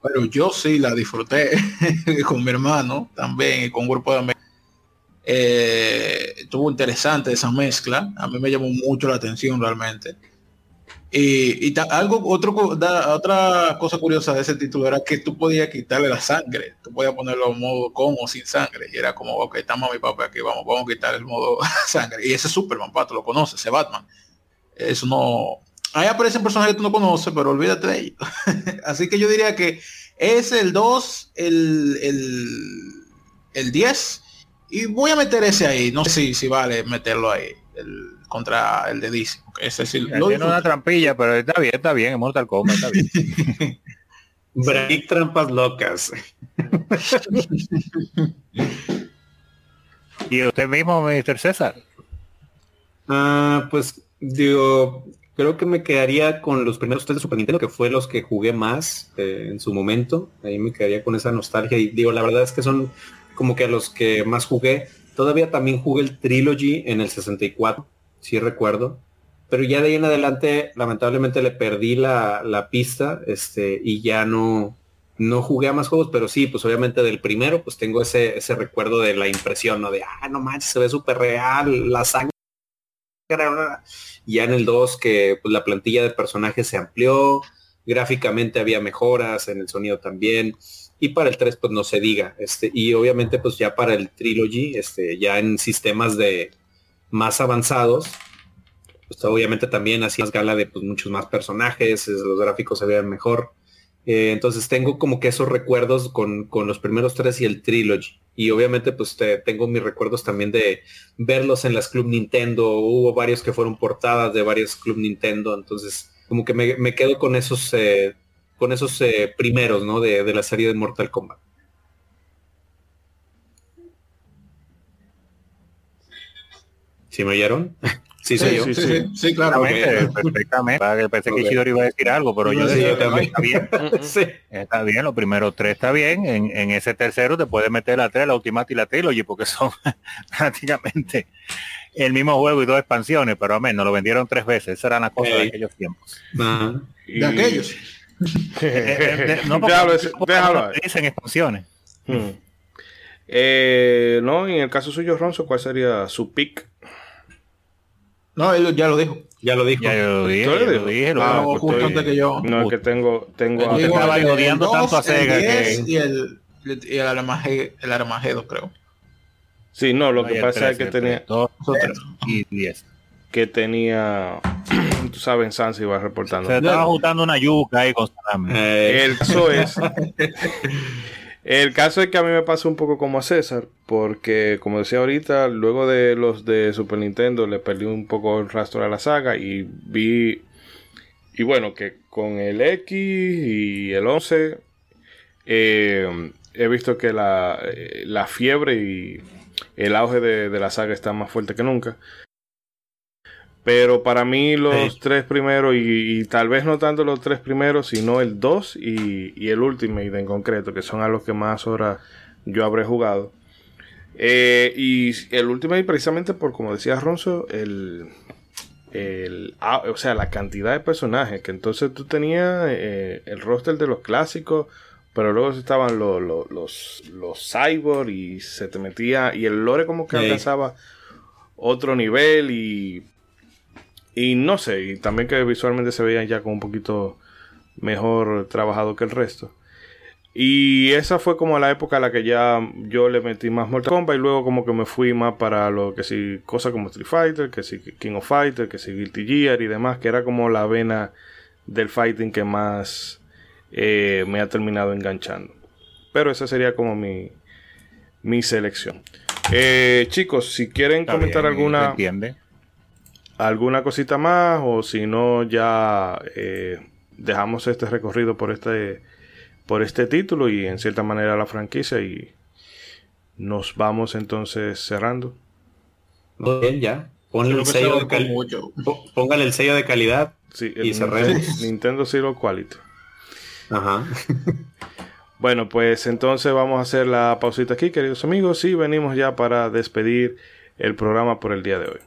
pero yo sí la disfruté con mi hermano también y con un grupo de amigos. Eh, estuvo interesante esa mezcla. A mí me llamó mucho la atención realmente. Y, algo, otro, otra cosa curiosa de ese título era que tú podías quitarle la sangre. Tú podías ponerlo modo con o sin sangre. Y era como, ok, estamos a mi papá aquí, vamos, vamos a quitar el modo sangre. Y ese Superman, pato, lo conoces, ese Batman. Eso no. Ahí aparecen personajes que tú no conoces, pero olvídate de ellos. Así que yo diría que es el 2, el, el, el 10 y voy a meter ese ahí. No sé si, si vale meterlo ahí. El, contra el de DC. Ese sí, lo tiene una trampilla, pero está bien, está bien. En Mortal Kombat está bien. Break trampas locas. ¿Y usted mismo, Mr. César? Ah, pues digo, creo que me quedaría con los primeros tres de Super Nintendo, que fue los que jugué más eh, en su momento. Ahí me quedaría con esa nostalgia. Y digo, la verdad es que son como que a los que más jugué. Todavía también jugué el Trilogy en el 64, sí recuerdo. Pero ya de ahí en adelante, lamentablemente le perdí la, pista, este, y ya no, no jugué a más juegos, pero sí, pues obviamente del primero, pues tengo ese, ese recuerdo de la impresión, ¿no? De, ah, no manches, se ve súper real, la sangre. Ya en el 2, que pues, la plantilla de personajes se amplió, gráficamente había mejoras, en el sonido también. Y para el 3 pues no se diga. Este, y obviamente pues ya para el Trilogy, este, ya en sistemas de más avanzados, pues obviamente también hacía más gala de pues, muchos más personajes, los gráficos se veían mejor. Eh, entonces tengo como que esos recuerdos con, los primeros tres y el Trilogy. Y obviamente pues tengo mis recuerdos también de verlos en las Club Nintendo. Hubo varios que fueron portadas de varios Club Nintendo. Entonces como que me, quedo con esos, eh, con esos eh, primeros, ¿no? De, de la serie de Mortal Kombat. ¿Sí me oyeron? Sí, sí, sí, sí, sí, claro. Perfectamente. Pensé que Chidori iba a decir algo, pero yo decía, está bien. Está bien, los primeros tres está bien. En, en ese tercero te puedes meter la tres, la Ultimate y la Trilogy, porque son prácticamente el mismo juego y dos expansiones, pero a menos lo vendieron tres veces. Esa era la cosa de aquellos tiempos. De aquellos. Eh, eh, no, déjalo, déjalo dicen expansiones. Hmm. Eh, no, en el caso suyo, Ronzo, ¿cuál sería su pick no, él ya lo dijo. Ya lo dijo. Ya lo dije, lo dije. Lo ah, justo antes que yo. No, es que tengo... tengo a... estaba odiando tanto a Sega que... Y el, y el, Armageddon, el Armageddon, creo. Sí, no, lo que pasa es que tenía... Dos o tres y diez. Que tenía... Tú sabes, en Sansa iba reportando. Se estaba juntando una yuca ahí con eh, El caso es... El caso es que a mí me pasa un poco como a César, porque como decía ahorita, luego de los de Super Nintendo le perdí un poco el rastro a la saga y vi, y bueno, que con el X y el 11 eh, he visto que la, eh, la, fiebre y el auge de, de la saga está más fuerte que nunca. Pero para mí los tres primeros, y, tal vez no tanto los tres primeros, sino el 2 y, y, el Ultimate en concreto, que son a los que más horas yo habré jugado. Eh, y el Ultimate precisamente por, como decía Ronzo, el, el, o sea, la cantidad de personajes, que entonces tú tenías eh, el roster de los clásicos, pero luego estaban los, los, los, cyborg y se te metía, y el lore como que alcanzaba otro nivel y y no sé, y también que visualmente se veían ya como un poquito mejor trabajado que el resto. Y esa fue como la época a la que ya yo le metí más Mortal Kombat y luego como que me fui más para lo que sí, cosas como Street Fighter, que sí King of Fighter, que sí Guilty Gear y demás, que era como la vena del fighting que más eh, me ha terminado enganchando. Pero esa sería como mi, mi selección. Eh, chicos, si quieren comentar alguna... Entiende alguna cosita más o si no ya eh, dejamos este recorrido por este por este título y en cierta manera la franquicia y nos vamos entonces cerrando. Bien, ya. Ponle el sello de Póngale el sello de calidad y cerremos. Nintendo Zero Quality. Ajá. bueno, pues entonces vamos a hacer la pausita aquí, queridos amigos, y venimos ya para despedir el programa por el día de hoy.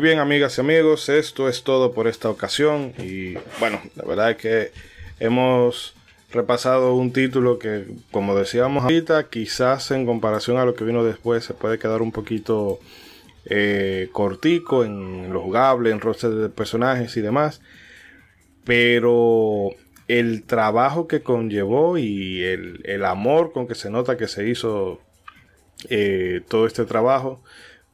Bien, amigas y amigos, esto es todo por esta ocasión. Y bueno, la verdad es que hemos repasado un título que, como decíamos ahorita, quizás en comparación a lo que vino después se puede quedar un poquito eh, cortico en lo jugable, en roster de personajes y demás. Pero el trabajo que conllevó y el, amor con que se nota que se hizo eh, todo este trabajo,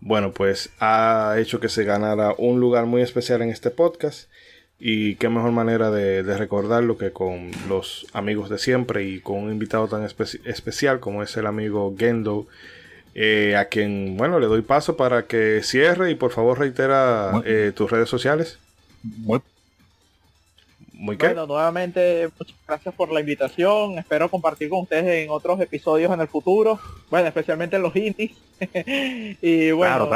bueno, pues ha hecho que se ganara un lugar muy especial en este podcast. Y qué mejor manera de, recordarlo que con los amigos de siempre y con un invitado tan especial como es el amigo Gendo, eh, a quien, bueno, le doy paso para que cierre y por favor reitera eh, tus redes sociales. Muy, Bueno, nuevamente muchas gracias por la invitación. Espero compartir con ustedes en otros episodios en el futuro. Bueno, especialmente en los indies. y bueno,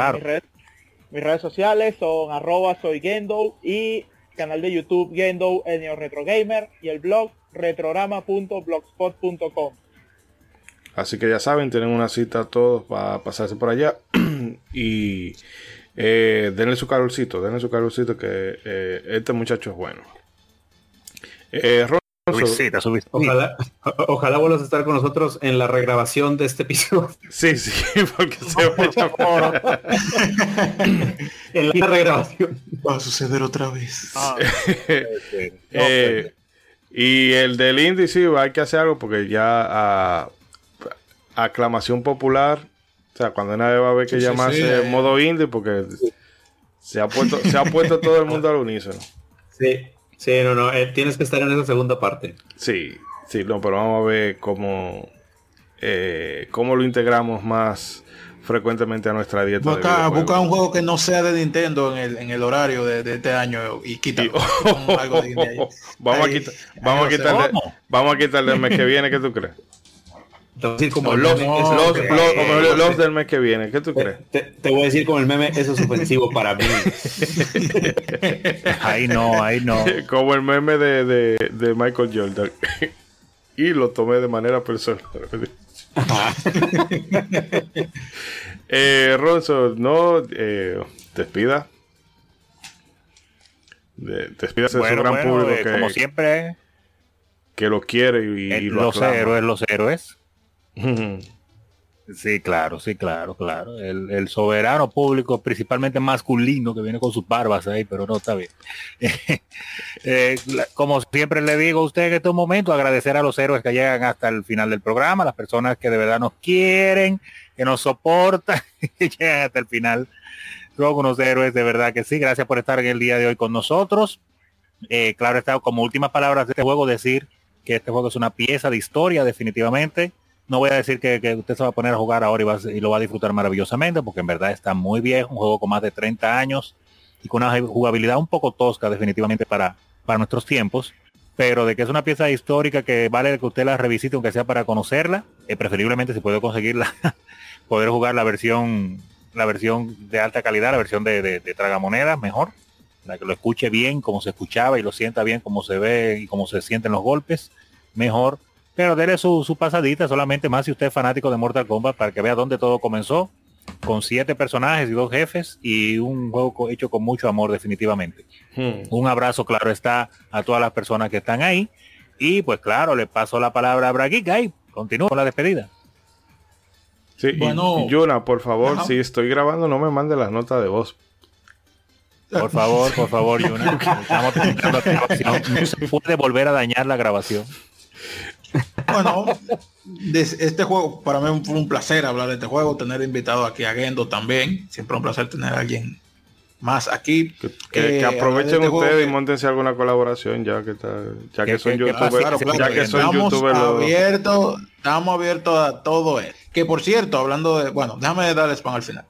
Mis, redes, sociales son arroba soy Gendo y canal de YouTube Gendo Enio Retro Gamer y el blog retrorama.blogspot.com. Así que ya saben, tienen una cita todos para pasarse por allá. y eh, denle su calorcito, denle su calorcito que eh, este muchacho es bueno. Eh, ojalá, ojalá vuelvas a estar con nosotros en la regrabación de este episodio. Sí, sí, porque se va En la regrabación. Va a suceder otra vez. Ah, eh, y el del indie sí, hay que hacer algo porque ya a aclamación popular. O sea, cuando nadie va a ver que llamarse modo indie porque se ha puesto, se ha puesto todo el mundo al unísono. Sí, sí, no, no, eh, tienes que estar en esa segunda parte. Sí, sí, no, pero vamos a ver cómo, eh, cómo lo integramos más frecuenteamente a nuestra dieta. Busca, busca un juego que no sea de Nintendo en el, en el horario de, este año y algo de vamos, a quitar, vamos, a quitarle, vamos a quitarle el mes que viene, ¿qué tú crees? Como los, del mes que viene, ¿qué tú crees? Te, voy a decir como el meme, eso es ofensivo para mí. ahí no, ahí no. Como el meme de, Michael Jordan. y lo tomé de manera personal. eh, Ronzo, no eh, despida. De, despídase de su gran público eh, que, como siempre que lo quiere y, y los héroes, los héroes. Sí, claro, sí, claro, claro. El, soberano público, principalmente masculino, que viene con sus barbas ahí, pero no está bien. Eh, como siempre le digo a usted en estos momentos, agradecer a los héroes que llegan hasta el final del programa, las personas que de verdad nos quieren, que nos soportan, que llegan hasta el final. Son unos héroes, de verdad que sí. Gracias por estar en el día de hoy con nosotros. Eh, claro, está como últimas palabras de este juego decir que este juego es una pieza de historia, definitivamente no voy a decir que, usted se va a poner a jugar ahora y, lo va a disfrutar maravillosamente, porque en verdad está muy viejo, un juego con más de 30 años y con una jugabilidad un poco tosca definitivamente para, para nuestros tiempos, pero de que es una pieza histórica que vale que usted la revisite, aunque sea para conocerla, eh, preferiblemente si puede conseguirla, poder jugar la versión la versión de alta calidad, la versión de, de, de mejor, la que lo escuche bien como se escuchaba y lo sienta bien como se ve y como se sienten los golpes, mejor pero déle su, pasadita solamente más si usted es fanático de Mortal Kombat para que vea dónde todo comenzó. Con siete personajes y dos jefes y un juego hecho con mucho amor definitivamente. Hmm. Un abrazo, claro está, a todas las personas que están ahí. Y pues claro, le paso la palabra a Braguica y continúo con la despedida. Sí, bueno, Yuna, por favor, si estoy grabando, no me mande la nota de voz. Por favor, por favor, Yuna. No se puede volver a dañar la grabación. Bueno, este juego, para mí fue un placer hablar de este juego, tener invitado aquí a Gendo también. Siempre un placer tener a alguien más aquí. Que, eh, aprovechen este ustedes y montense alguna colaboración ya que está, ya que, son youtubers. ya que son estamos abiertos, estamos abiertos a todo eso. Que por cierto, hablando de, bueno, déjame dar spam al final.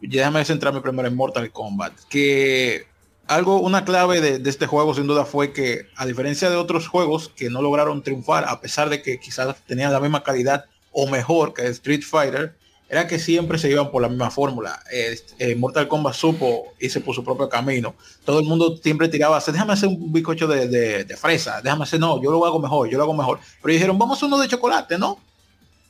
Déjame centrarme primero en Mortal Kombat. Que algo, una clave de, este juego sin duda fue que, a diferencia de otros juegos que no lograron triunfar, a pesar de que quizás tenían la misma calidad o mejor que Street Fighter, era que siempre se iban por la misma fórmula. Eh, Mortal Kombat supo irse por su propio camino. Todo el mundo siempre tiraba, déjame hacer un bizcocho de, fresa, déjame hacer, no, yo lo hago mejor, yo lo hago mejor. Pero dijeron, vamos a uno de chocolate, ¿no?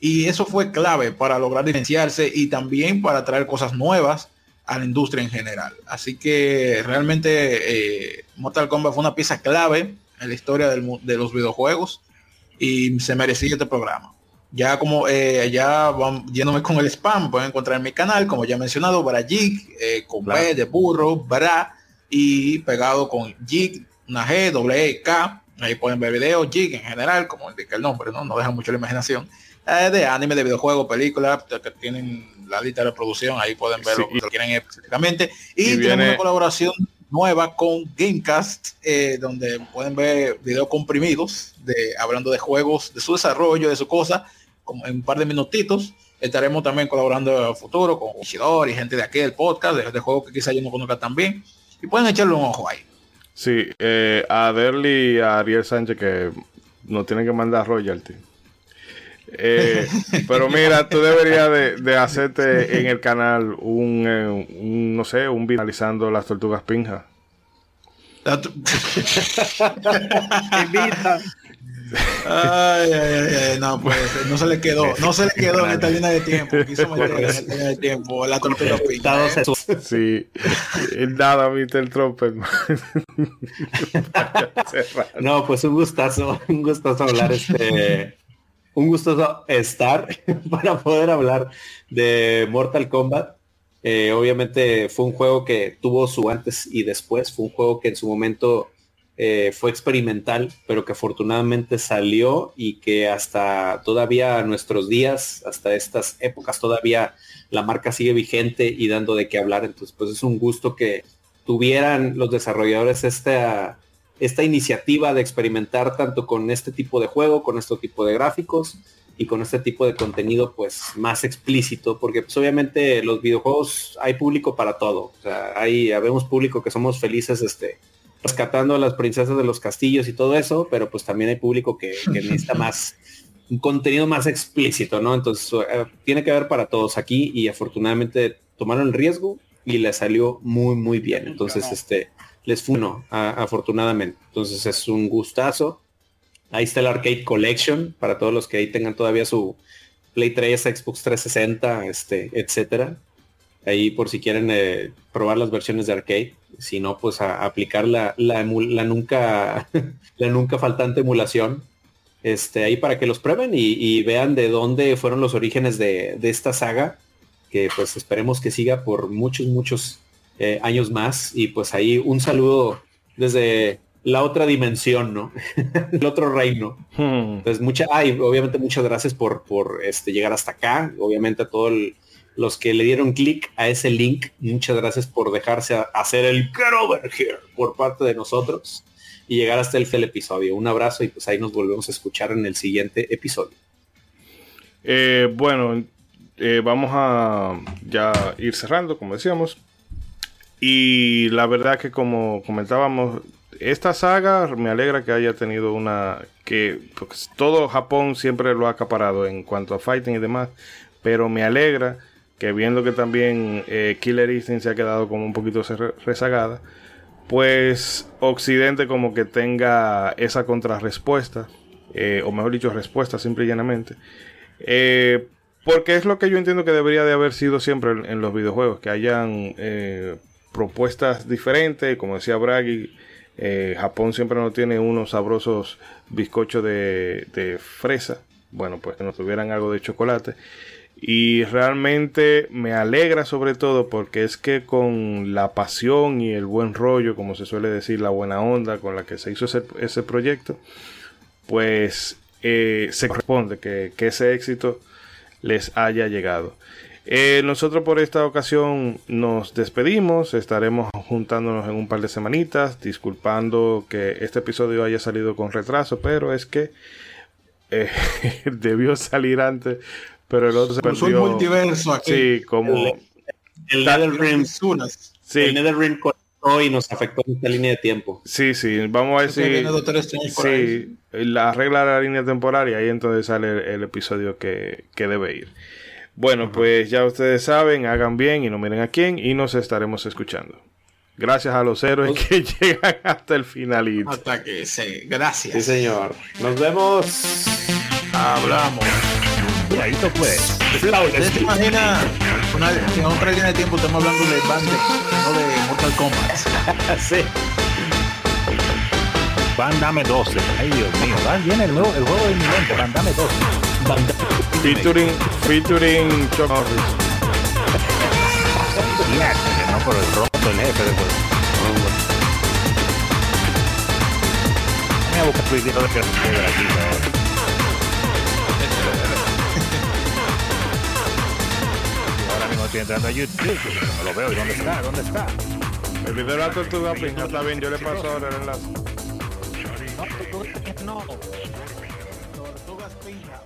Y eso fue clave para lograr diferenciarse y también para traer cosas nuevas a la industria en general. Así que realmente eh, Mortal Kombat fue una pieza clave en la historia de los videojuegos y se merecía este programa. Ya como eh, ya van yéndome con el spam, pueden encontrar en mi canal, como ya he mencionado, Barajig, eh, con B de burro, Bra, y pegado con Jig, una G, doble E, K. Ahí pueden ver videos, Jig en general, como indica el nombre, ¿no? No deja mucho la imaginación. Eh, de anime, de videojuegos, películas, que tienen la lista de reproducción, ahí pueden ver lo que quieren específicamente. Y, tenemos una colaboración nueva con Gamecast, eh, donde pueden ver videos comprimidos de hablando de juegos, de su desarrollo, de su cosa, como en un par de minutitos. Estaremos también colaborando en el futuro con Ishidori y gente de aquí del podcast, de, juegos que quizá yo no conozca también. Y pueden echarle un ojo ahí. Sí, eh, a Derly y a Ariel Sánchez que nos tienen que mandar royalty. Eh, pero mira, tú deberías de, hacerte en el canal un, eh, no sé, un video analizando las tortugas pinja. Ay, ay, ay, no, pues no se le quedó, no se le quedó en esta línea de tiempo. Quiso meter en esta línea de tiempo la tortuga pinja. Sí, nada, Mr. Trumper. no, pues un gustazo, un gustazo hablar este un gusto estar para poder hablar de Mortal Kombat. Eh, obviamente fue un juego que tuvo su antes y después, fue un juego que en su momento eh, fue experimental, pero que afortunadamente salió y que hasta todavía nuestros días, hasta estas épocas, todavía la marca sigue vigente y dando de qué hablar. Entonces, pues es un gusto que tuvieran los desarrolladores esta esta iniciativa de experimentar tanto con este tipo de juego, con este tipo de gráficos y con este tipo de contenido pues más explícito, porque pues obviamente los videojuegos hay público para todo. O sea, hay, habemos público que somos felices este, rescatando a las princesas de los castillos y todo eso, pero pues también hay público que, necesita más un contenido más explícito, ¿no? Entonces eh, tiene que haber para todos aquí y afortunadamente tomaron el riesgo y le salió muy muy bien. Entonces, este, les funo, afortunadamente. Entonces es un gustazo. Ahí está el Arcade Collection para todos los que ahí tengan todavía su Play 3, Xbox 360, este, etcétera. Ahí por si quieren eh, probar las versiones de arcade. Si no, pues a, aplicar la, la, nunca la nunca faltante emulación. Este, ahí para que los prueben y, vean de dónde fueron los orígenes de esta saga. Que pues esperemos que siga por muchos, muchos eh, años más. Y pues ahí un saludo desde la otra dimensión, ¿no? el otro reino. Hmm. Pues mucha, obviamente muchas gracias por, por este, llegar hasta acá. Obviamente a todos los que le dieron clic a ese link, muchas gracias por dejarse hacer el get over here por parte de nosotros y llegar hasta el, el episodio. Un abrazo y pues ahí nos volvemos a escuchar en el siguiente episodio. Eh, bueno, eh, vamos a ya ir cerrando, como decíamos. Y la verdad que como comentábamos, esta saga me alegra que haya tenido una que pues, todo Japón siempre lo ha acaparado en cuanto a fighting y demás, pero me alegra que viendo que también eh, Killer Instinct se ha quedado como un poquito rezagada, pues Occidente como que tenga esa contrarrespuesta, eh, o mejor dicho, respuesta simple y llanamente. Eh, porque es lo que yo entiendo que debería de haber sido siempre en, los videojuegos, que hayan propuestas diferentes, como decía Bragi, eh, Japón siempre no tiene unos sabrosos bizcochos de, fresa, bueno, pues que nos tuvieran algo de chocolate. Y realmente me alegra sobre todo porque es que con la pasión y el buen rollo, como se suele decir, la buena onda con la que se hizo ese, proyecto, pues eh, se corresponde que ese éxito les haya llegado. Eh, nosotros por esta ocasión nos despedimos, estaremos juntándonos en un par de semanitas, disculpando que este episodio haya salido con retraso, pero es que eh, debió salir antes, pero el otro se perdió. Un multiverso aquí. Sí, como... El, Netherrealm, sí. el Netherrealm y nos afectó en esta línea de tiempo. Sí, sí, vamos a decir. Sí, la regla de la línea temporal y ahí entonces sale el, episodio que, que debe ir. Bueno, pues ya ustedes saben, hagan bien y no miren a quién y nos estaremos escuchando. Gracias a los héroes que llegan hasta el finalito. Hasta que se. Gracias. Sí, señor. Nos vemos. Hablamos. Y ahí se puede. ¿Te imaginas una, en otra línea de tiempo estamos hablando de Bandit, no de Mortal Kombat? sí. Van Dame 12. Ay, Dios mío. Van, viene el, nuevo, el juego de mi mente. Van Dame 12. Featuring, featuring Chuck Norris. no por el roto el jefe de juego. Voy a buscar tu video de que aquí. Ahora mismo estoy entrando a YouTube. No lo veo. ¿Y dónde está? ¿Dónde está? El video de la tortuga pinga está bien, yo le paso ahora el enlace. No, tortugas no. Tortugas pinga.